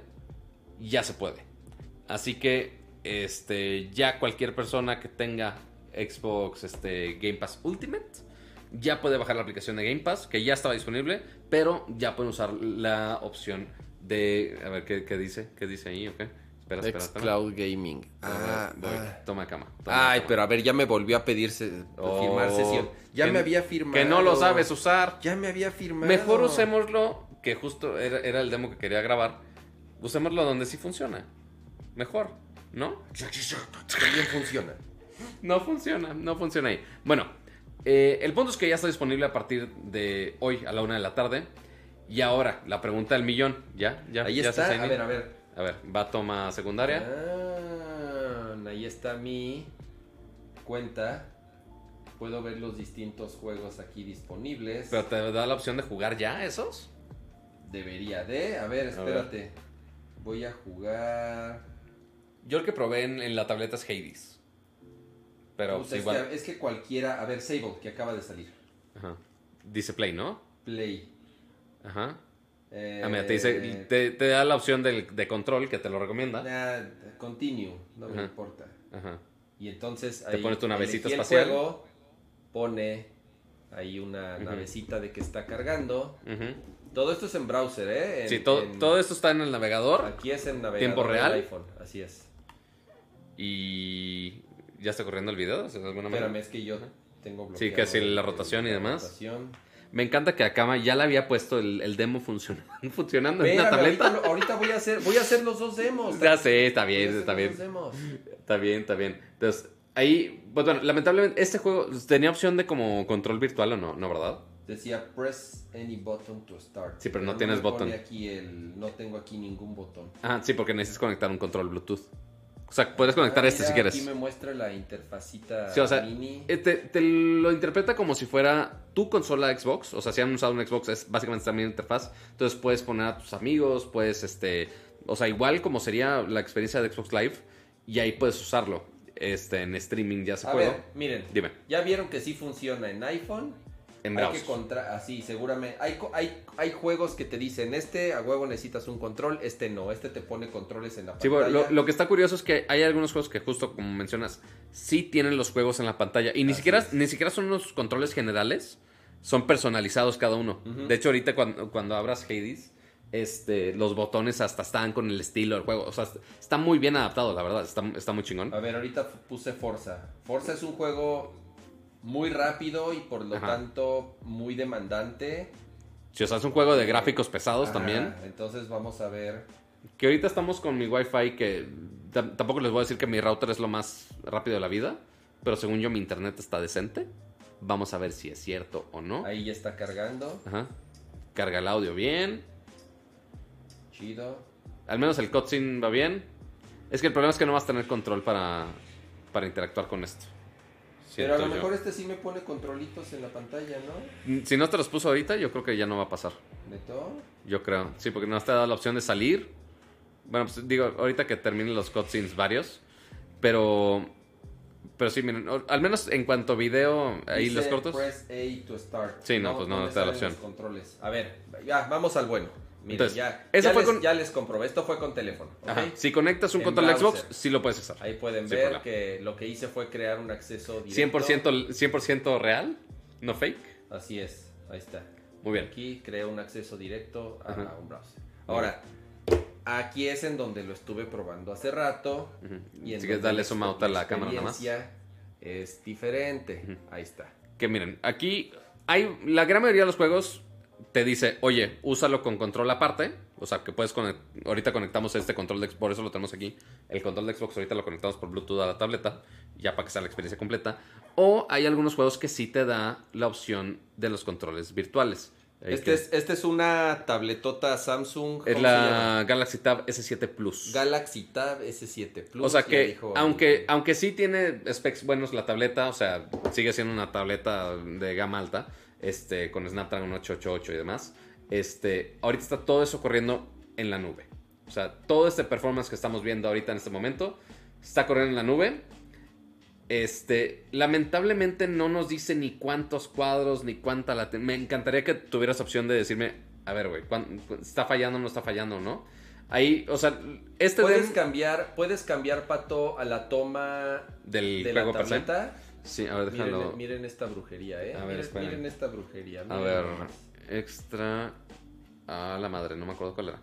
ya se puede. Así que este, ya cualquier persona que tenga Xbox este, Game Pass Ultimate ya puede bajar la aplicación de Game Pass, que ya estaba disponible, pero ya pueden usar la opción de... A ver, ¿qué, qué dice? ¿Qué dice ahí? Ok. Espera, espera. Cloud Gaming. Ah, voy. ah. Toma cama. toma Ay, cama. pero a ver, ya me volvió a pedirse Oh, firmar sesión. Ya me había firmado. Que no lo sabes usar. Ya me había firmado. Mejor usémoslo, que justo era, era el demo que quería grabar. Usémoslo donde sí funciona. Mejor, ¿no? También funciona. No funciona, no funciona ahí. Bueno, eh, el punto es que ya está disponible a partir de hoy a la una de la tarde. Y ahora, la pregunta del millón. ¿Ya? ¿Ya? Ahí ya está. A ver, a ver. A ver, va a toma secundaria. Ah, ahí está mi cuenta. Puedo ver los distintos juegos aquí disponibles. Pero te da la opción de jugar ya esos. Debería de. A ver, espérate. Voy a jugar. Yo el que probé en, en la tableta es Hades. Pero pues, es, igual. que, es que cualquiera. A ver, Sable, que acaba de salir. Ajá. Dice Play, ¿no? Play. Ajá. Eh, Ah, mira, te, dice, te, te da la opción del- de control que te lo recomienda. nah, continue, no me importa. Ajá. Y entonces Te ahí pone tu navecita el espacial. juego, pone ahí una navecita de que está cargando. Todo esto es en browser, ¿eh? En- Sí, todo, en- todo esto está en el navegador Aquí es en navegador ¿Tiempo real? iPhone, así es. y ya está corriendo el video, de alguna manera. Espérame, es que yo tengo bloqueado. Sí, que si el- la rotación y demás. rotación. Me encanta que Akama ya le había puesto el, el demo funcionando, (laughs) funcionando en una tableta. ahorita, voy a hacer, voy a hacer los dos demos. Ya sé, está a bien, está los bien. dos demos. Está bien, está bien. Entonces, ahí, pues bueno, lamentablemente este juego tenía opción de como control virtual o no, ¿no, verdad? Decía press any button to start. Sí, pero no tienes botón. aquí el, no tengo aquí ningún botón. Ah, sí, porque necesitas conectar un control Bluetooth. O sea, puedes conectar Ah, este mira, si quieres. Aquí me muestra la interfacita Sí, o sea, mini. Eh, Te, te lo interpreta como si fuera tu consola Xbox. O sea, si han usado un Xbox, es básicamente también interfaz. Entonces puedes poner a tus amigos, puedes, este. O sea, igual como sería la experiencia de Xbox Live. Y ahí puedes usarlo. Este, en streaming ya se ver, miren. Dime. Ya vieron que sí funciona en iPhone. En hay que contra así, seguramente. Hay, hay, hay juegos que te dicen, este a huevo necesitas un control, este no, este te pone controles en la Sí, pantalla. bueno, lo, lo que está curioso es que hay algunos juegos que justo como mencionas, sí tienen los juegos en la pantalla. Y ni Así siquiera, es. ni siquiera son unos controles generales. Son personalizados cada uno. De hecho, ahorita cuando, cuando abras Hades, este, los botones hasta están con el estilo del juego. O sea, está muy bien adaptado, la verdad. Está, está muy chingón. A ver, ahorita puse Forza. Forza es un juego muy rápido y por lo Ajá. tanto muy demandante. Si o sea, es un juego de gráficos pesados Ajá, también. Entonces vamos a ver. Que ahorita estamos con mi Wi-Fi que tam- tampoco les voy a decir que mi router es lo más rápido de la vida. Pero según yo mi internet está decente. Vamos a ver si es cierto o no. Ahí ya está cargando. Ajá. Carga el audio bien. Chido. Al menos el cutscene va bien. Es que el problema es que no vas a tener control para, para interactuar con esto. Pero a lo yo. mejor este sí me pone controlitos en la pantalla, ¿no? Si no te los puso ahorita, yo creo que ya no va a pasar. ¿Neto? Yo creo. Sí, porque no te ha dado la opción de salir. Bueno, pues digo, ahorita que terminen los cutscenes varios. Pero. Pero sí, miren, al menos en cuanto a video, ahí Dice los cortos. Press A to start. Sí, no, pues no, no te da la opción. los controles. A ver, ya, vamos al bueno. Miren, Entonces, ya, eso ya, fue les, con- ya les comprobé. Esto fue con teléfono. Si conectas un control Xbox, sí lo puedes usar. Ahí pueden ver que lo que hice fue crear un acceso directo. 100%, 100 real, no fake. Así es, ahí está. Muy bien. Aquí creo un acceso directo a un browser. Ahora, aquí es en donde lo estuve probando hace rato. Ujú. Y en zoom out a la cámara nada más. Es diferente. Ahí está. Que miren, aquí hay la gran mayoría de los juegos te dice, oye, úsalo con control aparte. O sea, que puedes conectar. Ahorita conectamos este control de Xbox, por eso lo tenemos aquí. El control de Xbox ahorita lo conectamos por Bluetooth a la tableta, ya para que sea la experiencia completa. O hay algunos juegos que sí te da la opción de los controles virtuales. Este que- es, este es una tabletota Samsung. ¿cómo es la Galaxy Tab S7 Plus. Galaxy Tab S7 Plus. O sea que, dijo- aunque, aunque sí tiene specs buenos la tableta, o sea, sigue siendo una tableta de gama alta, este, con Snapdragon 888 y demás, este, ahorita está todo eso corriendo en la nube. O sea, todo este performance que estamos viendo ahorita en este momento está corriendo en la nube. Este, lamentablemente no nos dice ni cuántos cuadros, ni cuánta latencia. Me encantaría que tuvieras opción de decirme, a ver, güey, ¿cuán- ¿está fallando o no está fallando, no? Ahí, o sea, este Puedes cambiar, puedes cambiar, Pato, a la toma del de la juego se. tableta. Sí, a ver, déjalo. Miren, miren esta brujería, ¿eh? A ver, miren, esta brujería. A ver, extra. A la madre, no me acuerdo cuál era.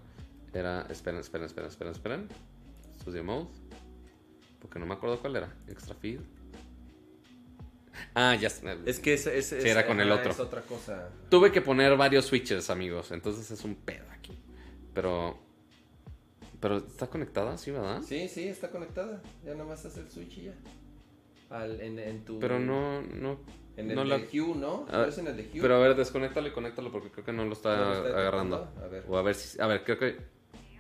Era. Esperen, esperen, esperen, esperen, esperen. Studio Mode. Porque no me acuerdo cuál era. Extra feed. Ah, ya. Es que es, es, es- era con el otro. Es otra cosa. Tuve que poner varios switches, amigos. Entonces es un pedo aquí. Pero. Pero está conectada, sí, ¿verdad? Sí, sí, está conectada. Ya nada más hacer el switch y ya. Al, en, en tu... Pero no. no En el no de la- Hue, ¿no? Ah, ¿Es en el de Hue? Pero a ver, desconéctalo y conéctalo porque creo que no lo está, ¿No lo está agarrando. A ver. O a ver si. A ver, creo que.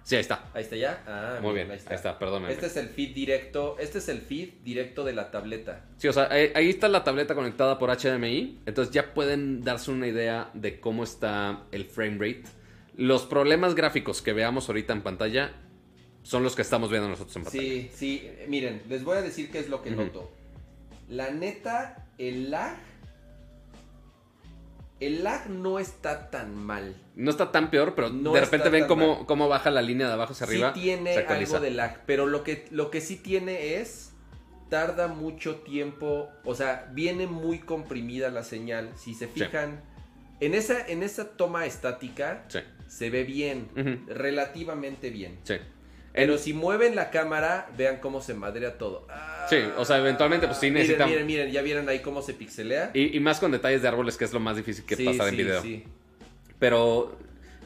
Sí, ahí está. Ahí está ya. Ah, Muy bien, ahí está, perdónenme. Este es el feed directo. Este es el feed directo de la tableta. Sí, o sea, ahí, ahí está la tableta conectada por HDMI. Entonces ya pueden darse una idea de cómo está el frame rate. Los problemas gráficos que veamos ahorita en pantalla son los que estamos viendo nosotros en pantalla. Sí, sí. Miren, les voy a decir qué es lo que noto. La neta, el lag. El lag no está tan mal. No está tan peor, pero No de repente ven cómo, mal. cómo baja la línea de abajo hacia arriba. sí tiene algo de lag, pero lo que, lo que sí tiene es, tarda mucho tiempo, o sea, viene muy comprimida la señal. Si se fijan, en, esa, en esa toma estática Sí, se ve bien, relativamente bien. sí. Pero En- si mueven la cámara, vean cómo se madrea todo. Ah, Sí, o sea, eventualmente, pues, sí miren, necesitan- Miren, miren, ya vieron ahí cómo se pixelea. y, y más con detalles de árboles, que es lo más difícil que Sí, pasar en sí, video. sí. Pero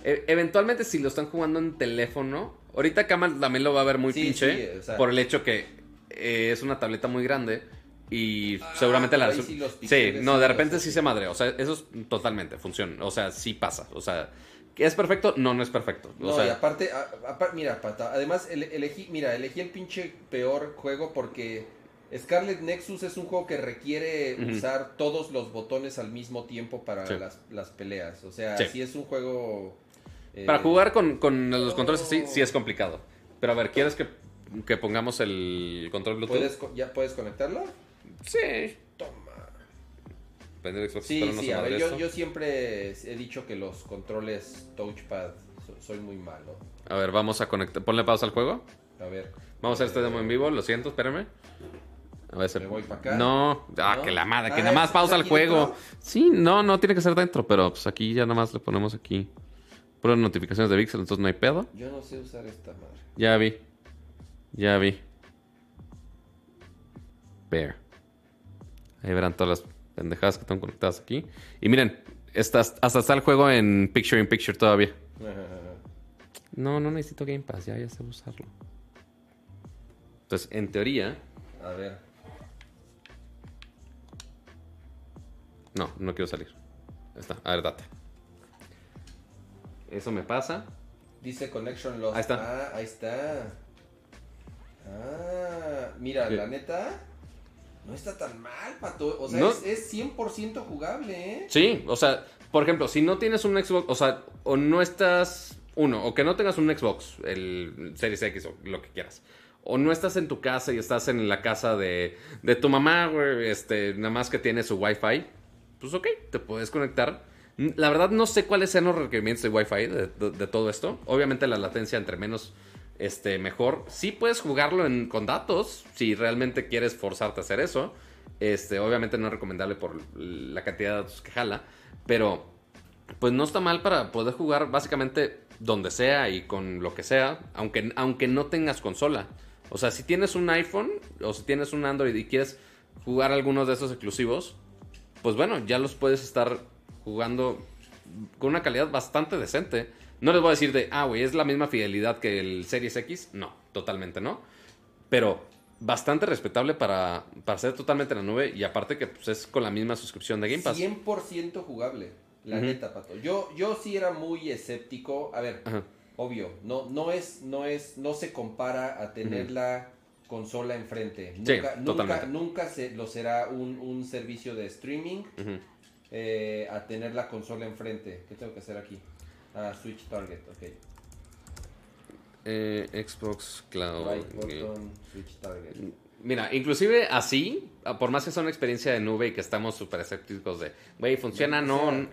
e- eventualmente si lo están jugando en teléfono, ahorita Kamal también lo va a ver muy Sí, pinche sí, o sea- por el hecho que eh, es una tableta muy grande y Ah, seguramente la... sí sí, no, sí de repente sí se madre, o sea, eso es totalmente, funciona, o sea, sí pasa, o sea, ¿que ¿es perfecto? No, no es perfecto. O No, sea, y aparte, a- mira, pata, además ele- elegí, mira, elegí el pinche peor juego porque Scarlet Nexus es un juego que requiere usar todos los botones al mismo tiempo para Sí. las, las peleas. O sea, Sí. si es un juego... eh, Para jugar con, con los controles así, Oh. sí es complicado. Pero a ver, ¿quieres que, que pongamos el control Bluetooth? ¿puedes, ¿Ya puedes conectarlo? Sí. Xbox, Sí, no sí, a ver, yo, siempre he dicho que los controles touchpad so- soy muy malo. A ver, vamos a conectar. Ponle pausa al juego. A ver. Vamos a hacer este demo en vivo, lo siento, espérame. A ver, Me voy pa' acá. No, ah, ¿No? que la madre, que Ah, nada más ¿es pausa el juego. dentro? Sí, no, no tiene que ser dentro, pero pues aquí ya nada más le ponemos aquí. Puras notificaciones de Vixel, entonces no hay pedo. Yo no sé usar esta madre. Ya vi. Ya vi. Bear. Ahí verán todas las pendejadas que están conectadas aquí. Y miren, estas- hasta está el juego en Picture in Picture todavía. No, no necesito Game Pass, ya, ya sé usarlo. Entonces, en teoría, A ver. no, no quiero salir. Ahí está, a ver, date. Eso me pasa. Dice Connection Lost. Ahí está. Ah, ahí está. Ah, mira, la neta. No está tan mal, pato. O sea, No. es, es 100% jugable, ¿eh? Sí, o sea, por ejemplo, si no tienes un Xbox, o sea, o no estás, uno, o que no tengas un Xbox, el Series X o lo que quieras, o no estás en tu casa y estás en la casa de, de tu mamá, güey, este, nada más que tiene su Wi-Fi, pues ok, te puedes conectar. La verdad no sé cuáles sean los requerimientos de Wi-Fi de, de- de todo esto. Obviamente la latencia entre menos, este, mejor. Sí puedes jugarlo en- con datos, si realmente quieres forzarte a hacer eso. Este, obviamente no es recomendable por la cantidad de datos que jala, pero pues no está mal para poder jugar básicamente donde sea y con lo que sea, aunque, aunque no tengas consola. O sea, si tienes un iPhone o si tienes un Android y quieres jugar algunos de esos exclusivos, pues bueno, ya los puedes estar jugando con una calidad bastante decente. No les voy a decir de, ah, güey, es la misma fidelidad que el Series X. No, totalmente no. Pero bastante respetable para, para ser totalmente en la nube y aparte que pues, es con la misma suscripción de Game Pass. 100% jugable. La neta, pato. Yo, yo sí era muy escéptico. A ver, Ajá. obvio, no, no es, no es, no se compara a tener la consola enfrente. Sí, Nunca, nunca, nunca se, lo será un, un servicio de streaming. Eh, a tener la consola enfrente. ¿Qué tengo que hacer aquí? Ah, Switch Target, ok. Eh, Xbox Cloud. Right button, Switch Target. Mira, inclusive así, por más que sea una experiencia de nube y que estamos súper escépticos de, güey, funciona, no.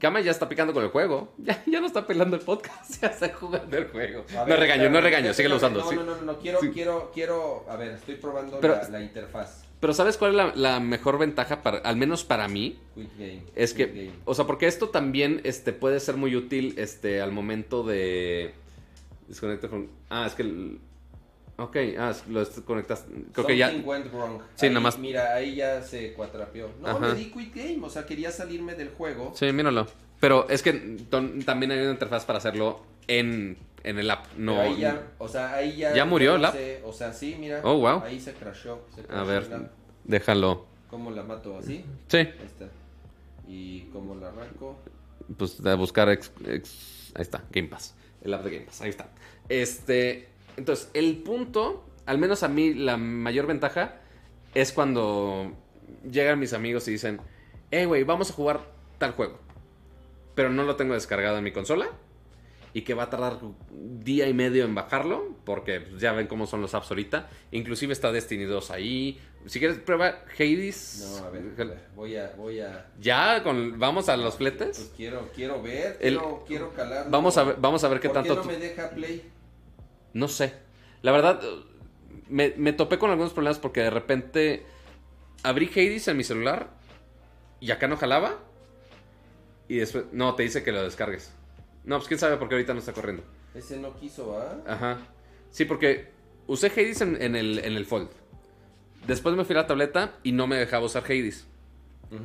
Kama ya está picando con el juego. (laughs) Ya, ya no está pelando el podcast, (laughs) ya está jugando el juego. No regaño, no regaño, síguelo usando. No, sí. no, no, no, no, quiero, Sí. quiero, quiero, a ver, estoy probando Pero- la, la interfaz. Pero ¿sabes cuál es la, la mejor ventaja, para, al menos para mí? Quick Game. Es Quick que, Game. o sea, porque esto también este, puede ser muy útil este, al momento de... Desconecta con... Ah, es que... el- Ok, ah, lo desconectas. Creo que ya... Something went wrong. Sí, Ahí, nada más- Mira, ahí ya se cuatrapeó. No, Ajá. le di Quick Game, o sea, quería salirme del juego. Sí, míralo. Pero es que también hay una interfaz para hacerlo en, en el app. No, ahí ya, o sea, ahí ya. ¿Ya murió el app? O sea, sí, mira. Oh, wow. Ahí se crashó. se A crashó ver, el app. déjalo. ¿Cómo la mato así? Sí, Ahí está. ¿Y cómo la arranco? pues de buscar ex- ex- ahí está, Game Pass. El app de Game Pass, ahí está. Este, entonces, el punto, al menos a mí, la mayor ventaja es cuando llegan mis amigos y dicen, hey, güey, vamos a jugar tal juego. Pero no lo tengo descargado en mi consola. Y que va a tardar día y medio en bajarlo. Porque pues, ya ven cómo son los apps ahorita. Inclusive está Destiny 2 ahí. Si quieres, prueba Hades. No, a ver, voy a, voy a. Ya, con, vamos a los fletes. Pues quiero, quiero ver, El- quiero, quiero. Vamos a ver, vamos a ver qué ¿Por tanto. qué no me deja play? No sé. La verdad, me, me topé con algunos problemas porque de repente abrí Hades en mi celular y acá no jalaba. Y después, no, te dice que lo descargues. No, pues quién sabe porque ahorita no está corriendo. Ese no quiso, ¿ah? Ajá. Sí, porque usé Hades en, en el, en el Fold. Después me fui a la tableta y no me dejaba usar Hades.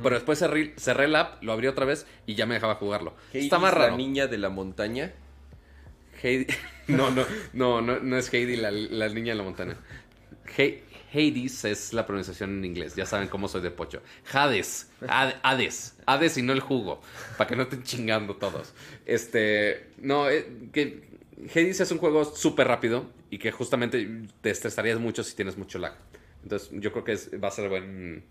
Pero después cerré, cerré el app, lo abrí otra vez y ya me dejaba jugarlo. Está más raro. la niña de la montaña. Hades- (laughs) No, no, no, no, no es Heidi, la, la niña de la montaña. He- Hades es la pronunciación en inglés. Ya saben cómo soy de pocho. Hades. Had- Hades. Hades y no el jugo. Para que no estén chingando todos. Este. No, eh, que Hades es un juego súper rápido y que justamente te estresarías mucho si tienes mucho lag. Entonces, yo creo que es- va a ser buen.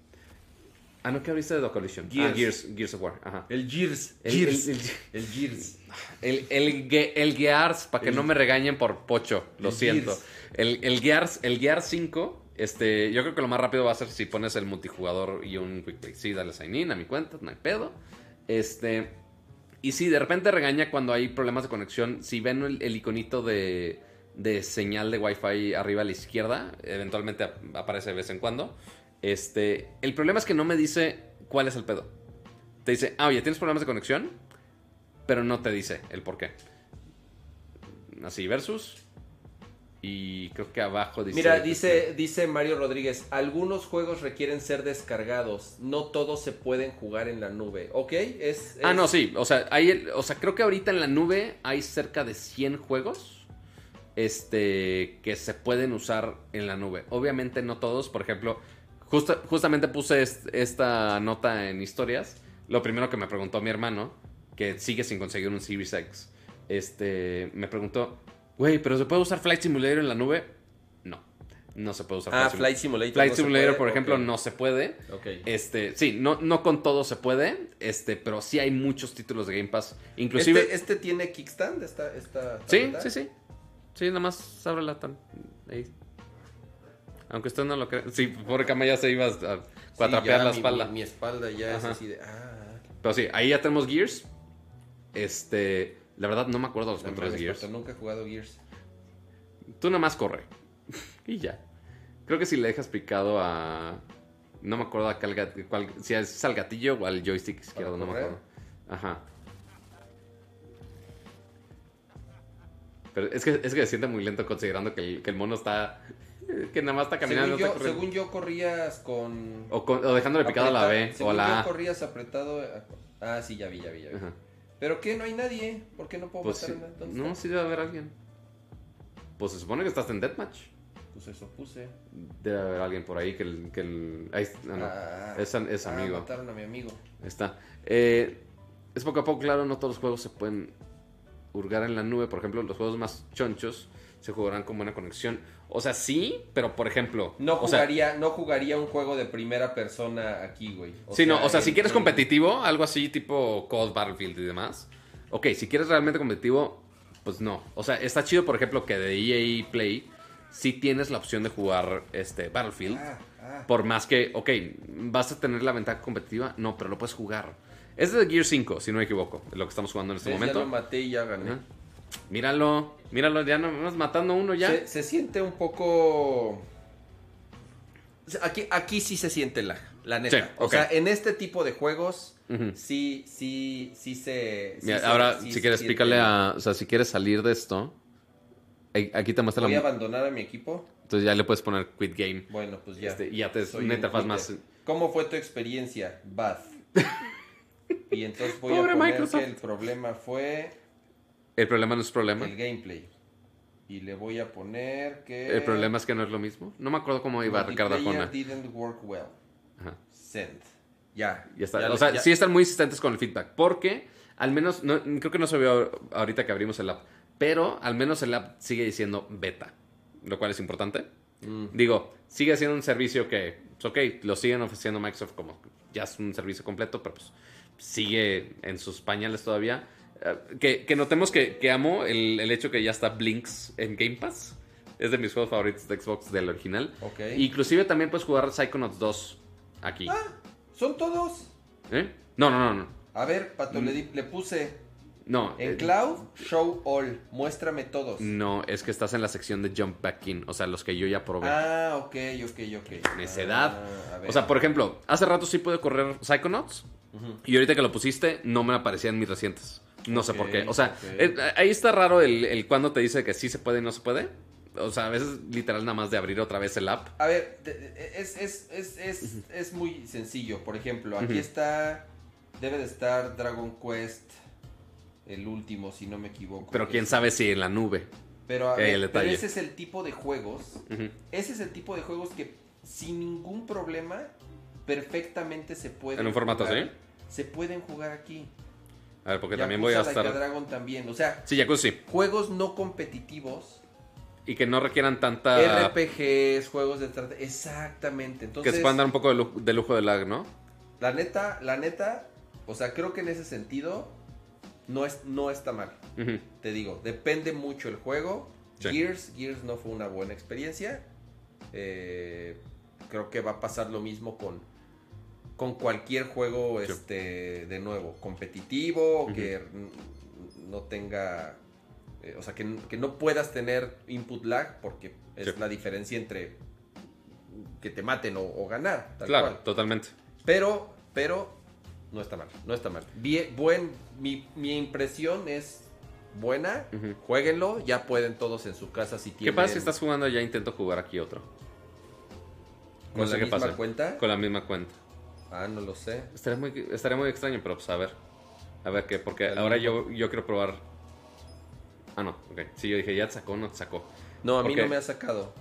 Ah, no, ¿qué abriste de The Collision? Ah, Gears. Gears, Gears of War. Ajá. El Gears. El- Gears. el- El Gears. El, el, Ge- el Gears, para que no me regañen por pocho, lo siento. Gears. El, el Gears, el Gears 5, este, yo creo que lo más rápido va a ser si pones el multijugador y un quick play. Sí, dale sign in a mi cuenta, no hay pedo. Este, y sí, de repente regaña cuando hay problemas de conexión. Si ven el, el iconito de, de señal de Wi-Fi arriba a la izquierda, eventualmente ap- aparece de vez en cuando. Este, el problema es que no me dice cuál es el pedo. Te dice, ah, oye, ¿tienes problemas de conexión? Pero no te dice el por qué. Así, versus. Y creo que abajo dice. Mira, dice, dice Mario Rodríguez, algunos juegos requieren ser descargados, no todos se pueden jugar en la nube. ¿Ok? Es, Ah, no, sí. O sea, hay, o sea, creo que ahorita en la nube hay cerca de 100 juegos este, que se pueden usar en la nube. Obviamente no todos. Por ejemplo, justa- justamente puse est- esta nota en historias. Lo primero que me preguntó mi hermano, que sigue sin conseguir un Series X, este, me preguntó, güey, ¿pero se puede usar Flight Simulator en la nube? No, no se puede usar Ah, Flight Simulator. Flight no se Simulator, por ejemplo, no se puede. Ok. Este, sí, no, no con todo se puede, este, pero sí hay muchos títulos de Game Pass. Inclusive. ¿Este, este tiene kickstand? Esta, esta sí, sí, sí. Sí, nada más abre la tan. Ahí. Aunque usted no lo cree. Sí, pobre cama ya se iba a cuatrapear la mi- espalda. Mi, mi espalda ya Ajá. es así de. Ah, Pero sí, ahí ya tenemos Gears. Este. La verdad no me acuerdo los controles de Gears. Nunca he jugado Gears. Tú nada más corre. (laughs) y ya. Creo que si le dejas picado a. No me acuerdo a cuál, cuál- si es al gatillo o al joystick izquierdo, no me acuerdo. Ajá. Pero es que, es que se siente muy lento considerando que el, que el mono está. (laughs) Que nada más está caminando. Según no yo, está según yo corrías con. o, con- o dejándole picado a la B apreta- o a según la yo corrías apretado. a- Ah, sí, ya vi, ya vi, ya vi. Ajá. ¿Pero qué? ¿No hay nadie? ¿Por qué no puedo Pues matar sí? ¿Dónde no, sí debe haber alguien. Pues se supone que estás en Deathmatch. Pues eso puse. Debe haber alguien por ahí que el. Que el ahí, ah, no. Ah, es, es ah, amigo. mataron a mi amigo. Está. Eh, es poco a poco, claro, no todos los juegos se pueden hurgar en la nube. Por ejemplo, los juegos más chonchos se jugarán con buena conexión. O sea, sí, pero por ejemplo. No o sea, jugaría, no jugaría un juego de primera persona aquí, güey. sí, no, o sea, si quieres competitivo, algo así tipo Cold Battlefield y demás. Ok, si quieres realmente competitivo, pues no. O sea, está chido, por ejemplo, que de EA Play sí tienes la opción de jugar este Battlefield. Ah, ah. Por más que, ok, vas a tener la ventaja competitiva, no, pero lo puedes jugar. Es de Gear 5, si no me equivoco, lo que estamos jugando en este ¿Ves? Ya momento. lo maté y ya gané. Míralo, míralo, ya no vamos matando uno ya. Se, se siente un poco. Aquí, aquí sí se siente lag, la neta. Sí, O sea, en este tipo de juegos, sí, sí, sí se. sí Mira, se- ahora, sí si quieres, siente pícale a. O sea, si quieres salir de esto. Aquí te muestra Voy a la. abandonar a mi equipo. Entonces ya le puedes poner quit game. Bueno, pues ya. Este, y ya te es Soy una un interfaz más. ¿Cómo fue tu experiencia? Bad. (laughs) Y entonces voy Pobre a poner Microsoft. que el problema fue El problema no es problema. el gameplay. Y le voy a poner que. El problema es que no es lo mismo. No me acuerdo cómo iba Ricardo Arjona. didn't work well. Ajá. Send. Ya. Ya está. Ya o sea, ya- sí están muy insistentes con el feedback. Porque al menos, no, creo que no se vio ahorita que abrimos el app. Pero al menos el app sigue diciendo beta. Lo cual es importante. Mm. Digo, sigue siendo un servicio que, pues, ok, lo siguen ofreciendo Microsoft como ya es un servicio completo, pero pues sigue en sus pañales todavía. Eh, que, que notemos que, que amo el, el hecho que ya está Blinks en Game Pass. Es de mis juegos favoritos de Xbox del original. Inclusive también puedes jugar Psychonauts 2 aquí. Son todos. ¿Eh? No, no, no, no. A ver, Pato, le, di- le puse No, en eh, cloud, show all. Muéstrame todos. no, es que estás en la sección de Jump Back In, o sea, los que yo ya probé. Ah, ok, ok, ok. Necedad. Ah. O sea, por ejemplo, hace rato sí pude correr Psychonauts Ujú. y ahorita que lo pusiste no me aparecían mis recientes. No sé por qué. O sea, eh, ahí está raro el, el cuando te dice que sí se puede y no se puede. O sea, a veces literal nada más de abrir otra vez el app. A ver, es, es, es, es, es muy sencillo. Por ejemplo, aquí está. Debe de estar Dragon Quest. El último, si no me equivoco. Pero quién sabe si en la nube. Pero, a ver, pero ese es el tipo de juegos. Ese es el tipo de juegos que sin ningún problema perfectamente se pueden En un formato así. Se pueden jugar aquí. A ver, porque también voy a Like estar. Dragon también. O sea, Sí, Yakuza sí. juegos no competitivos. Y que no requieran tanta. RPGs, juegos de estrategia. Exactamente. Que Entonces, se puedan dar un poco de lujo de, lujo de lag, ¿no? la neta, la neta, o sea, creo que en ese sentido no, es, no está mal. Te digo, depende mucho el juego. Sí. Gears, Gears no fue una buena experiencia. Eh, creo que va a pasar lo mismo con, con cualquier juego, Sí. este, de nuevo, competitivo, que no tenga, eh, o sea, que, que no puedas tener input lag, porque es Sí. la diferencia entre que te maten o, o ganar, tal Claro, cual. totalmente. Pero, pero, no está mal, no está mal. Bien, buen, mi, mi impresión es buena. Jueguenlo, ya pueden todos en su casa si ¿Qué tienen. pasa si estás jugando ya intento jugar aquí otro? con No sé la qué misma pasa. cuenta? Con la misma cuenta. Ah, no lo sé. Estaría muy, estaría muy extraño, pero pues a ver. A ver qué, porque ahora yo, yo quiero probar. Ah, no, ok. Sí, yo dije, ya te sacó, no te sacó. No, a mí Ok. no me ha sacado.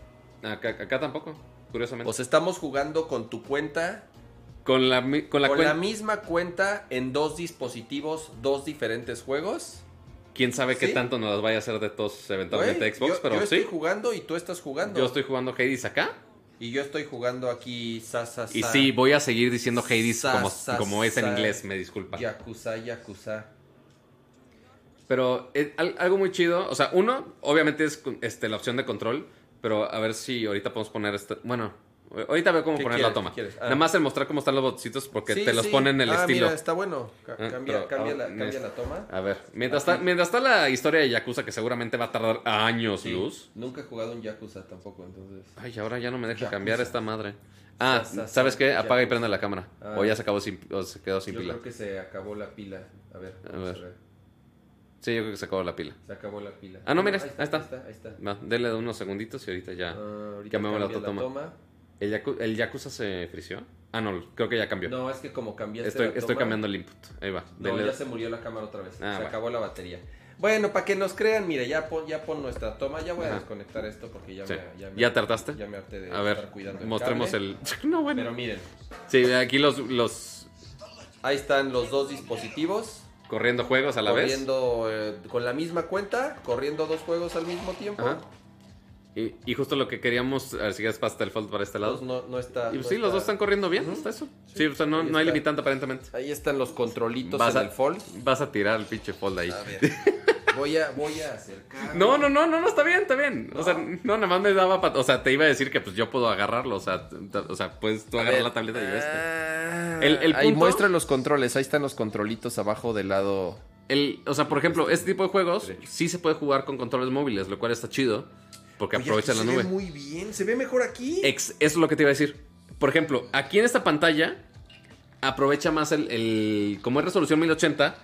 Acá, acá tampoco, curiosamente. O sea, estamos jugando con tu cuenta, con la, con la con cuenta. la misma cuenta en dos dispositivos, dos diferentes juegos. Quién sabe qué ¿Sí? tanto nos vaya a hacer de todos eventualmente Güey, Xbox, yo, pero yo sí. estoy jugando y tú estás jugando. Yo estoy jugando Hades acá. Y yo estoy jugando aquí Sasa Y sí, voy a seguir diciendo Hades Sa- como, sa- como es en sa- inglés, me disculpa. Yakuza, Yakuza. Pero eh, al- algo muy chido, o sea, uno, obviamente es este, la opción de control, pero a ver si ahorita podemos poner este, bueno, ahorita veo cómo ¿Qué poner quieres? la toma. Ah. Nada más el mostrar cómo están los botecitos porque Sí, te los sí. ponen en el Ah, estilo. Mira, está bueno. Ah, cambia, pero, cambia, ah, la, cambia es- la toma. A ver, mientras está, mientras está la historia de Yakuza, que seguramente va a tardar años Sí, luz. Nunca he jugado un Yakuza tampoco, entonces. Ay, ahora ya no me deja Yakuza. cambiar esta madre. Ah, Sa- sa- ¿sabes sa- qué? Apaga y prende la cámara. Ah. O ya se acabó sin, o se quedó sin Yo pila. creo que se acabó la pila. A ver, A vamos a ver. ver. Sí, yo creo que se acabó la pila. Se acabó la pila. Ah, no, mira, ahí está. Ahí está, ahí está. Va, denle unos segunditos y ahorita ya. Ah, ahorita cambiamos la otra toma. ¿El, Yaku- ¿El Yakuza se frició? Ah, no, creo que ya cambió. No, es que como cambiaste estoy la estoy toma- cambiando el input. Ahí va. No, Denle- ya se murió la cámara otra vez. Ah, se bueno. acabó la batería. Bueno, para que nos crean, mire, ya pon, ya pon nuestra toma. Ya voy a Ajá. desconectar esto porque ya Sí. me... Ya, me- ¿Ya te hartaste? Ya me harté de A ver, estar cuidando el mostremos cable. el... (laughs) No, bueno. Pero miren, Sí, aquí los, los ahí están los dos dispositivos. corriendo juegos a la vez. corriendo eh, con la misma cuenta, corriendo dos juegos al mismo tiempo. Ajá. Y, y justo lo que queríamos, a ver si quieres pasar el fold para este lado. No, no está, Y no sí, los dos están corriendo bien, hasta eso. Sí, o sea, no, ahí no hay limitante aparentemente. Ahí están los controlitos Vas en a, el fold. vas a tirar el pinche fold ahí. A ver. (laughs) Voy a, voy a acercar. No, no, no, no, no, está bien, está bien. O sea, no, nada más me daba, pa- o sea, te iba a decir que pues yo puedo agarrarlo, o sea, o sea, puedes tú A agarrar ver. la tableta y yo este. Ah, El- el Ahí punto- muestra los controles. Ahí están los controlitos abajo del lado. El, o sea, por ejemplo, este tipo de juegos sí se puede jugar con controles móviles, lo cual está chido, porque Oye, aprovechan la aquí se nube. ve muy bien. Se ve mejor aquí. Ex- eso es lo que te iba a decir. Por ejemplo, aquí en esta pantalla aprovecha más el, el- como es resolución 1080,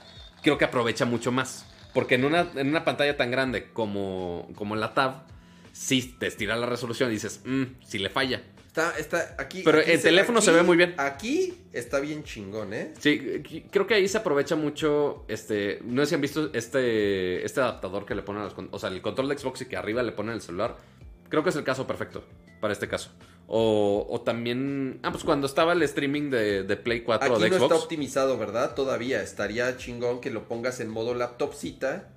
creo que aprovecha mucho más. Porque en una, en una pantalla tan grande como, como la Tab, sí te estira la resolución y dices, mmm, si le falla. Está, está aquí. Pero aquí el teléfono se ve muy bien. Aquí está bien chingón, ¿eh? Sí, creo que ahí se aprovecha mucho, este, no sé si han visto este, este adaptador que le ponen a los, o sea, el control de Xbox y que arriba le ponen el celular. Creo que es el caso perfecto para este caso. O, o también, ah, pues cuando estaba el streaming de, de Play 4 o Aquí de no Xbox. está optimizado, ¿verdad? Todavía. Estaría chingón que lo pongas en modo laptopcita.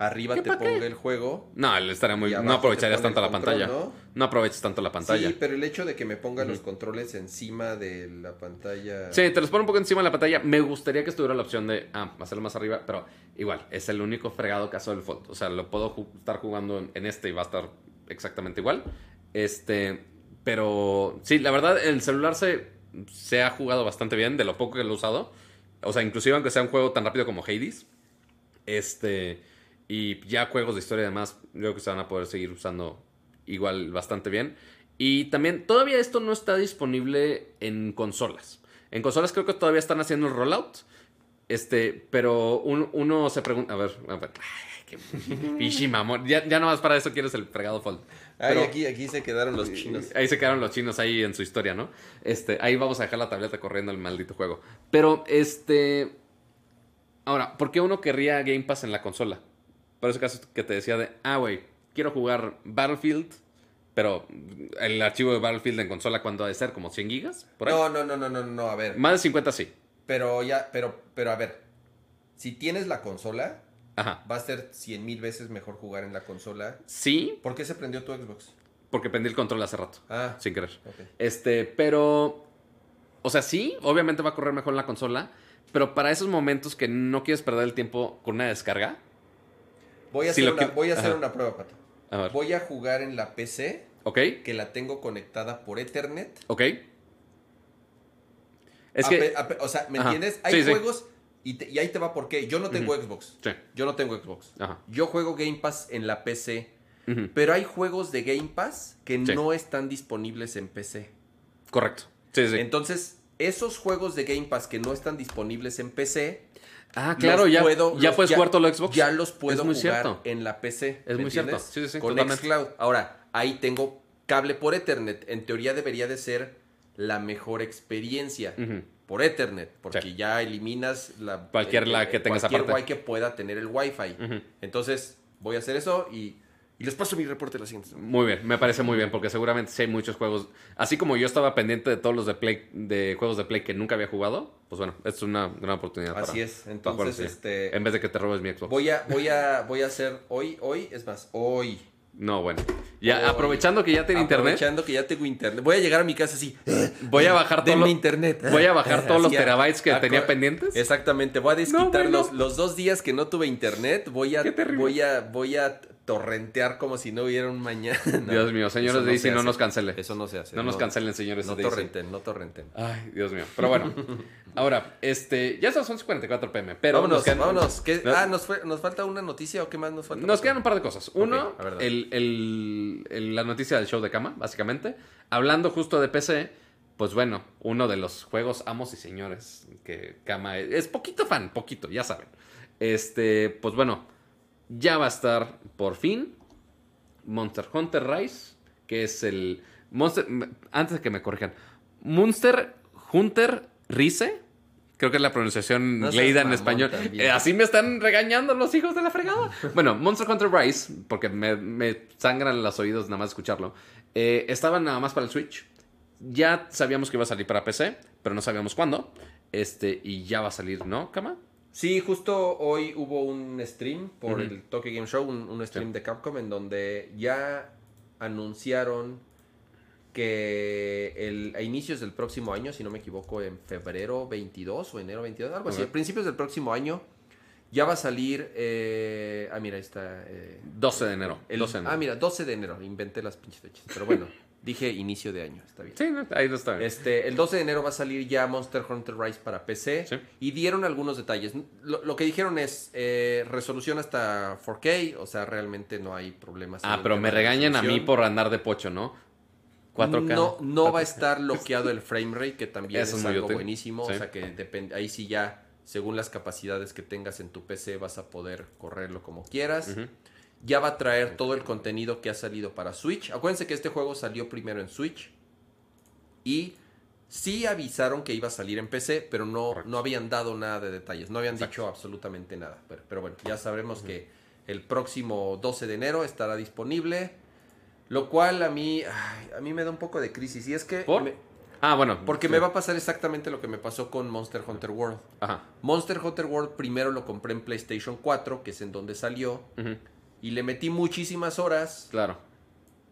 Arriba ¿Qué te qué? ponga el juego. No, le estaría muy, no aprovecharías tanto la control, pantalla. ¿no? ¿no? aprovechas tanto la pantalla. Sí, pero el hecho de que me ponga los controles encima de la pantalla. Sí, te los pone un poco encima de la pantalla. Me gustaría que estuviera la opción de ah, hacerlo más arriba, pero igual, es el único fregado caso del Fold. O sea, lo puedo ju- estar jugando en, en este y va a estar exactamente igual. Este, pero sí, la verdad, el celular se, se ha jugado bastante bien de lo poco que lo he usado. O sea, inclusive aunque sea un juego tan rápido como Hades. Este, y ya juegos de historia además, creo que se van a poder seguir usando igual bastante bien. Y también, todavía esto no está disponible en consolas. En consolas creo que todavía están haciendo el rollout. Este, pero un- uno se pregunta, a ver, a ver, ay, qué (laughs) pichi mamón. Ya, ya nomás para eso quieres el fregado fold. Ay, Pero- aquí, aquí se quedaron los chinos. Ahí se quedaron los chinos ahí en su historia, ¿no? Este, ahí vamos a dejar la tableta corriendo el maldito juego. Pero, este. Ahora, ¿por qué uno querría Game Pass en la consola? Por ese caso que te decía de, ah, güey, quiero jugar Battlefield, pero el archivo de Battlefield en consola, ¿cuándo ha de ser? ¿Como 100 gigas? ¿Por ahí? No, no, no, no, no, no, a ver. Más de 50 sí. Pero ya, pero, pero a ver. Si tienes la consola, Ajá. va a ser cien mil veces mejor jugar en la consola. Sí, ¿Por qué se prendió tu Xbox? porque prendí el control hace rato, Ah, sin querer. ok. Este, pero. O sea, sí, obviamente va a correr mejor en la consola. Pero para esos momentos que no quieres perder el tiempo con una descarga. Voy a Si hacer, una, que- voy a hacer una prueba, Pato. A ver. Voy a jugar en la PC, ¿Ok? que la tengo conectada por Ethernet. ¿Ok? Es A que. pe- a pe- o sea, ¿me Ajá. entiendes? Hay Sí, sí. juegos y, te- y ahí te va por qué. Yo no tengo Xbox. Sí. Yo no tengo Xbox. Ajá. Yo juego Game Pass en la PC. Pero hay juegos de Game Pass que Sí. no están disponibles en PC. Correcto. Sí, sí. Entonces, esos juegos de Game Pass que no están disponibles en PC, ah, claro, ya, puedo- ya puedes jugar todo lo Xbox. ya los puedo muy jugar cierto. en la PC. Es ¿me muy cierto. entiendes? Sí, sí, sí, Con totalmente. Xcloud. Ahora, ahí tengo cable por Ethernet. En teoría debería de ser la mejor experiencia. Por Ethernet, porque Sí. ya eliminas la, Cualquier la que tengas cualquier aparte. guay que pueda tener el Wi-Fi. Entonces, voy a hacer eso y, y les paso mi reporte la siguiente. Muy bien, me parece muy bien, porque seguramente sí hay muchos juegos. Así como yo estaba pendiente de todos los de Play, de juegos de Play que nunca había jugado, pues bueno, es una gran oportunidad. Así para- es. Entonces, este, En vez de que te robes mi Xbox. voy a, voy a, voy a hacer hoy, hoy, es más, hoy. No, bueno. Ya, aprovechando que ya tiene internet, Aprovechando que ya tengo internet. Voy a llegar a mi casa así. voy a bajar todo lo- internet. Voy a bajar todos los terabytes que tenía pendientes. Exactamente, voy a desquitar No, bueno. los, los dos días que no tuve internet, voy a, Qué terrible. voy a, voy a torrentear como si no hubiera un mañana. Dios mío, señores de se no hace. nos cancele. Eso no se hace. No nos cancelen, señores No de DC. torrenten, no torrenten. Ay, Dios mío. Pero bueno. (laughs) Ahora, este, ya son 11.44 pm, pero vámonos, nos quedan, vámonos. ¿Qué- no- ah, ¿nos, fue- ¿nos falta una noticia o qué más nos falta? Nos quedan un par de cosas. Uno, ver, el, el- el- la noticia del show de cama, básicamente. Hablando justo de PC, pues bueno, uno de los juegos amos y señores que Kama es, es poquito fan, poquito, ya saben. Este, pues bueno, ya va a estar por fin Monster Hunter Rise, que es el Monster antes de que me corrijan, Monster Hunter Rise. Creo que es la pronunciación No leída en español. Eh, así me están regañando los hijos de la fregada. (laughs) bueno, Monster Hunter Rise, porque me, me sangran los oídos nada más escucharlo. eh, estaba nada más para el Switch. Ya sabíamos que iba a salir para PC, pero no sabíamos cuándo. Este, y ya va a salir, ¿no, Kama? Sí, justo hoy hubo un stream por el Tokyo Game Show, un, un stream de Capcom en donde ya anunciaron que el, a inicios del próximo año, si no me equivoco, en febrero 22 o enero 22, algo así, a principios del próximo año, Ya va a salir. eh, ah, mira, ahí está. eh, 12 de enero. el- 12 de enero. ah, mira, 12 de enero. Inventé las pinches fechas. Pero bueno, (laughs) dije inicio de año. Está bien. Sí, ahí no está bien. Este, el 12 de enero va a salir ya Monster Hunter Rise para PC. Sí. Y dieron algunos detalles. Lo, lo que dijeron es eh, resolución hasta 4K. O sea, realmente no hay problemas. Ah, pero me regañan a mí por andar de pocho, ¿no? 4K. No, no va a 4K. estar bloqueado el frame rate, que también Eso es algo útil. buenísimo. Sí. O sea que depende, ahí sí ya, según las capacidades que tengas en tu PC, vas a poder correrlo como quieras. Ujú. Ya va a traer todo el contenido que ha salido para Switch. Acuérdense que este juego salió primero en Switch. Y sí avisaron que iba a salir en PC, pero no, Correcto. no habían dado nada de detalles. No habían Exacto. dicho absolutamente nada. Pero, pero bueno, ya sabremos que el próximo 12 de enero estará disponible. Lo cual a mí, ay, a mí me da un poco de crisis. Y es que... ¿Por? me- Ah, bueno. porque sí. me va a pasar exactamente lo que me pasó con Monster Hunter World. Ajá. Monster Hunter World primero lo compré en PlayStation 4, que es en donde salió. Ujú. Y le metí muchísimas horas. Claro.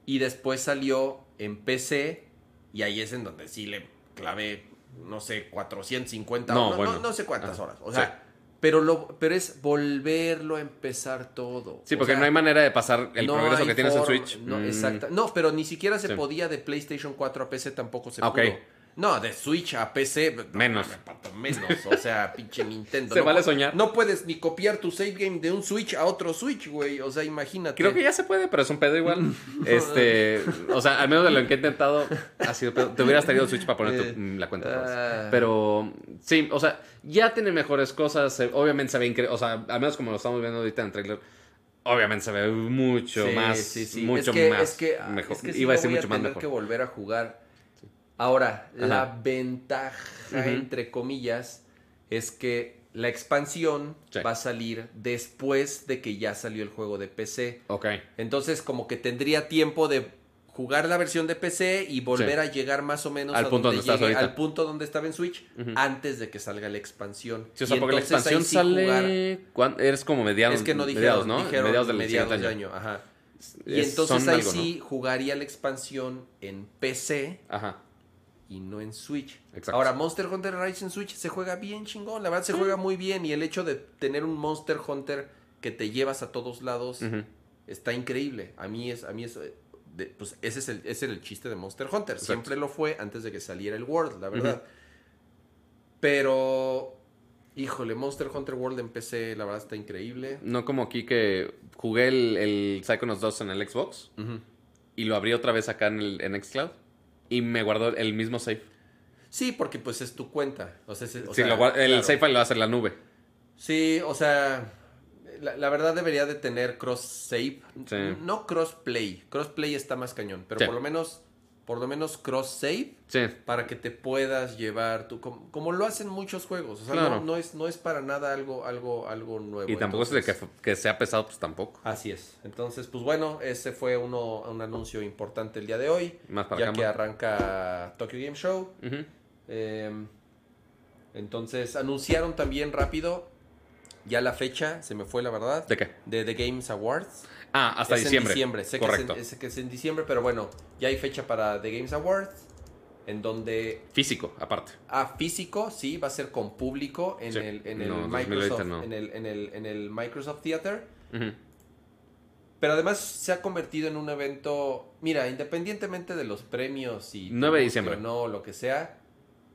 Y después salió en PC. Y ahí es en donde sí le clavé, no sé, 450 No, horas. bueno. No, no sé cuántas horas. O sea, pero, lo, pero es volverlo a empezar todo. Sí, O porque sea, no hay manera de pasar el no progreso que tienes en Switch. No, Mm. exacta- No, pero ni siquiera se Sí. podía de PlayStation 4 a PC, tampoco se Ah, ok. pudo. No, de Switch a PC. no, Menos. menos. O sea, (laughs) pinche Nintendo. Se no vale soñar. No puedes ni copiar tu save game de un Switch a otro Switch, güey. O sea, imagínate. Creo que ya se puede, pero es un pedo igual. (laughs) este, o sea, al menos de lo que he intentado, ha sido pedo. Te hubieras traído Switch para poner tu- Eh, la cuenta. ah. Pero sí, o sea, ya tiene mejores cosas. obviamente se ve increíble. O sea, al menos como lo estamos viendo ahorita en el trailer. Obviamente se ve mucho Sí, más. sí, sí. Mucho es que, más. Es que, mejor. es que Iba a decir voy mucho más tener mejor. que volver a jugar. Ahora, la ventaja, entre comillas, es que la expansión Sí. va a salir después de que ya salió el juego de PC. Ok. Entonces, como que tendría tiempo de jugar la versión de PC y volver Sí. a llegar más o menos Al a punto donde llegue- al punto donde estaba en Switch antes de que salga la expansión. Sí, o sea, Y porque la expansión sí sale. jugar- ¿cuán- Eres como mediados. es que no dijeron, mediados, ¿no? dijeron mediados del mediados año. año. Ajá. Y Es- entonces ahí algo, ¿no? sí jugaría la expansión en PC Ajá. Y no en Switch. Exacto. Ahora, Monster Hunter Rise en Switch se juega bien chingón. La verdad se juega muy bien. Y el hecho de tener un Monster Hunter que te llevas a todos lados está increíble. A mí es, a mí es, eh, de- pues ese es el, ese era el chiste de Monster Hunter. Exacto. Siempre lo fue antes de que saliera el World, la verdad. Pero, híjole, Monster Hunter World en PC, la verdad está increíble. No como aquí que jugué el, el Psychonauts 2 en el Xbox y lo abrí otra vez acá en, el, en Xcloud y me guardó el mismo save. Sí, porque pues es tu cuenta. O sea, es- o Sí, sea, lo el claro. save file lo hacer la nube. Sí, o sea, la, la verdad debería de tener cross save, Sí. no cross play. Cross play está más cañón, pero Sí. por lo menos por lo menos cross save Sí. para que te puedas llevar tu como, como lo hacen muchos juegos, o sea, Claro. no, no es no es para nada algo algo algo nuevo. Y tampoco es de que, que sea pesado, pues tampoco. Así es. Entonces, pues bueno, ese fue uno un anuncio importante el día de hoy, Más para ya que arranca Tokyo Game Show. Eh, entonces, anunciaron también rápido ya la fecha, se me fue la verdad, ¿De qué? de The Games Awards. Ah, hasta es diciembre. en diciembre, sé Correcto. Que es, en, sé que es en diciembre, pero bueno, ya hay fecha para The Games Awards, en donde Físico, aparte. a físico, sí, va a ser con público en Sí. el, en el No, 2020 Microsoft, no. en el, en el, en el Microsoft Theater. Pero además se ha convertido en un evento, mira, independientemente de los premios y 9 de diciembre. no, lo que sea,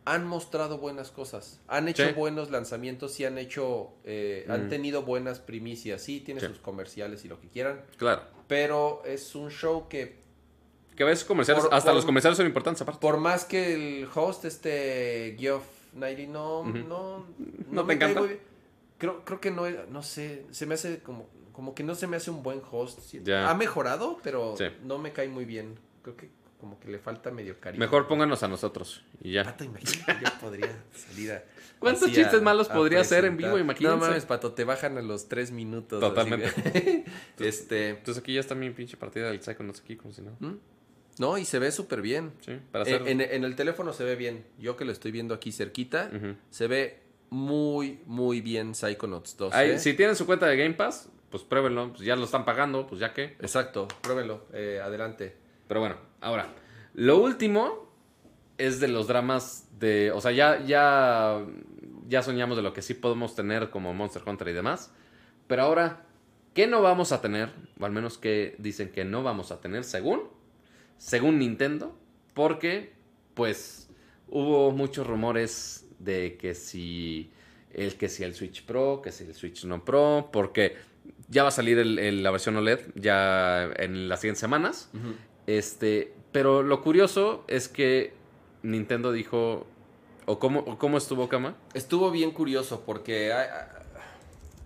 han mostrado buenas cosas. Han hecho Sí. buenos lanzamientos y han hecho, eh, han Mm. tenido buenas primicias. Sí, tiene Sí. sus comerciales y lo que quieran, Claro. pero es un show que Que a veces comerciales, Por- hasta por- los comerciales son importantes aparte. por más que el host, este Geoff Nighty, no, no, ¿No te me cae encanta? muy bien. Creo, creo que no, no sé, se me hace como, como que no se me hace un buen host. Ya. Ha mejorado, pero Sí. no me cae muy bien. Creo que como que le falta medio cariño. Mejor pónganos a nosotros y ya. Pato, imagínate, yo podría salir a... (laughs) ¿Cuántos chistes a- malos a podría hacer en vivo? Imagínense. No mames, Pato, te bajan a los tres minutos. Totalmente. así (laughs) (laughs) este... Entonces aquí ya está mi pinche partida del Psychonauts aquí, como si no. ¿Mm? No, y se ve súper bien. Sí, para Eh, hacer... en, en el teléfono se ve bien. Yo que lo estoy viendo aquí cerquita, se ve muy, muy bien Psychonauts 2. Ahí, ¿eh? Si tienen su cuenta de Game Pass, pues pruébenlo. Pues ya lo están pagando, pues ya que. Exacto, pruébenlo. eh, adelante. Pero bueno, ahora. Lo último es de los dramas de. O sea, ya. ya ya soñamos de lo que sí podemos tener como Monster Hunter y demás. Pero ahora, ¿qué no vamos a tener? O al menos que dicen que no vamos a tener, según, según Nintendo. Porque, pues, hubo muchos rumores de que si el que si el Switch Pro, que si el Switch no Pro, porque ya va a salir la versión OLED ya en las siguientes semanas. Este, pero lo curioso es que Nintendo dijo, o cómo, o cómo estuvo Kama. Estuvo bien curioso porque hay-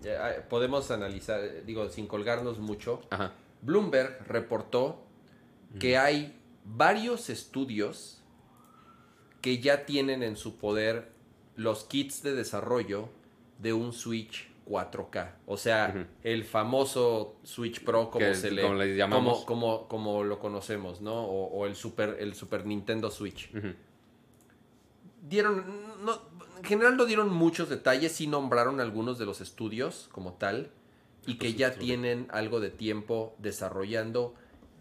hay- hay- podemos analizar, digo, sin colgarnos mucho. Ajá. Bloomberg reportó que hay varios estudios que ya tienen en su poder los kits de desarrollo de un Switch 4K. O sea, el famoso Switch Pro como se le, como le llamamos. como, como, como lo conocemos, ¿no? O, o el Super, el Super Nintendo Switch. Dieron, no, en general no dieron muchos detalles, sí nombraron algunos de los estudios como tal y que ya tienen algo de tiempo desarrollando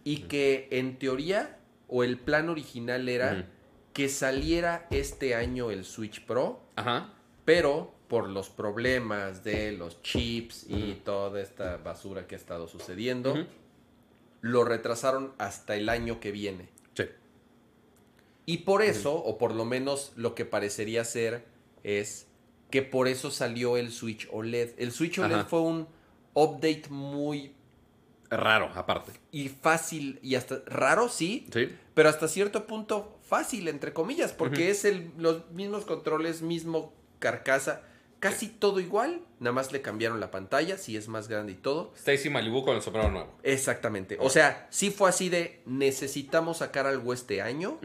y que en teoría o el plan original era que saliera este año el Switch Pro, Ajá. pero por los problemas de los chips y toda esta basura que ha estado sucediendo, lo retrasaron hasta el año que viene. Sí. Y por eso, o por lo menos lo que parecería ser, es que por eso salió el Switch OLED. El Switch OLED Ajá. fue un update muy Raro, aparte. y fácil y hasta raro, sí, Sí. pero hasta cierto punto fácil, entre comillas, porque es el, los mismos controles, mismo carcasa, casi todo igual, nada más le cambiaron la pantalla, si es más grande y todo. Stacy Malibu con el sombrero nuevo. Exactamente. O sea, sí fue así de necesitamos sacar algo este año.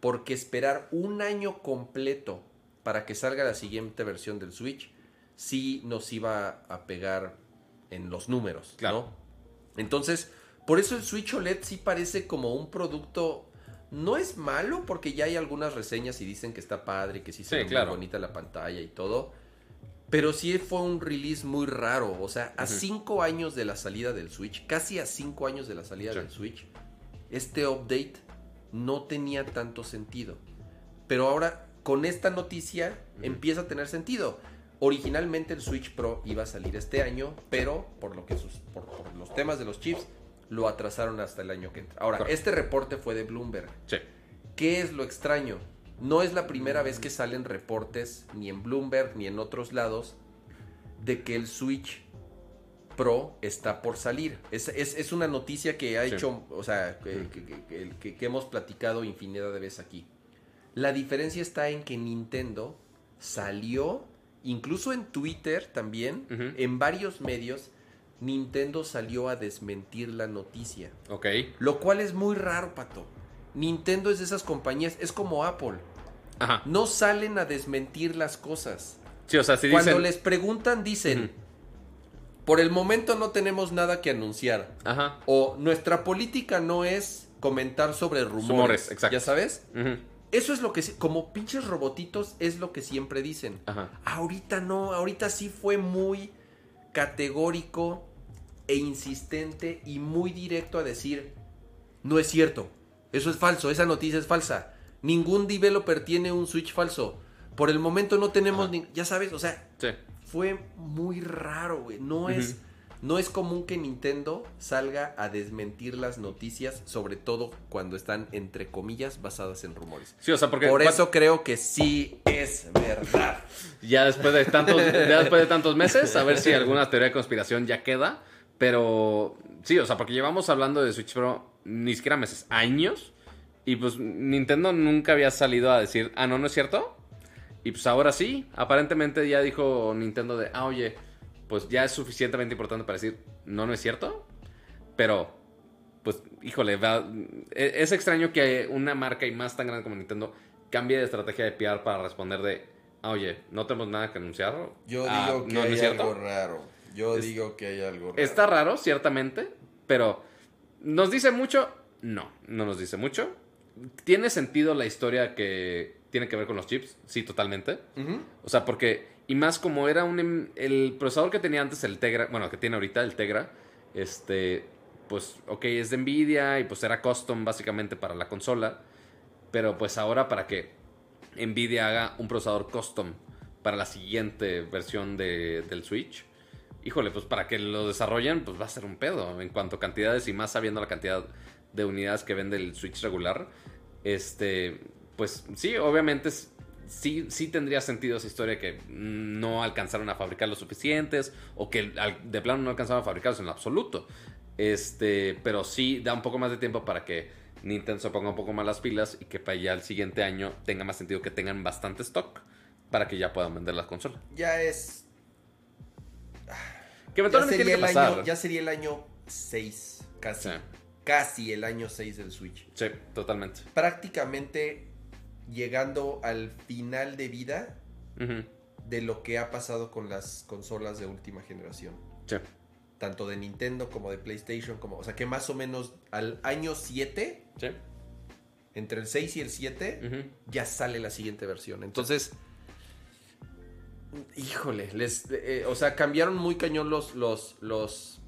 Porque esperar un año completo para que salga la siguiente versión del Switch sí nos iba a pegar en los números, Claro. ¿no? Entonces, por eso el Switch OLED sí parece como un producto no es malo porque ya hay algunas reseñas y dicen que está padre, que sí se Sí, ve muy bonita la pantalla y todo. Pero sí fue un release muy raro. O sea, a cinco años de la salida del Switch, casi a cinco años de la salida Sí. del Switch, este update no tenía tanto sentido. Pero ahora, con esta noticia, empieza a tener sentido. Originalmente el Switch Pro iba a salir este año, pero por, lo que sus- por, por los temas de los chips, lo atrasaron hasta el año que entra. Ahora, Correcto. este reporte fue de Bloomberg. Sí. ¿Qué es lo extraño? No es la primera vez que salen reportes, ni en Bloomberg ni en otros lados, de que el Switch Pro está por salir. Es, es- es una noticia que ha Sí. hecho, o sea, que, que- que- que- hemos platicado infinidad de veces aquí. La diferencia está en que Nintendo salió, incluso en Twitter también, en varios medios, Nintendo salió a desmentir la noticia. Ok. Lo cual es muy raro, Pato. Nintendo es de esas compañías, es como Apple. Ajá. No salen a desmentir las cosas. Sí, o sea, si Cuando dicen... les preguntan, dicen, por el momento no tenemos nada que anunciar. Ajá. O nuestra política no es comentar sobre rumores. Rumores, exacto. ¿Ya sabes? Eso es lo que, como pinches robotitos, es lo que siempre dicen. Ajá. Ahorita no, ahorita sí fue muy categórico e insistente y muy directo a decir, no es cierto, eso es falso, esa noticia es falsa, ningún developer tiene un Switch falso, por el momento no tenemos, ni- ya sabes, o sea, Sí. fue muy raro, güey, no es... No es común que Nintendo salga a desmentir las noticias, sobre todo cuando están, entre comillas, basadas en rumores. Sí, o sea, porque... Por eso creo que sí es verdad. (laughs) Ya después de tantos, ya después de tantos meses, a ver si alguna teoría de conspiración ya queda. Pero sí, o sea, porque llevamos hablando de Switch Pro ni siquiera meses, años. Y pues Nintendo nunca había salido a decir, ah, no, no es cierto. Y pues ahora sí, aparentemente ya dijo Nintendo de, ah, oye, pues ya es suficientemente importante para decir, no, no es cierto. Pero, pues, híjole, va- e- es extraño que una marca y más tan grande como Nintendo cambie de estrategia de PR para responder de, ah, oye, no tenemos nada que anunciar. Yo Ah, digo que no, no hay es cierto. algo raro. Yo Es- digo que hay algo raro. Está raro, ciertamente, pero ¿nos dice mucho? No, no nos dice mucho. ¿Tiene sentido la historia que tiene que ver con los chips? Sí, totalmente. O sea, porque, y más como era un, em- el procesador que tenía antes, el Tegra, bueno, que tiene ahorita el Tegra, este, pues, ok, es de Nvidia y pues era custom básicamente para la consola, pero pues ahora para que Nvidia haga un procesador custom para la siguiente versión de- del Switch. Híjole, pues para que lo desarrollen, pues va a ser un pedo en cuanto a cantidades y más sabiendo la cantidad de unidades que vende el Switch regular. Este, pues sí, obviamente sí, sí tendría sentido esa historia que no alcanzaron a fabricar lo suficientes o que de plano no alcanzaron a fabricarlos en lo absoluto. Este, pero sí da un poco más de tiempo para que Nintendo se ponga un poco más las pilas y que para ya el siguiente año tenga más sentido que tengan bastante stock para que ya puedan vender las consolas. Ya es. Que Ya eventualmente sería, tiene que el año, ya sería el año 6, casi. Sí. Casi el año 6 del Switch. Sí, totalmente. Prácticamente llegando al final de vida de lo que ha pasado con las consolas de última generación. Sí. Tanto de Nintendo como de PlayStation, como, o sea que más o menos al año 7, Sí. entre el 6 y el 7, Ujú. ya sale la siguiente versión. Entonces, híjole, les, eh, o sea, cambiaron muy cañón los, los, los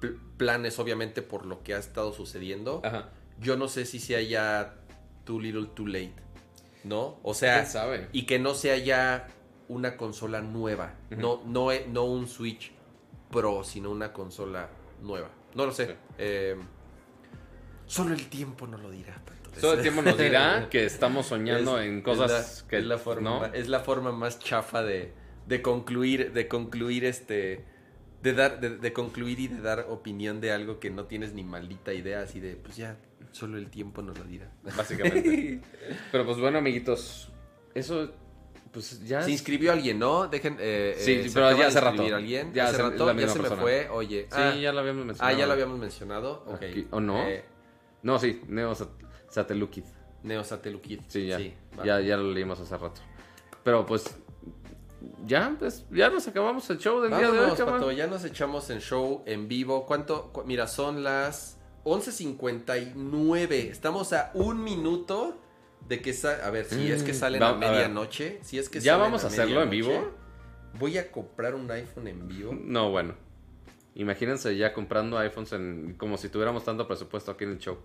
pl- planes, obviamente, por lo que ha estado sucediendo. Ajá. Yo no sé si sea ya too little, too late, ¿no? O sea, ¿Quién sabe? y que no sea ya una consola nueva, no, no, no un Switch Pro, sino una consola nueva. No lo sé. Sí. Eh, solo el tiempo no lo dirá. Pato. Todo el tiempo nos dirá que estamos soñando Es- en cosas es la, que es la forma, ¿no? es la forma más chafa de, de concluir, de concluir este, de dar, de, de concluir y de dar opinión de algo que no tienes ni maldita idea, así de, pues ya, solo el tiempo nos lo dirá. (laughs) básicamente. Pero pues bueno, amiguitos, eso pues ya Se inscribió alguien, ¿no? Dejen, eh, Sí, eh, se pero ya hace rato. alguien. Ya hace rato, ya se me fue, oye. Sí, ah, ya lo habíamos ah, mencionado. ya lo habíamos mencionado. Ok. Aquí- ¿o no? Eh, No, sí, Neo Sat- Satelukid. Neosatelukid. Sí, ya. va. ya, ya lo leímos hace rato. Pero pues ya, pues ya nos acabamos el show del día de hoy. Pato, ya nos echamos en show en vivo. ¿Cuánto? cu- mira, son las 11.59. Estamos a un minuto de que A ver, si es que Mm, salen va- a medianoche. Si es que ¿Ya vamos a hacerlo en vivo? Voy a comprar un iPhone en vivo. No, bueno. Imagínense ya comprando iPhones en, como si tuviéramos tanto presupuesto aquí en el show.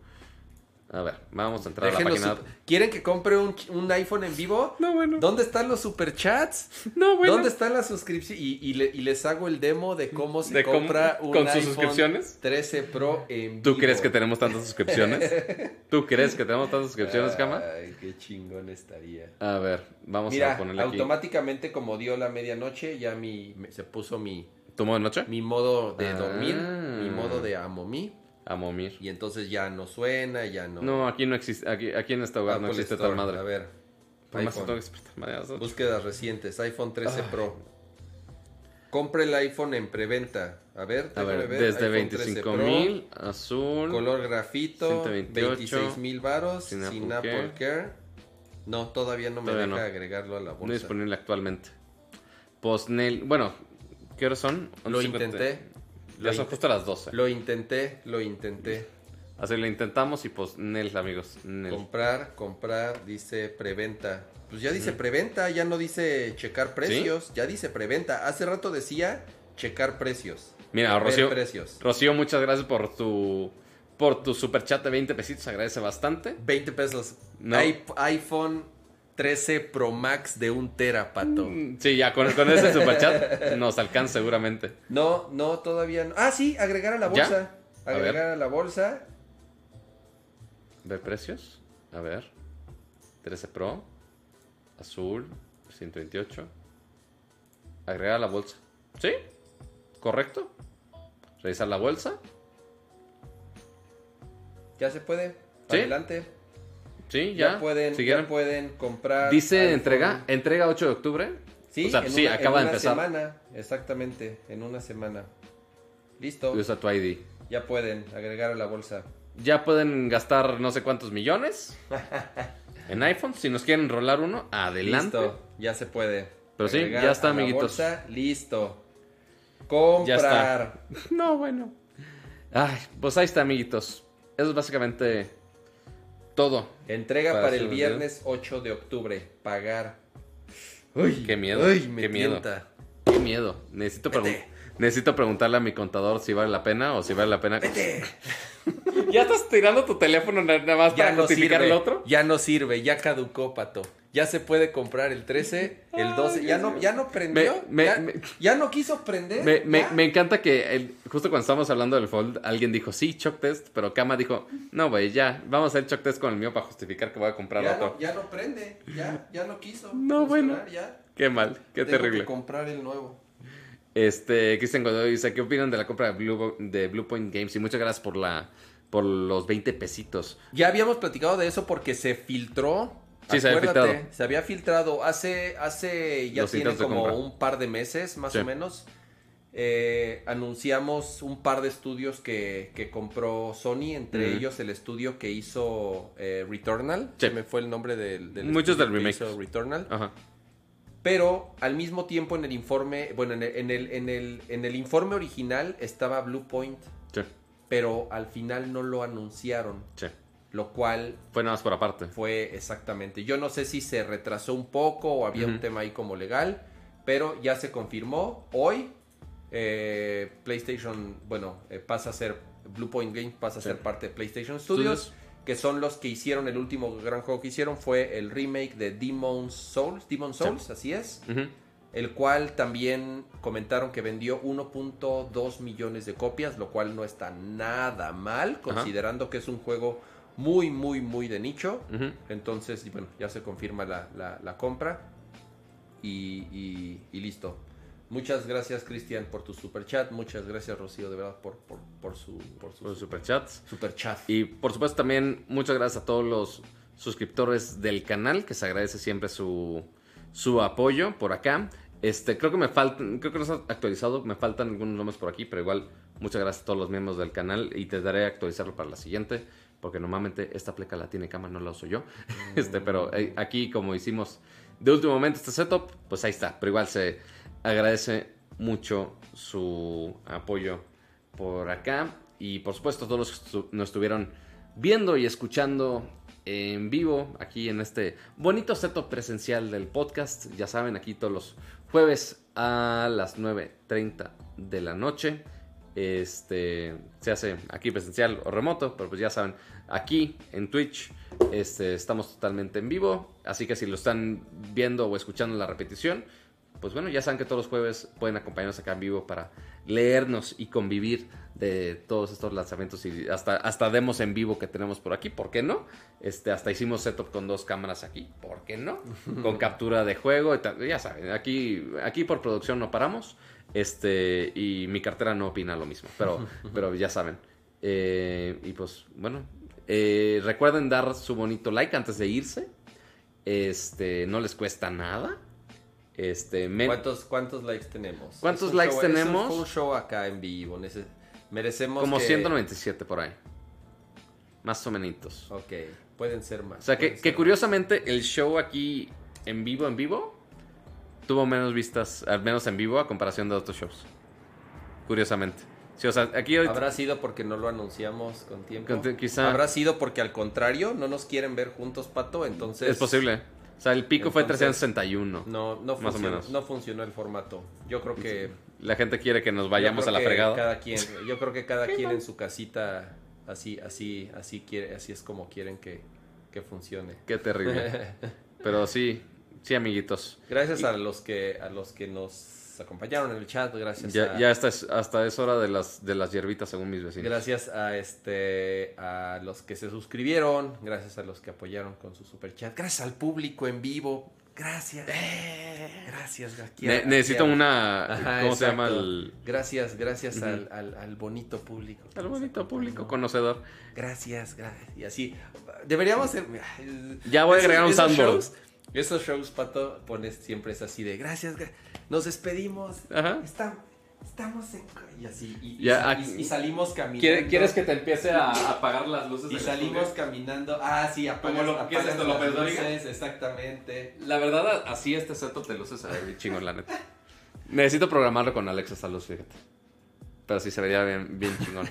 A ver, vamos a entrar a la página. ¿Quieren que compre un, un iPhone en vivo? No, bueno. ¿Dónde están los superchats? (laughs) No, bueno. ¿Dónde están las suscripciones? Y, y le- y les hago el demo de cómo se ¿De cómo- compra un con sus iPhone suscripciones? 13 Pro en ¿Tú vivo. crees que tenemos tantas suscripciones? (laughs) ¿Tú crees que tenemos tantas suscripciones, Cama? Ay, qué chingón estaría. A ver, vamos Mira, a ponerle aquí. automáticamente como dio la medianoche, ya mi, me- se puso mi, ¿Tu modo de noche? mi modo de Ah. dormir, mi modo de amomí, A Momir. y entonces ya no suena, ya no... No, aquí no existe, aquí, aquí en este hogar no existe Store, tal madre. A ver, iPhone. madre, búsquedas recientes, iPhone 13 Pro. Compre el iPhone en preventa. A ver, A ver, ver. desde iPhone 13 25 Pro, mil, azul. Color grafito, 128, 26 mil varos, sin sin, Apple Apple Care. No, todavía no me Todavía deja no. agregarlo a la No bolsa. disponible actualmente. Postnel. Bueno, ¿qué horas son? Lo 11:50. intenté. Ya son justo las 12. Lo intenté, lo intenté. Así lo intentamos y pues Nel, amigos. Comprar, comprar, dice preventa. Pues ya dice preventa, ya no dice checar precios, ya dice preventa. Hace rato decía checar precios. Mira, Rocío, precios. Rocío, muchas gracias por tu por tu super chat de 20 pesitos, agradece bastante. 20 pesos. No. I- iPhone 13 Pro Max de un tera, pato. Mm, Sí, ya con, con ese super chat nos alcanza seguramente. No, no, todavía no. Ah, sí, agregar a la bolsa. Agregar a la bolsa. ¿Ver precios? A ver. 13 Pro. Azul. 128. Agregar a la bolsa. ¿Sí? ¿Correcto? Revisar la bolsa. Ya se puede. ¿Sí? Adelante. Sí, Ya, ya. pueden, Si ya pueden comprar. Dice iPhone. entrega, entrega 8 de octubre. Sí, o sea, en sí, una- acaba en de una empezar. semana, exactamente, en una semana. Listo, Usa tu ID. ya pueden agregar a la bolsa. Ya pueden gastar no sé cuántos millones (laughs) en iPhone. Si nos quieren rolar uno, adelante. Listo, ya se puede. Pero sí, ya está, a la amiguitos. bolsa, listo. Ya Comprar. está. (laughs) No, bueno. Ay, pues ahí está, amiguitos. Eso es básicamente todo. Entrega Para el viernes 8 de octubre. Pagar. Uy, qué miedo. Uy, me qué miedo. Qué miedo. Necesito, pregun- Vete. Necesito preguntarle a mi contador si vale la pena o si vale la pena. Vete. (laughs) ¿Ya estás tirando tu teléfono na- nada más para no notificar el otro? Ya no sirve, ya caducó, pato. Ya se puede comprar el 13, el 12. Ya no, ya no prendió. Me- me- ya, me- ya no quiso prender. Me, me, ya. me encanta que el- justo cuando estábamos hablando del Fold, alguien dijo, sí, shock test, pero Kama dijo, no, güey, ya, vamos a hacer choc test con el mío para justificar que voy a comprar ya, otro. no, ya no prende. Ya, ya no quiso. No, bueno. Ya. Qué mal, qué Tengo terrible. que comprar el nuevo. Este, Cristian Godoy dice, ¿qué opinan de la compra de Blue, de Blue Point Games? Y muchas gracias por la por los 20 pesitos. Ya habíamos platicado de eso porque se filtró. Sí, se había Acuérdate, filtrado. Se había filtrado hace, hace ya Los tiene como un par de meses, más Sí. o menos. Eh, anunciamos un par de estudios que, que compró Sony, entre ellos el estudio que hizo eh, Returnal. Sí. Se me fue el nombre del, del Muchos del remake. hizo Returnal. Ajá. Pero al mismo tiempo en el informe, bueno, en el, en el, en el, en el informe original estaba Blue Point, Sí, pero al final no lo anunciaron, sí. lo cual Fue nada más por aparte. fue exactamente. Yo no sé si se retrasó un poco o había un tema ahí como legal, pero ya se confirmó. Hoy eh, PlayStation, bueno, eh, pasa a ser, Blue Point Games pasa a Sí. ser parte de PlayStation Studios, Studios. Que son los que hicieron el último gran juego que hicieron, fue el remake de Demon's Souls, Demon Souls, así es. El cual también comentaron que vendió 1.2 millones de copias, lo cual no está nada mal, considerando que es un juego muy, muy, muy de nicho. Entonces, bueno, ya se confirma la, la- la compra. Y, y- y listo. Muchas gracias, Cristian, por tu super chat. Muchas gracias, Rocío, de verdad, por, por, por su, por su Por los superchats. super chat. Y por supuesto también muchas gracias a todos los suscriptores del canal, que se agradece siempre su, su apoyo por acá. Este, creo que me faltan, creo que no está actualizado, me faltan algunos nombres por aquí, pero igual muchas gracias a todos los miembros del canal y te daré a actualizarlo para la siguiente, porque normalmente esta pleca la tiene cama, no la uso yo. (laughs) Este, pero eh, aquí como hicimos de último momento este setup, pues ahí está, pero igual se agradece mucho su apoyo por acá. Y por supuesto, todos los que nos estuvieron viendo y escuchando en vivo aquí en este bonito setup presencial del podcast. Ya saben, aquí todos los jueves a las 9.30 de la noche. Este se hace aquí presencial o remoto, pero pues ya saben, aquí en Twitch este, estamos totalmente en vivo. Así que si lo están viendo o escuchando la repetición, pues bueno, ya saben que todos los jueves pueden acompañarnos acá en vivo para leernos y convivir de todos estos lanzamientos y hasta, hasta demos en vivo que tenemos por aquí, ¿por qué no? Este, hasta hicimos setup con dos cámaras aquí, ¿por qué no? (laughs) Con captura de juego, y tal, ya saben, aquí, aquí por producción no paramos, este, y mi cartera no opina lo mismo, pero, (laughs) pero ya saben. Eh, y pues, bueno, eh, recuerden dar su bonito like antes de irse, este, no les cuesta nada. Este, ¿Cuántos, ¿Cuántos likes tenemos? ¿Cuántos likes show- tenemos? un show acá en vivo. Merecemos como que- 197 por ahí. Más o menos. Ok, pueden ser más. O sea, que, curiosamente el show aquí en vivo, en vivo, tuvo menos vistas, al menos en vivo, a comparación de otros shows. Curiosamente. Sí, o sea, aquí ahorita... ¿Habrá sido porque no lo anunciamos con tiempo? Con quizá. ¿Habrá sido porque al contrario no nos quieren ver juntos, Pato? Entonces... Es posible. O sea, el pico fue Entonces- 361. No, no, Más o funcionó, menos. no funcionó el formato. Yo creo que... La gente quiere que nos vayamos a la fregada. Cada quien, (laughs) yo creo que cada quien en su casita así, así, así quiere, así es como quieren que, que funcione. Qué terrible. (laughs) Pero sí, sí, amiguitos. Gracias a los que a los que nos acompañaron en el chat, gracias Ya, a, ya hasta, es, hasta es hora de las, de las hierbitas, según mis vecinos. gracias a este a los que se suscribieron, gracias a los que apoyaron con su super chat, gracias al público en vivo, gracias. Gracias, aquí a- Ne- necesito una... Ajá, ¿Cómo se llama? El, Gracias, gracias al, al- al bonito público. al bonito público conocedor. Gracias, gracias. Y así. Deberíamos hacer. Ya voy a agregar un shows- Esos shows, Pato, pones siempre es así de gracias, gra- nos despedimos. Ajá. Estamos, estamos en. Y así. Y, Ya, salimos caminando. ¿Quiere- ¿Quieres que te empiece a apagar las luces? Y salimos estudio? caminando. Ah, sí, apagas, lo apagas López las Dóriga. luces, Exactamente. La verdad, así este setup de luces se ve chingón, la neta. Necesito programarlo con Alexa esta luz, fíjate. Pero sí se vería bien, bien chingón.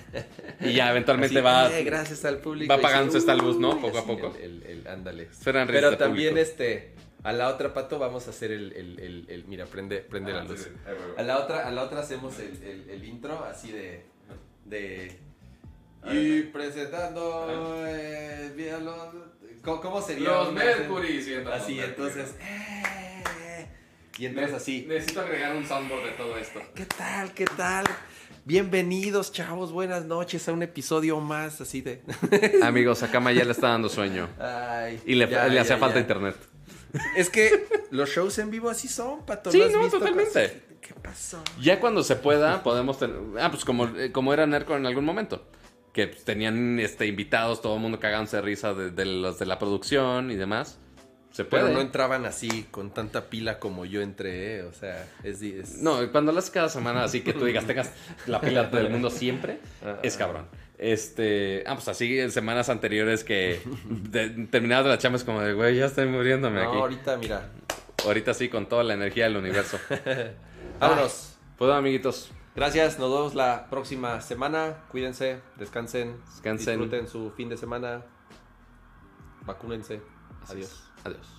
Y ya eventualmente Así, va... eh, gracias al público. va apagándose esta luz, ¿no? Poco a poco. El, el- el- ándale. Pero también público. este, a la otra pato vamos a hacer el, el, el, el- mira, prende, prende Ah, la luz. sí, sí. A la otra, a la otra hacemos el, el, el intro así de, de Y presentando. eh, mira, los- ¿cómo, cómo sería? Los Mercury, sí, entonces, Así, entonces. eh, y entras así. Necesito agregar un soundboard de todo esto. ¿Qué tal? ¿Qué tal? Bienvenidos, chavos. Buenas noches a un episodio más así de. Amigos, a Kama ya le está dando sueño. Ay, Y le, ya, le ya, hacía falta ya. internet. Es que los shows en vivo así son, pato. Sí, ¿lo has no, visto? totalmente. ¿Qué pasó? Ya cuando se pueda, podemos tener. Ah, pues como, eh, como era Nerco en algún momento. Que pues, tenían este, invitados, todo el mundo cagándose de risa de, de los de la producción y demás. Se puede. Pero no entraban así con tanta pila como yo entré, ¿eh? o sea, es, es- No, cuando lo haces cada semana, así que tú digas, tengas la pila del mundo siempre, (laughs) es cabrón. Este, ah, pues así en semanas anteriores que (laughs) terminadas las chambas como de, güey, ya estoy muriéndome aquí. ahorita, mira. Ahorita sí, con toda la energía del universo. (laughs) Vámonos. Ah, pues, amiguitos. Gracias, nos vemos la próxima semana. Cuídense, descansen, descansen. disfruten su fin de semana. Vacúnense. Adiós. Adiós.